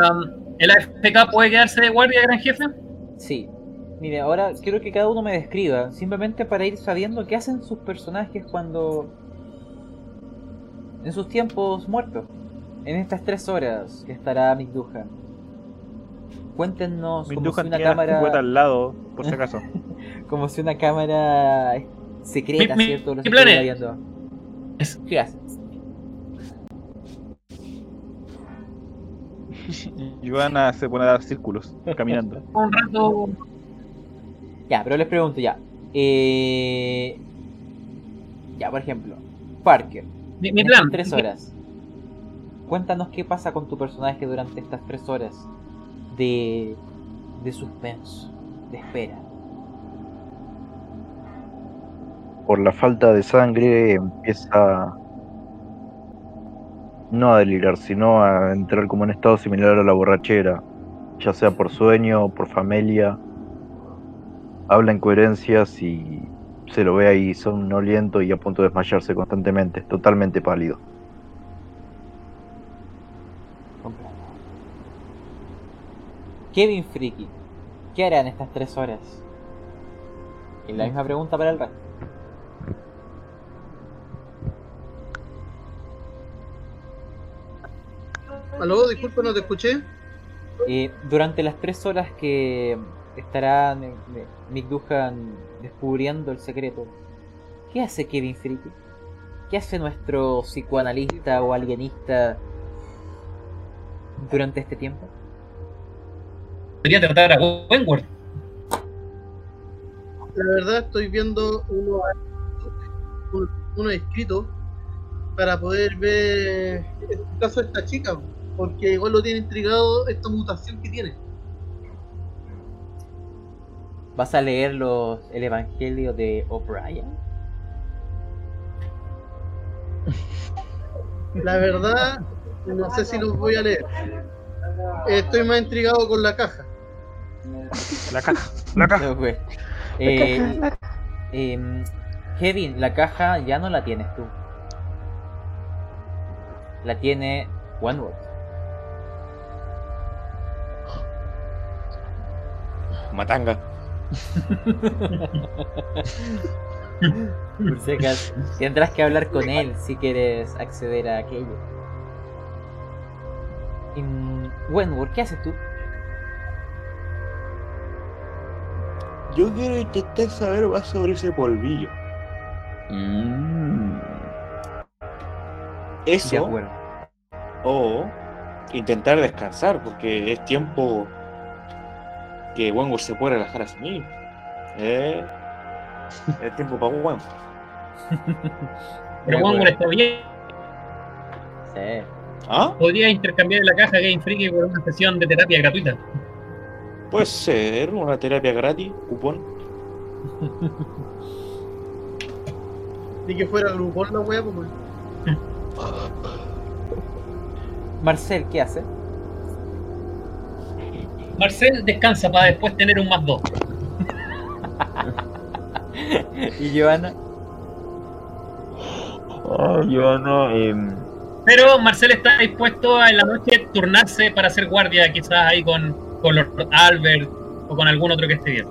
Um, ¿El AFK puede quedarse de guardia, gran jefe? Sí. Mire, ahora quiero que cada uno me describa, simplemente para ir sabiendo qué hacen sus personajes cuando... En sus tiempos muertos. En estas tres horas que estará Mick Duhan. Cuéntenos Mi como si una cámara... al lado, por si acaso. Como si una cámara secreta, Mi- mi- ¿cierto? Los mi viendo. Es- ¿Qué haces? Joana se pone a dar círculos, caminando. Un rato. Ya, pero les pregunto ya. Eh... Ya, por ejemplo, Parker. Mi, mi plan. tres horas. Cuéntanos qué pasa con tu personaje durante estas tres horas de, de suspenso, de espera. Por la falta de sangre empieza no a delirar, sino a entrar como en estado similar a la borrachera, ya sea por sueño o por familia. Habla en coherencias y se lo ve ahí somnoliento y a punto de desmayarse constantemente, totalmente pálido. Kevin Friki, ¿qué hará en estas tres horas? Y la misma pregunta para el resto. Aló, disculpa, no te escuché. Eh, durante las tres horas que estará Duhan descubriendo el secreto, ¿qué hace Kevin Friki? ¿Qué hace nuestro psicoanalista o alienista durante este tiempo? Podría tratar a Wentworth. La verdad estoy viendo uno, un- uno escrito para poder ver el caso de esta chica, porque igual lo tiene intrigado esta mutación que tiene. ¿Vas a leer los, el Evangelio de O'Brien? La verdad, no sé si los voy a leer. Estoy más intrigado con la caja. La caja, la caja. No, pues. Eh, em, Kevin, la caja ya no la tienes tú. La tiene Wentworth. Matanga. Tendrás que hablar con él si quieres acceder a aquello. Em, Wentworth, ¿qué haces tú? Yo quiero intentar saber más sobre ese polvillo. Mm. De Eso, acuerdo. o intentar descansar, porque es tiempo que Wengor se puede relajar a sí mismo. Eh, es tiempo para Wengor. Pero acuerdo. está bien. Sí. ¿Ah? Podría intercambiar la caja Game Freaky por una sesión de terapia gratuita. Puede ser una terapia gratis, cupón. Ni que fuera grupón la wea, pues. Marcel, ¿qué hace? Marcel descansa para después tener un más dos. ¿Y Joana? Ah, yo no. em, Pero Marcel está dispuesto a en la noche turnarse para hacer guardia, quizás ahí con, con Lord Albert o con algún otro que esté bien.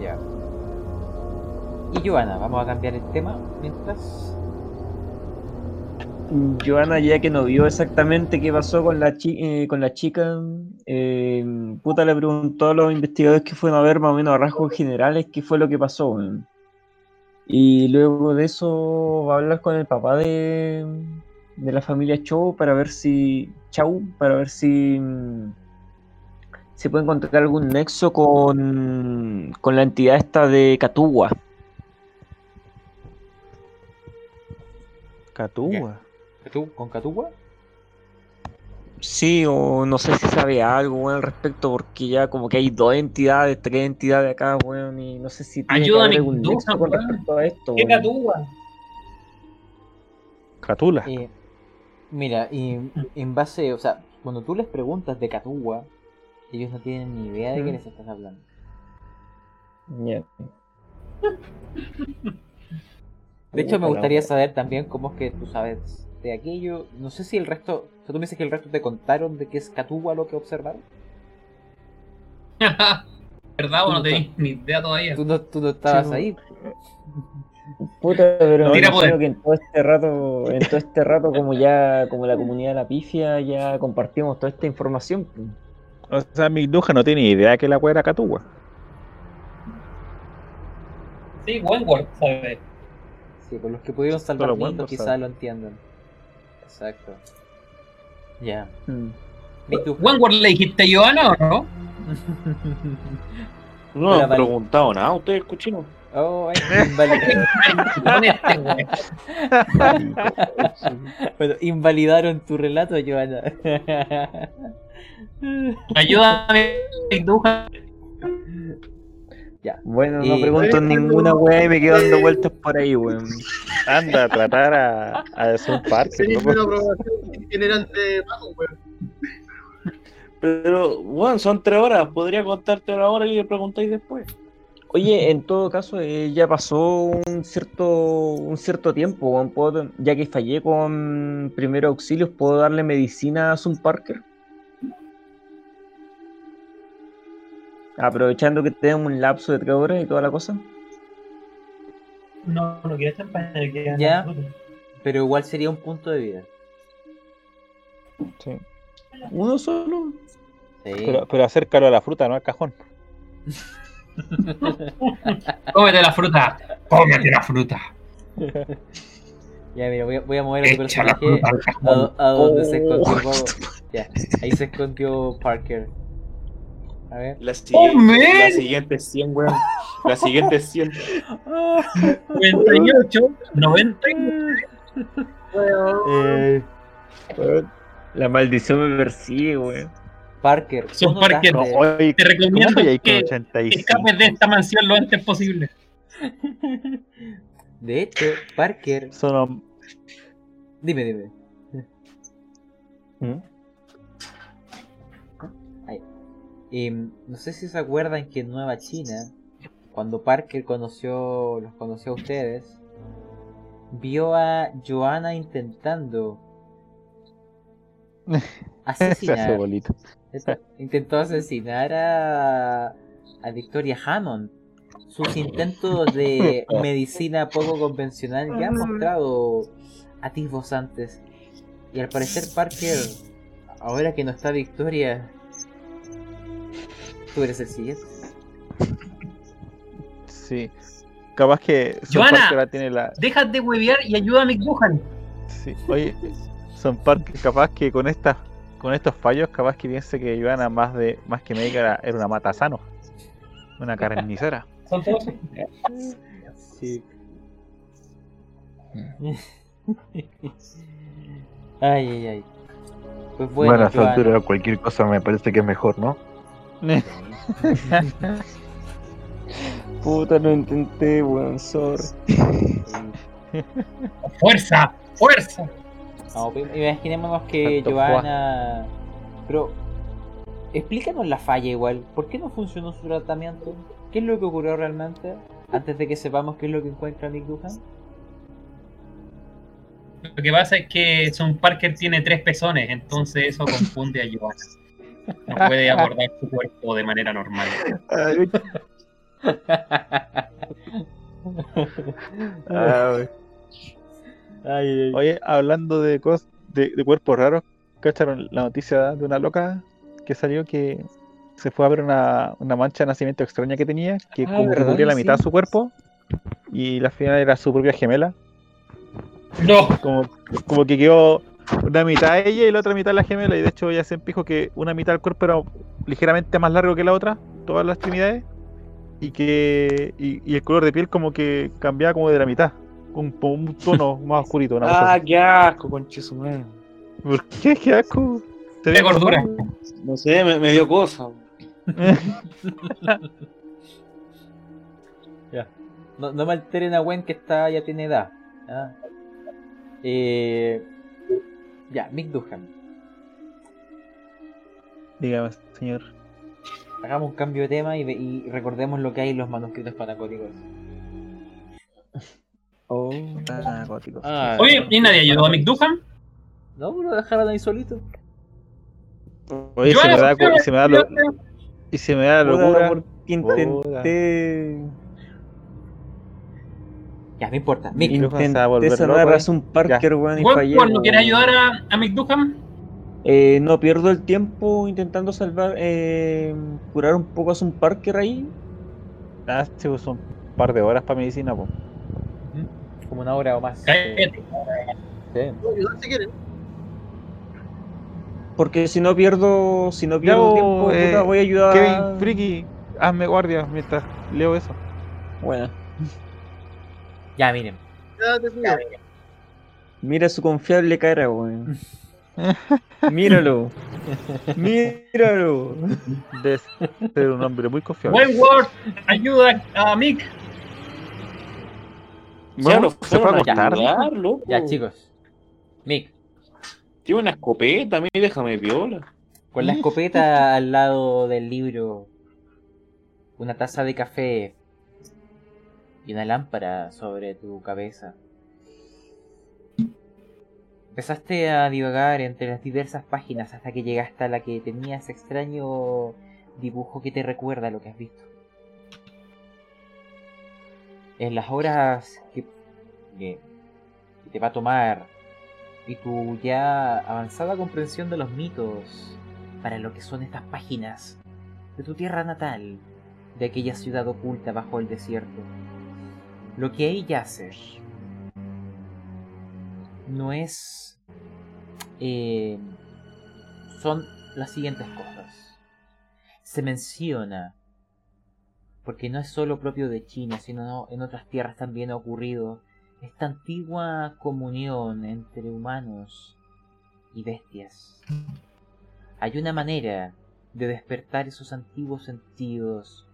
Ya. Y Joana, vamos a cambiar el tema mientras. Joana, ya que no vio exactamente qué pasó con la, chi- eh, con la chica, eh, puta le preguntó a los investigadores que fueron a ver más o menos a rasgos generales qué fue lo que pasó. Y luego de eso va a hablar con el papá de, de la familia Chow para ver si. Chau, para ver si. Se puede encontrar algún nexo con, con la entidad esta de Catúa. Catúa. ¿Tú con Catúa? Sí, o no sé si sabe algo, weón, al respecto, porque ya como que hay dos entidades, tres entidades acá, weón, y no sé si tiene que Ayúdame, haber algún Duja, nexo con weón. respecto a esto, ¿Qué catúa? Catula. Eh, mira, y en base, o sea, cuando tú les preguntas de Catúa, ellos no tienen ni idea de qué Mm. les estás hablando. Ya. De hecho, me gustaría saber también cómo es que tú sabes de aquello. No sé si el resto. O sea, tú me dices que el resto te contaron de que es Catúa lo que observaron. ¿Verdad o no tenéis ni idea todavía? Tú no, tú no estabas Sí, ahí. Puta, pero Tira imagino poder. que en todo este rato, en todo este rato, como ya, como la comunidad de la pifia, ya compartimos toda esta información. pues. O sea, mi Duja no tiene idea que la wea era Catúa. Sí, Wentworth, ¿sabes? Sí, por los que pudieron salvar quizás sabe. lo entiendan. Exacto. Ya. Mm. Mitu. ¿Wentworth le dijiste a Joana o no? No Hola, han preguntado nada, ustedes cochinos. Oh, ay, invali- Con este, bueno, invalidaron tu relato, Joana. Ayúdame, Bueno, Y- no pregunto ninguna weá y me quedo dando vueltas por ahí, weón. Anda a tratar a, a hacer un parque. Loco. una aprobación general de bajo, weón. Pero, bueno, son tres horas. Podría contarte la hora y le preguntáis después. Oye, en todo caso, eh, ya pasó un cierto un cierto tiempo. Puedo- ya que fallé con primeros auxilios, ¿puedo darle medicina a Sun Parker? Aprovechando que tenemos un lapso de tres horas y toda la cosa. No, no quiero estar para que Ya. Pero igual sería un punto de vida. Sí. ¿Uno solo? Sí. Pero, pero acércalo a la fruta, no al cajón. Cómete la fruta. Cómete la fruta. Ya, mira, voy a, voy a mover a tu personaje a, donde se Oh. escondió. Ya, ahí se escondió Parker. A ver. La siguiente, man! la siguiente 100, weón. La siguiente 100. 98, 99. Eh, La maldición me persigue, weón. Parker, Son Parker. No, oye, Te ¿cómo recomiendo que 85? escapes de esta mansión lo antes posible. De hecho, Parker. Son Dime, dime. ¿Mm? Em, no sé si se acuerdan que en Nueva China, cuando Parker conoció, los conoció a ustedes, vio a Joanna intentando asesinar. Intentó asesinar a, a Victoria Hammond. Sus intentos de medicina poco convencional ya han mostrado atisbos antes. Y al parecer Parker, ahora que no está Victoria, tú eres el siguiente. Sí. Capaz que Son Joana. Tiene la. Deja de huevear y ayuda a McDuhan. Sí. Oye, Son Parker, capaz que con estas con estos fallos, capaz que piense que Joana más de más que médica era, era una matasano. Una carnicera. Son todos. Sí. ay, ay, ay. Pues bueno, Bueno, a Joana. altura cualquier cosa me parece que es mejor, ¿no? Puta, lo intenté, weón, sorry. ¡Fuerza! ¡Fuerza! No, imaginémonos que Tanto Joana. Pero. Explícanos la falla igual. ¿Por qué no funcionó su tratamiento? ¿Qué es lo que ocurrió realmente? Antes de que sepamos qué es lo que encuentra Nick Duhan. Lo que pasa es que Son Parker tiene tres pezones, entonces eso confunde a Joanna. No puede abordar su cuerpo de manera normal. Ay, ay. Oye, hablando de cosas de, de cuerpos raros, ¿cacharon la noticia de una loca que salió que se fue a ver una, una mancha de nacimiento extraña que tenía, que Ah, como que ¿verdad? cubría la mitad Sí. de su cuerpo y la final era su propia gemela? No, Como, como que quedó una mitad ella y la otra mitad la gemela y de hecho ella siempre dijo que una mitad del cuerpo era ligeramente más largo que la otra, todas las extremidades, y que y, y el color de piel como que cambiaba como de la mitad, un, un tono más oscurito. Una cosa Ah, así. qué asco, conchesumare. ¿Por qué? ¿Qué asco? Como- gordura. No sé, me, me dio cosa. No, no me alteren a Gwen que está, ya tiene edad. ¿ah? Eh, ya, Mick Duhan. Dígame, señor. Hagamos un cambio de tema y, recordemos lo que hay en los manuscritos panacóticos. Oh. Ah, gótico. Oye, ¿y nadie ayudó a McDuhan? No, lo dejaron ahí solito. Oye, se me da, se me da lo- y se me da locura. porque intenté. Ya, no importa. Mick, Mick. Se Intenté ahí. a Sun Parker, weón, y ¿Vos fallé. cuando quieres ayudar a, a McDuhan? Eh, no pierdo el tiempo intentando salvar, eh, curar un poco a Sun Parker ahí. Ah, sí, pues son un par de horas para medicina, po. como una hora o más. Cállate. Sí. Puedo ayudar si quieren. Porque si no pierdo, si no pierdo bo, tiempo, eh, puta, voy a ayudar. Kevin, friki, hazme guardia mientras leo eso. Bueno, Ya, miren. Ya te cuido. mira su confiable cara, weón. Míralo. Míralo. Debe ser un hombre muy confiable. Wentworth, ayuda a Mick. Bueno, se fue a acostar. Ya, chicos. Mick, Tiene una escopeta, a mí déjame viola. con la escopeta al lado del libro, una taza de café y una lámpara sobre tu cabeza. Empezaste a divagar entre las diversas páginas hasta que llegaste a la que tenía ese extraño dibujo que te recuerda lo que has visto. En las horas que, que- que te va a tomar y tu ya avanzada comprensión de los mitos para lo que son estas páginas de tu tierra natal, de aquella ciudad oculta bajo el desierto. Lo que ahí yace no es... eh, son las siguientes cosas. Se menciona, porque no es solo propio de China, sino en otras tierras también ha ocurrido, esta antigua comunión entre humanos y bestias. Hay una manera de despertar esos antiguos sentidos,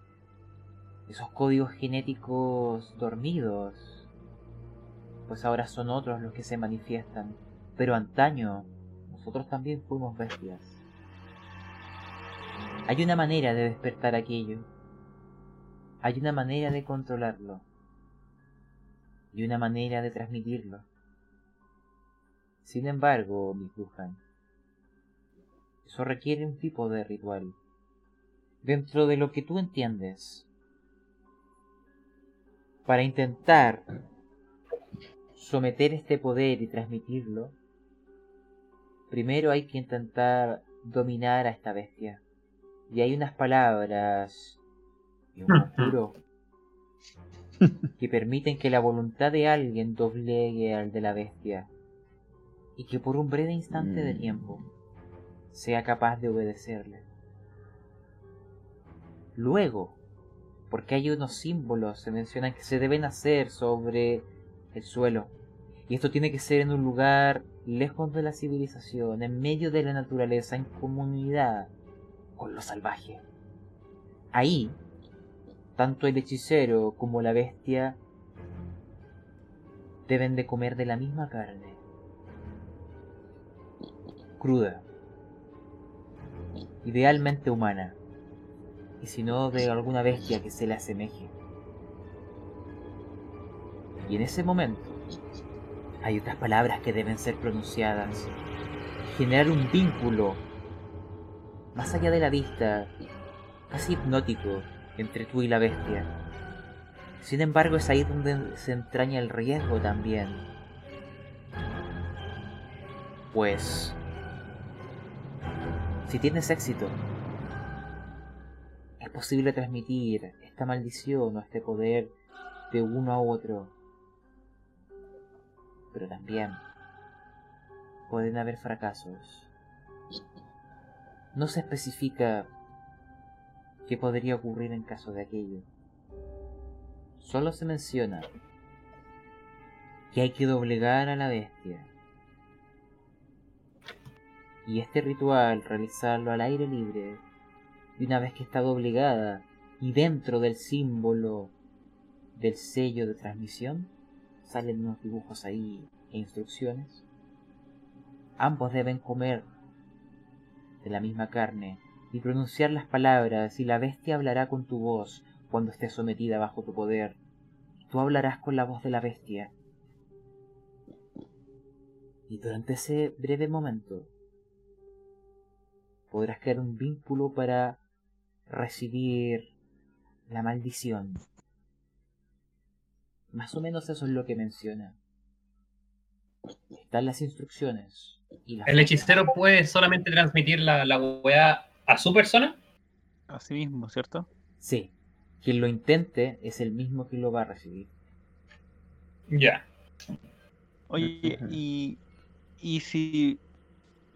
esos códigos genéticos dormidos, pues ahora son otros los que se manifiestan, pero antaño nosotros también fuimos bestias. Hay una manera de despertar aquello, hay una manera de controlarlo y una manera de transmitirlo. Sin embargo, mi Brujan, eso requiere un tipo de ritual. Dentro de lo que tú entiendes, para intentar someter este poder y transmitirlo, primero hay que intentar dominar a esta bestia. Y hay unas palabras y un conjuro que permiten que la voluntad de alguien doblegue al de la bestia y que por un breve instante de Mm. tiempo sea capaz de obedecerle. Luego, porque hay unos símbolos, se mencionan que se deben hacer sobre el suelo. Y esto tiene que ser en un lugar lejos de la civilización, en medio de la naturaleza, en comunidad con lo salvaje. Ahí, tanto el hechicero como la bestia deben de comer de la misma carne. Cruda. Idealmente humana. Y si no de alguna bestia que se le asemeje. Y en ese momento hay otras palabras que deben ser pronunciadas. Generar un vínculo más allá de la vista, casi hipnótico, entre tú y la bestia. Sin embargo, es ahí donde se entraña el riesgo también. Pues, si tienes éxito, posible transmitir esta maldición o este poder de uno a otro. Pero también pueden haber fracasos. No se especifica qué podría ocurrir en caso de aquello. Solo se menciona que hay que doblegar a la bestia. Y este ritual realizarlo al aire libre. Y una vez que está doblegada y dentro del símbolo del sello de transmisión, salen unos dibujos ahí e instrucciones. Ambos deben comer de la misma carne y pronunciar las palabras y la bestia hablará con tu voz cuando esté sometida bajo tu poder. Tú hablarás con la voz de la bestia. Y durante ese breve momento podrás crear un vínculo para recibir la maldición. Más o menos eso es lo que menciona. Están las instrucciones. Y las ¿El hechicero puede solamente transmitir la, la weá a su persona? Así mismo, ¿cierto? Sí. Quien lo intente es el mismo que lo va a recibir. Ya. Oye, y, y si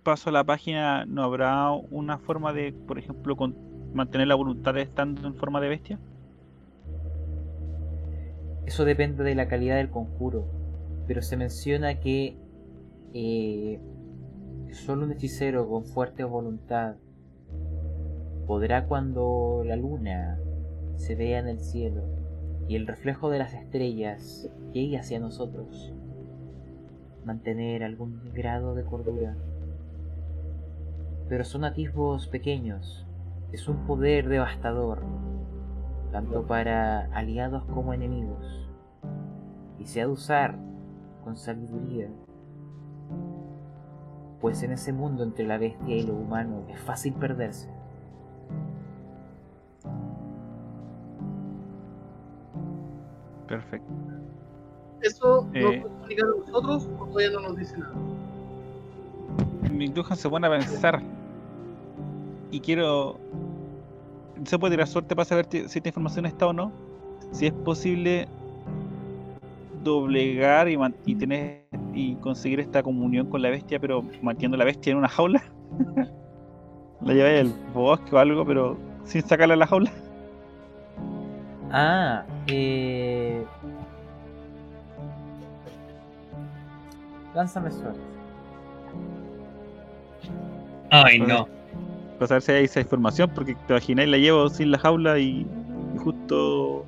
paso a la página, ¿no habrá una forma de, por ejemplo, con- mantener la voluntad estando en forma de bestia? Eso depende de la calidad del conjuro. Pero se menciona que eh, que solo un hechicero con fuerte voluntad podrá cuando la luna se vea en el cielo y el reflejo de las estrellas llegue hacia nosotros, mantener algún grado de cordura. Pero son atisbos pequeños, es un poder devastador, tanto para aliados como enemigos, y se ha de usar con sabiduría, pues en ese mundo entre la bestia y lo humano es fácil perderse. Perfecto. ¿Eso nos Eh. puede explicar a nosotros o todavía no nos dice nada? Mi se pone a pensar. Y quiero. Se puede tirar suerte para saber si esta información está o no. Si es posible doblegar y, y tener y conseguir esta comunión con la bestia, pero manteniendo la bestia en una jaula. la lleváis al bosque o algo, pero sin sacarla de la jaula. Ah, eh... Lánzame suerte. Ay, no. Para saber si hay esa información, porque te imagináis, la llevo sin la jaula y, y justo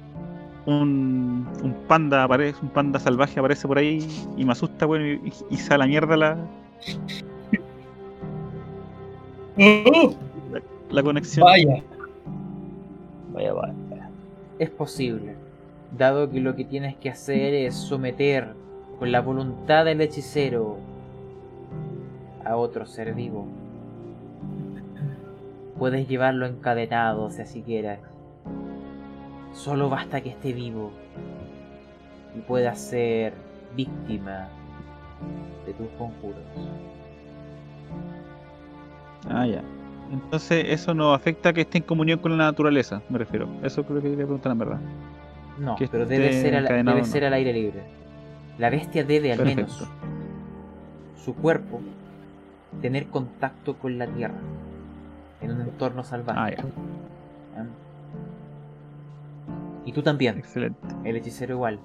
un, un panda aparece, un panda salvaje aparece por ahí y me asusta, bueno, y, y se a la mierda la, la conexión. Vaya. Vaya, vaya. Es posible, dado que lo que tienes que hacer es someter con la voluntad del hechicero a otro ser vivo. Puedes llevarlo encadenado si así quieras. Solo basta que esté vivo y pueda ser víctima de tus conjuros. Ah, ya. Entonces eso no afecta que esté en comunión con la naturaleza, me refiero. Eso creo que quería preguntar en verdad. No, Que pero debe ser, al, debe no. ser al aire libre. La bestia debe al Perfecto. menos su cuerpo tener contacto con la tierra en un entorno salvaje. Ah, ya. ¿Ah? Y tú también, Excelente. el hechicero igual.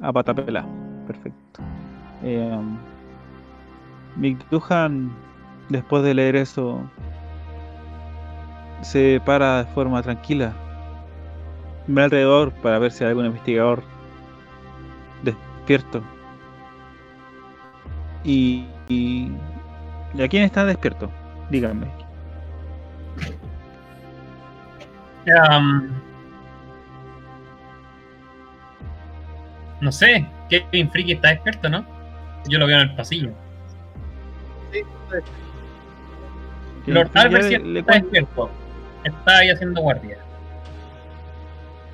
A pata pelá. Perfecto. Eh, después de leer eso, se para de forma tranquila. Ve alrededor para ver si hay algún investigador despierto. Y, y, ¿y a quién está despierto? Díganme. Am, no sé, Kevin Freaky está despierto, ¿no? Yo lo veo en el pasillo. Sí, pues, Lord Albert sí le- le está despierto. Está ahí haciendo guardia.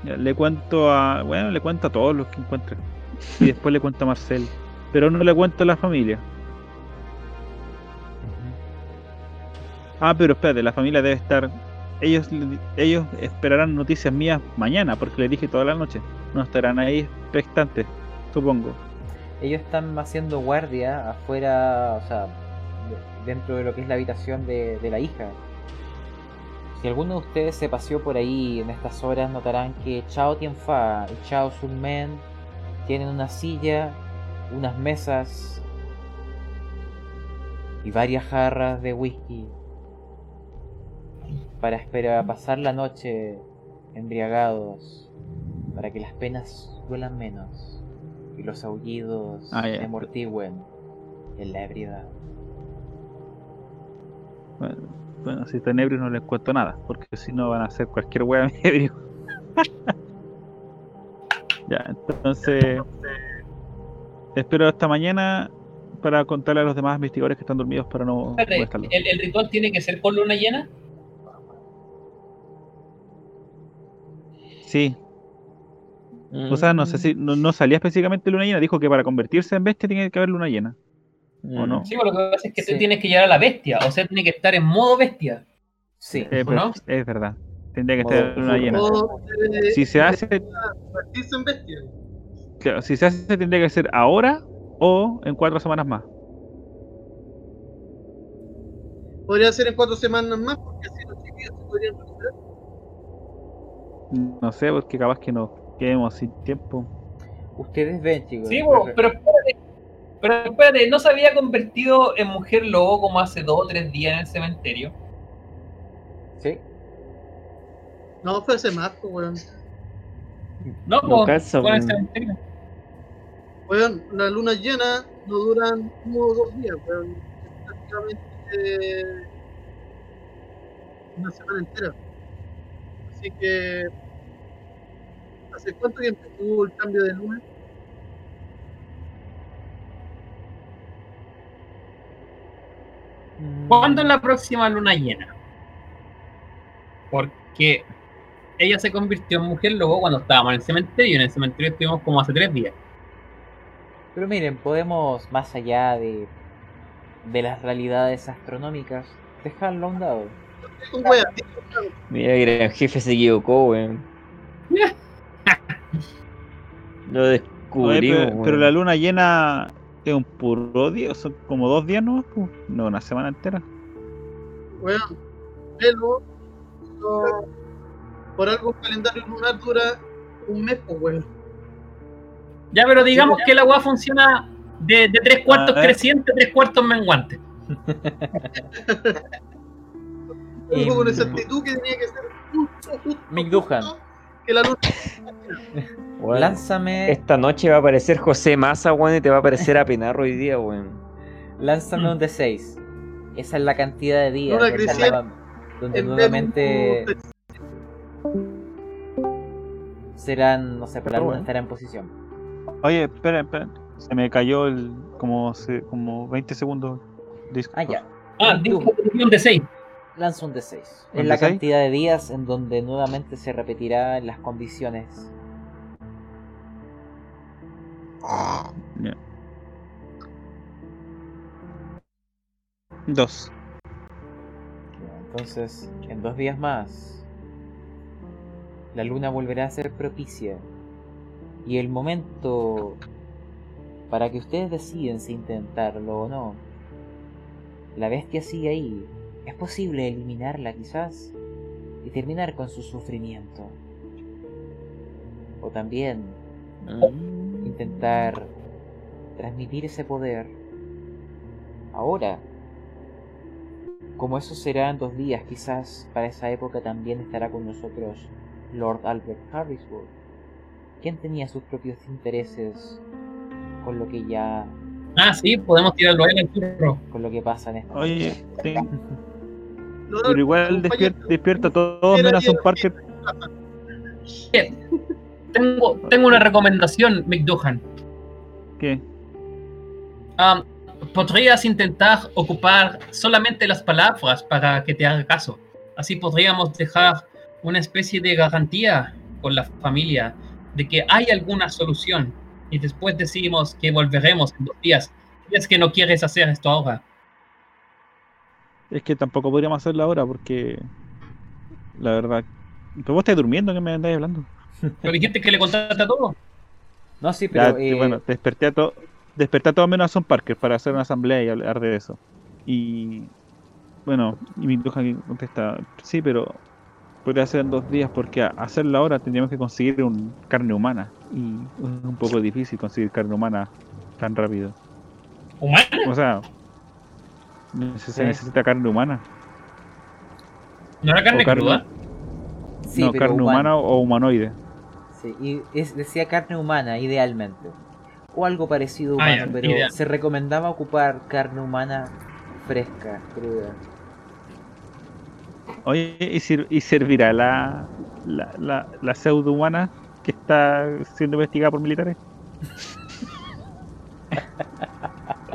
Ya, le cuento a. Bueno, le cuento a todos los que encuentre. Y después le cuento a Marcel. Pero no le cuento a la familia. Ah, pero espérate, la familia debe estar. Ellos, ellos esperarán noticias mías mañana, porque les dije toda la noche. No estarán ahí expectantes, supongo. Ellos están haciendo guardia afuera, o sea, de- dentro de lo que es la habitación de, de la hija. Si alguno de ustedes se paseó por ahí en estas horas, notarán que Chao Tianfa y Chao Sunmen tienen una silla, unas mesas y varias jarras de whisky para esperar pasar la noche embriagados, para que las penas duelan menos y los aullidos Ah, se amortigüen en la ebriedad. Bueno, bueno, si están ebrios no les cuento nada, porque si no van a hacer cualquier wea ebrio. ya, entonces. Espero hasta mañana para contarle a los demás investigadores que están dormidos para no. ¿el, el ritual tiene que ser con luna llena? Sí, o sea, no sé si no, no salía específicamente luna llena, dijo que para convertirse en bestia tiene que haber luna llena. ¿O no? Sí, pero lo que pasa es que Sí. tú tienes que llegar a la bestia, o sea, tiene que estar en modo bestia. Sí, Eh, ¿O pero no? es verdad. Tendría que Modo estar luna llena. eh, Si se hace, convertirse en bestia. claro, si se hace tendría que ser ahora o en cuatro semanas más. Podría ser en cuatro semanas más, porque así los chiquillos se podrían recuperar. No sé, porque capaz que nos quedemos sin tiempo. ustedes ven, chicos. Sí, bo, re- pero espérate. Pero espérate, ¿no se había convertido en mujer lobo como hace dos o tres días en el cementerio? ¿Sí? No, fue hace más, pues, weón. No, No po, calza, fue en el cementerio. Weón, las lunas llenas no duran uno o dos días, weón. Es prácticamente una semana entera. Así que. ¿Hace cuánto tiempo tuvo el cambio de luna? ¿Cuándo es la próxima luna llena? Porque ella se convirtió en mujer lobo cuando estábamos en el cementerio. En el cementerio estuvimos como hace tres días. Pero miren, podemos, más allá de, de las realidades astronómicas, dejarlo a un lado. Un weón, Mira, el jefe se equivocó, weón. Lo Oye, descubrimos, pero, pero la luna llena es un puro día, son como dos días nomás, pues. No, una semana entera. weón. Velo, no- por algo un calendario lunar dura un mes, pues, weón. Ya, pero digamos que la weá funciona de, de tres cuartos A ver. creciente, tres cuartos menguante. Algo con esa actitud que tenía que ser justo, justo, Mick Duhan. justo, que la luna. Weón, lánzame, Esta noche va a aparecer José Massa, weón, y te va a aparecer a Penarro hoy día, weón. lánzame un D6. Esa es la cantidad de días Luna donde, nueva- donde en nuevamente serán, no sé, pero la luna Bueno. estará en posición. Oye, espera, espera. Se me cayó el como se, como 20 segundos. Ah, ya. Ah, Mick dijo Duhan, de seis. Lanza un D6. ¿Un Es la D6? cantidad de días en donde nuevamente se repetirá las condiciones. Dos. Entonces, en dos días más, la luna volverá a ser propicia. Y el momento para que ustedes deciden si intentarlo o no. La bestia sigue ahí. Es posible eliminarla quizás y terminar con su sufrimiento. O también Mm. intentar transmitir ese poder ahora. Como eso será en dos días, quizás para esa época también estará con nosotros Lord Albert Harrisburg, quien tenía sus propios intereses con lo que ya, Ah, sí, podemos tirarlo ahí en el churro. con lo que pasa en esta Oye, ten- no, pero igual compañero, despier- despierta todo menos a un Parker. Tengo, tengo una recomendación, McDuhan. ¿Qué? Am, podrías intentar ocupar solamente las palabras para que te haga caso. Así podríamos dejar una especie de garantía con la familia de que hay alguna solución. Y después decimos que volveremos en dos días. Y es que no quieres hacer esto ahora. Es que tampoco podríamos hacerlo ahora porque. La verdad. Pero vos estás durmiendo, ¿qué me andáis hablando? Pero dijiste que le contaste a todo. No, sí, pero... eh, bueno, desperté a, to- desperté a todo menos a Son Parker para hacer una asamblea y hablar de eso. Y bueno, y mi hija contesta, sí, pero podría ser en dos días porque a hacerla ahora tendríamos que conseguir un carne humana. Y es un poco difícil conseguir carne humana tan rápido. ¿Humana? O sea, neces- se Sí. necesita carne humana. ¿No era carne carne- cruda? sí, no, pero carne humana o humanoide. Sí, y es, decía carne humana, idealmente. O algo parecido Ah, humano, ya, pero ideal. se recomendaba ocupar carne humana fresca, cruda. Oye, ¿y, sir- y servirá la, la, la, la pseudo humana que está siendo investigada por militares?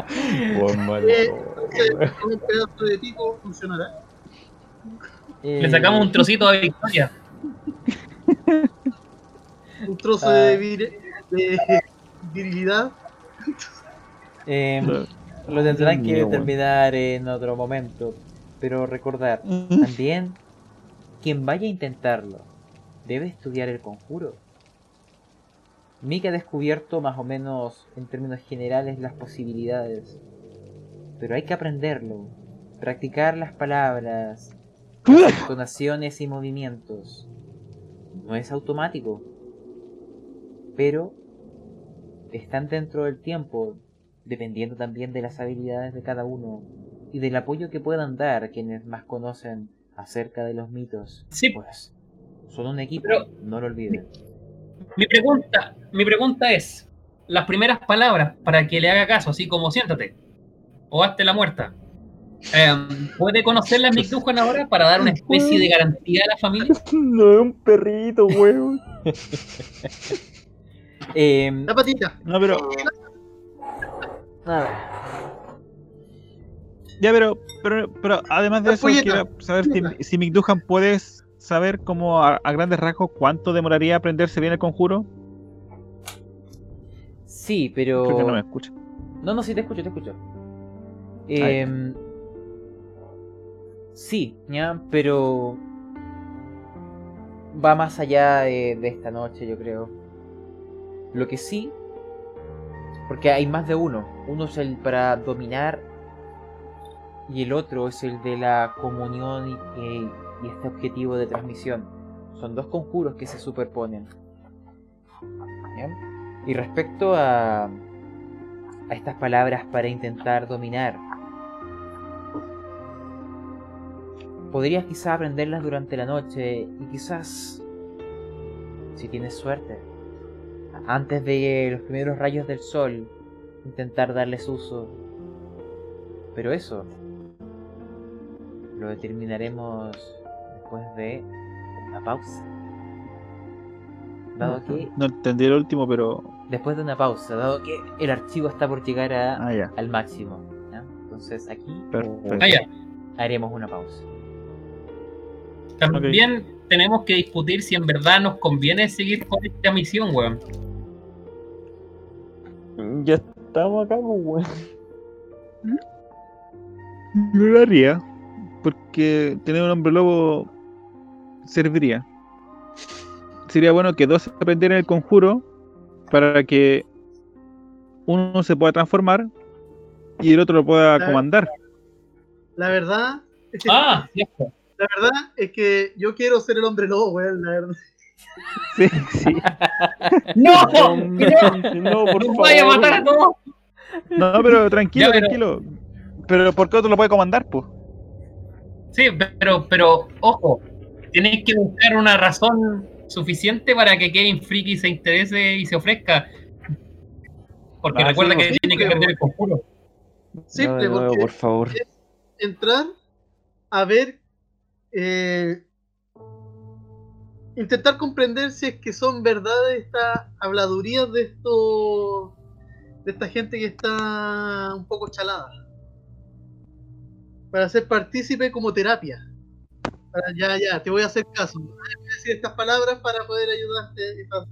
Eh, un pedazo de funcionará. Eh, Le sacamos un trocito a Victoria. Un trozo Ah. de, vir- de virilidad. eh, Lo- tendrán que determinar en otro momento. Pero recordar, también, quien vaya a intentarlo, debe estudiar el conjuro. Mick ha descubierto más o menos, en términos generales, las posibilidades. Pero hay que aprenderlo, practicar las palabras, las entonaciones y movimientos. No es automático, pero están dentro del tiempo dependiendo también de las habilidades de cada uno y del apoyo que puedan dar quienes más conocen acerca de los mitos, Sí. pues son un equipo, Pero- no lo olviden. Mi pregunta, mi pregunta es, las primeras palabras para que le haga caso, así como siéntate o hazte la muerta. Em, ¿Puede conocer la McDuhan ahora para dar una especie de garantía a la familia? No es un perrito, weón. Em, La patita. No, pero. Ya, pero, pero, pero además de La eso, polleta. quiero saber si, si McDuhan puedes saber cómo a, a grandes rasgos cuánto demoraría aprenderse bien el conjuro. Sí, pero... Creo que no me escucha. No, no, sí, te escucho, te escucho. Em, sí, ya, pero va más allá de, de esta noche, yo creo. Lo que sí, porque hay más de uno. Uno es el para dominar y el otro es el de la comunión y, y- y este objetivo de transmisión. Son dos conjuros que se superponen. ¿Ya? Y respecto a, a estas palabras para intentar dominar. Podrías quizás aprenderlas durante la noche y quizás, si tienes suerte, antes de los primeros rayos del sol, intentar darles uso. Pero eso lo determinaremos después de una pausa. Dado que, No entendí el último, pero. Después de una pausa, dado que el archivo está por llegar a, Ah, ya. al máximo. ¿ya? Entonces aquí Perfecto. Ah, haremos una pausa. También tenemos que discutir si en verdad nos conviene seguir con esta misión, weón. Ya estamos acá, pues, weón. No lo haría. Porque tener un hombre lobo serviría. Sería bueno que dos aprendieran el conjuro para que uno se pueda transformar y el otro lo pueda comandar. La verdad, es que, Ah, cierto. la verdad es que yo quiero ser el hombre lobo, weón, la verdad. Sí, sí. ¡No! No, por ¡Nos favor. vaya a matar a todos! No, pero tranquilo, Ya, pero- tranquilo. Pero ¿por qué otro lo puede comandar, pues? Sí, pero, pero, ojo, tenéis que buscar una razón suficiente para que Kevin Freaky se interese y se ofrezca. Porque Ah, recuerda sí, que sí, tiene que aprender el conjuro. Simple, No, porque por favor. entrar a ver, eh, intentar comprender si es que son verdades estas habladurías de esto, de esta gente que está un poco chalada. Para ser partícipe como terapia. Ya, ya, te voy a hacer caso. Voy a decir estas palabras para poder ayudarte y para,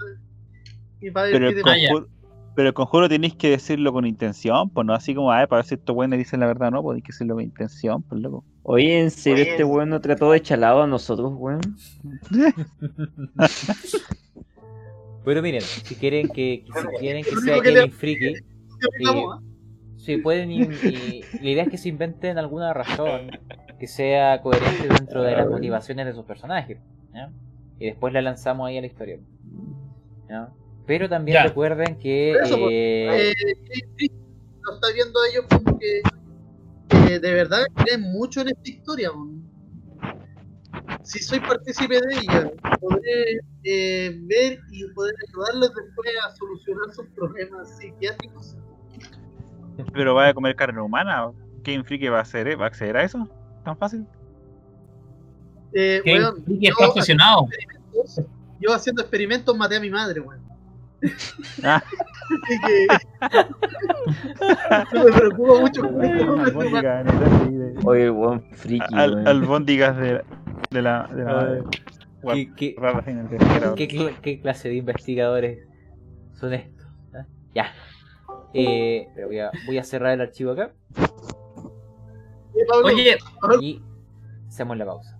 y para ver Pero qué el, te- conjuro, pero el conjuro tenéis que decirlo con intención, pues no así como, a ver, para ver si estos buenos dicen la verdad, no, pues hay que decirlo con intención, pues loco. Oye, ¿en serio este weón no trató de chalado a nosotros, weón? Pero miren, si quieren que, si quieren que sea que le- Kevin Freaky, te reclamo, ¿ah? sí pueden y, y la idea es que se inventen alguna razón que sea coherente dentro de las motivaciones de sus personajes, ¿ya? Y después la lanzamos ahí a la historia. ¿ya? Pero también Ya. recuerden que Por eso, eh, eh, sí, lo está viendo a ellos como que eh, de verdad creen mucho en esta historia. weón. Si soy partícipe de ella, podré eh, ver y poder ayudarles después a solucionar sus problemas psiquiátricos. Pero va a comer carne humana, ¿quién friki va a hacer, eh? ¿Va a acceder a eso? ¿Tan fácil? Eh, weón, yo, obsesionado. haciendo- yo haciendo experimentos maté a mi madre, weón. Ah. Así que no me preocupa mucho Oye, weón friki, Al, weón. albóndigas de, de la... De la guar- ¿qué, qué- qué qué clase de investigadores son estos? ¿Ah? Ya. Eh, voy, a, voy a cerrar el archivo acá Oye, y hacemos la pausa.